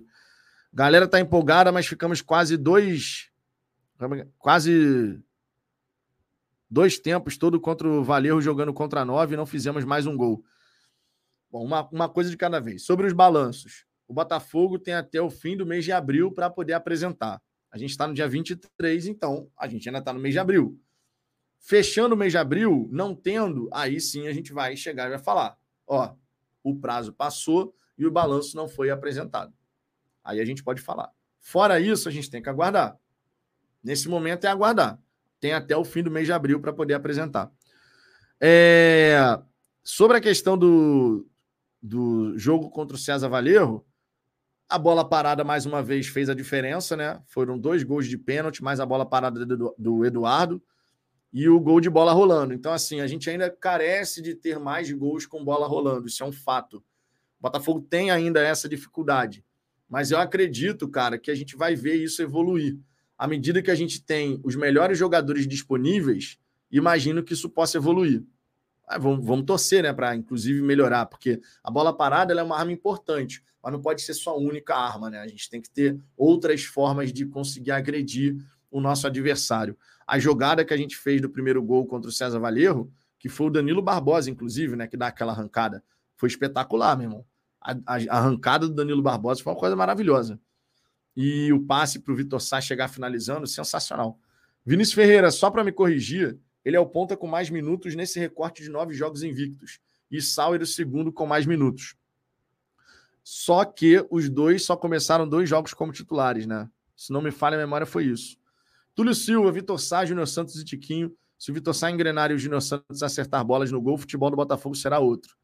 Galera tá empolgada, mas ficamos quase dois. É quase dois tempos todo contra o Valerro jogando contra nove e não fizemos mais um gol. Bom, uma, uma coisa de cada vez. Sobre os balanços. O Botafogo tem até o fim do mês de abril para poder apresentar. A gente está no dia 23, então a gente ainda está no mês de abril. Fechando o mês de abril, não tendo, aí sim a gente vai chegar e vai falar: ó, o prazo passou e o balanço não foi apresentado. Aí a gente pode falar. Fora isso, a gente tem que aguardar. Nesse momento é aguardar. Tem até o fim do mês de abril para poder apresentar. É... Sobre a questão do, do jogo contra o César Valerro, a bola parada mais uma vez fez a diferença, né? Foram dois gols de pênalti, mais a bola parada do, do Eduardo e o gol de bola rolando. Então, assim, a gente ainda carece de ter mais gols com bola rolando. Isso é um fato. O Botafogo tem ainda essa dificuldade. Mas eu acredito, cara, que a gente vai ver isso evoluir. À medida que a gente tem os melhores jogadores disponíveis, imagino que isso possa evoluir. Ah, vamos, vamos, torcer, né, para inclusive melhorar, porque a bola parada é uma arma importante, mas não pode ser só a única arma, né? A gente tem que ter outras formas de conseguir agredir o nosso adversário. A jogada que a gente fez do primeiro gol contra o César Valerro, que foi o Danilo Barbosa, inclusive, né, que dá aquela arrancada, foi espetacular, meu irmão. A, a, arrancada do Danilo Barbosa foi uma coisa maravilhosa. E o passe para o Vitor Sá chegar finalizando, sensacional. Vinícius Ferreira, só para me corrigir, ele é o ponta com mais minutos nesse recorte de nove jogos invictos. E Sauer o segundo com mais minutos. Só que os dois só começaram dois jogos como titulares, né? Se não me falha a memória, foi isso. Túlio Silva, Vitor Sá, Júnior Santos e Tiquinho. Se o Vitor Sá engrenar e o Júnior Santos acertar bolas no gol, o futebol do Botafogo será outro.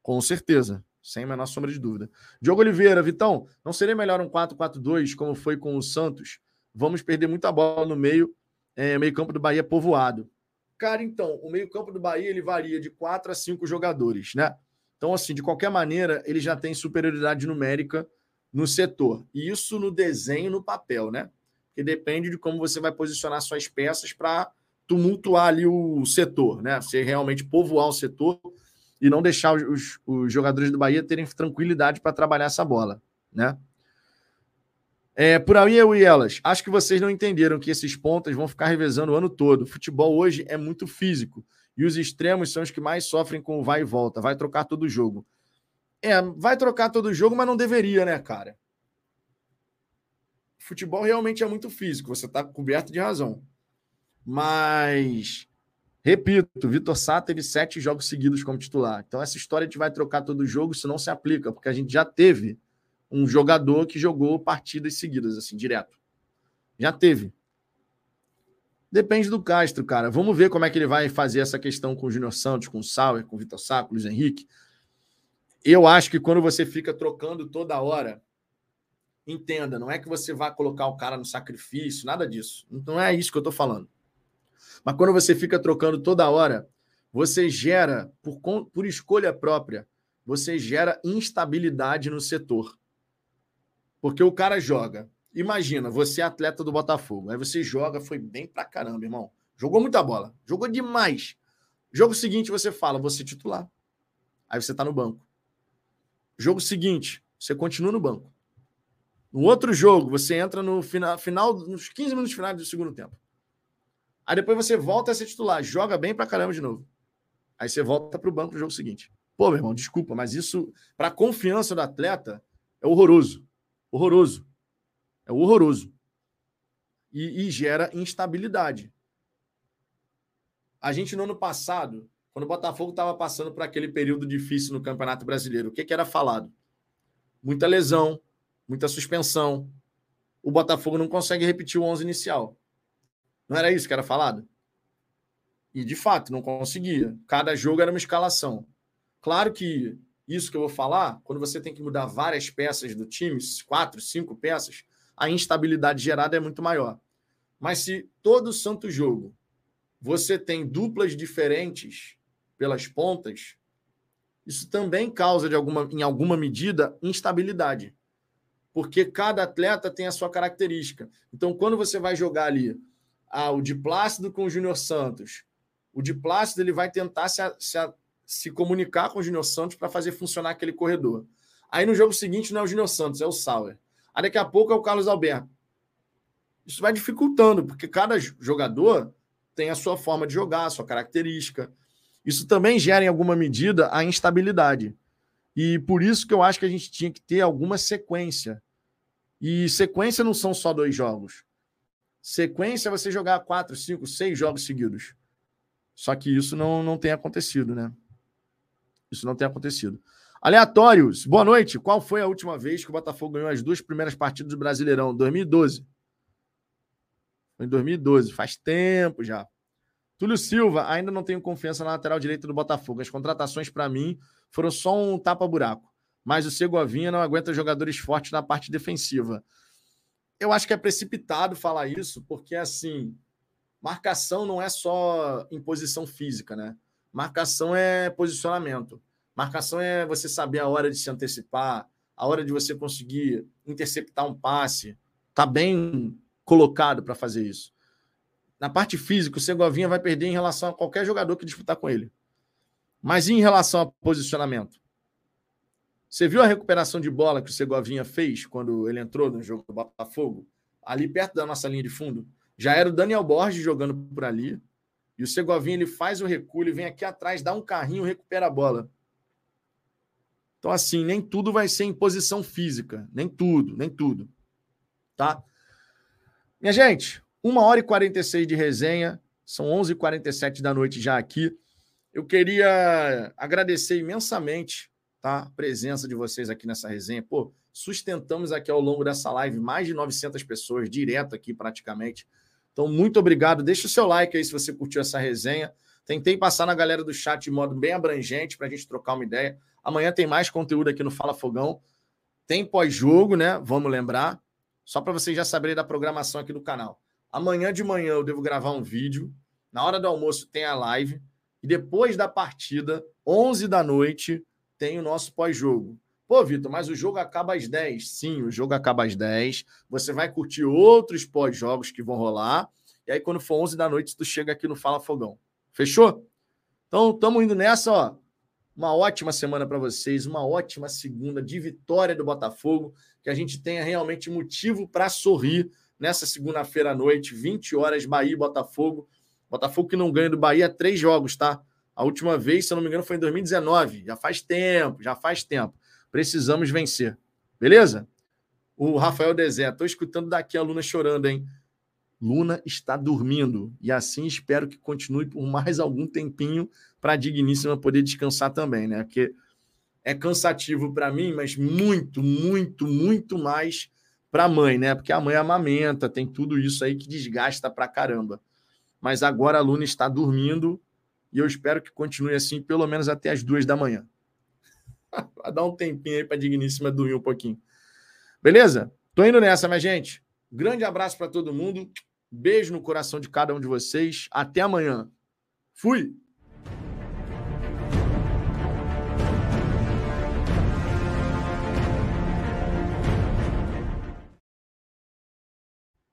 Com certeza, sem a menor sombra de dúvida. Diogo Oliveira, Vitão, não seria melhor um 4-4-2 como foi com o Santos? Vamos perder muita bola no meio, é, meio campo do Bahia povoado. Cara, então, o meio-campo do Bahia ele varia de quatro a cinco jogadores, né? Então, assim, de qualquer maneira, ele já tem superioridade numérica no setor. E isso no desenho, no papel, né? Que depende de como você vai posicionar suas peças para tumultuar ali o setor, né? Você realmente povoar o setor e não deixar os, os jogadores do Bahia terem tranquilidade para trabalhar essa bola, né? É, por aí eu e elas. Acho que vocês não entenderam que esses pontas vão ficar revezando o ano todo. O futebol hoje é muito físico. E os extremos são os que mais sofrem com o vai e volta. Vai trocar todo o jogo. É, vai trocar todo o jogo, mas não deveria, né, cara? Futebol realmente é muito físico. Você está coberto de razão. Mas, repito, Vitor Sá teve sete jogos seguidos como titular. Então, essa história de vai trocar todo jogo, isso não se aplica, porque a gente já teve um jogador que jogou partidas seguidas, assim, direto. Já teve. Depende do Castro, cara. Vamos ver como é que ele vai fazer essa questão com o Júnior Santos, com o Sauer, com o Vitor Sá, com o Luiz Henrique. Eu acho que quando você fica trocando toda hora, entenda, não é que você vai colocar o cara no sacrifício, nada disso. Não é isso que eu estou falando. Mas quando você fica trocando toda hora, você gera, por, por escolha própria, você gera instabilidade no setor. Porque o cara joga. Imagina, você é atleta do Botafogo. Aí você joga, foi bem pra caramba, irmão. Jogou muita bola. Jogou demais. Jogo seguinte, você fala, você titular. Aí você tá no banco. Jogo seguinte, você continua no banco. No outro jogo, você entra no final, final nos 15 minutos finais do segundo tempo. Aí depois você volta a ser titular, joga bem pra caramba de novo. Aí você volta pro banco no jogo seguinte. Pô, meu irmão, desculpa, mas isso, para confiança do atleta, é horroroso horroroso. É horroroso. E, e, gera instabilidade. A gente, no ano passado, quando o Botafogo estava passando por aquele período difícil no Campeonato Brasileiro, o que, que era falado? Muita lesão, muita suspensão. O Botafogo não consegue repetir o 11 inicial. Não era isso que era falado? E, de fato, não conseguia. Cada jogo era uma escalação. Claro que isso que eu vou falar, quando você tem que mudar várias peças do time, quatro, cinco peças, a instabilidade gerada é muito maior. Mas se todo santo jogo você tem duplas diferentes pelas pontas, isso também causa, de alguma, em alguma medida, instabilidade. Porque cada atleta tem a sua característica. Então, quando você vai jogar ali ah, o de Plácido com o Júnior Santos, o de Plácido ele vai tentar se, se, se comunicar com o Júnior Santos para fazer funcionar aquele corredor. Aí no jogo seguinte não é o Júnior Santos, é o Sauer. Aí daqui a pouco é o Carlos Alberto. Isso vai dificultando, porque cada jogador tem a sua forma de jogar, a sua característica. Isso também gera, em alguma medida, a instabilidade. E por isso que eu acho que a gente tinha que ter alguma sequência. E sequência não são só dois jogos. Sequência é você jogar quatro, cinco, seis jogos seguidos. Só que isso não, não tem acontecido, né? Isso não tem acontecido. Aleatórios, boa noite. Qual foi a última vez que o Botafogo ganhou as duas primeiras partidas do Brasileirão? 2012. Foi em 2012, faz tempo já. Túlio Silva, ainda não tenho confiança na lateral direita do Botafogo. As contratações, para mim, foram só um tapa-buraco. Mas o Segovinha não aguenta jogadores fortes na parte defensiva. Eu acho que é precipitado falar isso, porque, assim, marcação não é só imposição física, né? Marcação é posicionamento. Marcação é você saber a hora de se antecipar, a hora de você conseguir interceptar um passe. Tá bem colocado para fazer isso. Na parte física, o Segovinha vai perder em relação a qualquer jogador que disputar com ele. Mas em relação ao posicionamento? Você viu a recuperação de bola que o Segovinha fez quando ele entrou no jogo do Botafogo? Ali perto da nossa linha de fundo. Já era o Daniel Borges jogando por ali. E o Segovinha ele faz o recuo, ele vem aqui atrás, dá um carrinho, recupera a bola. Então, assim, nem tudo vai ser em posição física. Nem tudo, nem tudo. Tá? Minha gente, uma hora e 46 de resenha, são 11h47 da noite já aqui. Eu queria agradecer imensamente tá, a presença de vocês aqui nessa resenha. Pô, sustentamos aqui ao longo dessa live mais de 900 pessoas, direto aqui praticamente. Então, muito obrigado. Deixa o seu like aí se você curtiu essa resenha. Tentei passar na galera do chat de modo bem abrangente para a gente trocar uma ideia. Amanhã tem mais conteúdo aqui no Fala Fogão. Tem pós-jogo, né? Vamos lembrar. Só para vocês já saberem da programação aqui do canal. Amanhã de manhã eu devo gravar um vídeo. Na hora do almoço tem a live. E depois da partida, 11 da noite, tem o nosso pós-jogo. Pô, Vitor, mas o jogo acaba às 10. Sim, o jogo acaba às 10. Você vai curtir outros pós-jogos que vão rolar. E aí, quando for 11 da noite, tu chega aqui no Fala Fogão. Fechou? Então, estamos indo nessa, ó. Uma ótima semana para vocês, uma ótima segunda de vitória do Botafogo, que a gente tenha realmente motivo para sorrir nessa segunda-feira à noite, 20 horas, Bahia e Botafogo. Botafogo que não ganha do Bahia três jogos, tá? A última vez, se eu não me engano, foi em 2019. Já faz tempo, já faz tempo. Precisamos vencer. Beleza? O Rafael Dezé, estou escutando daqui a Luna chorando, hein? Luna está dormindo. E assim espero que continue por mais algum tempinho para a Digníssima poder descansar também, né? Porque é cansativo para mim, mas muito, muito, muito mais para a mãe, né? Porque a mãe amamenta, tem tudo isso aí que desgasta para caramba. Mas agora a Luna está dormindo e eu espero que continue assim pelo menos até as duas da manhã. Vai dar um tempinho aí para a Digníssima dormir um pouquinho. Beleza? Tô indo nessa, minha gente. Grande abraço para todo mundo. Beijo no coração de cada um de vocês. Até amanhã. Fui!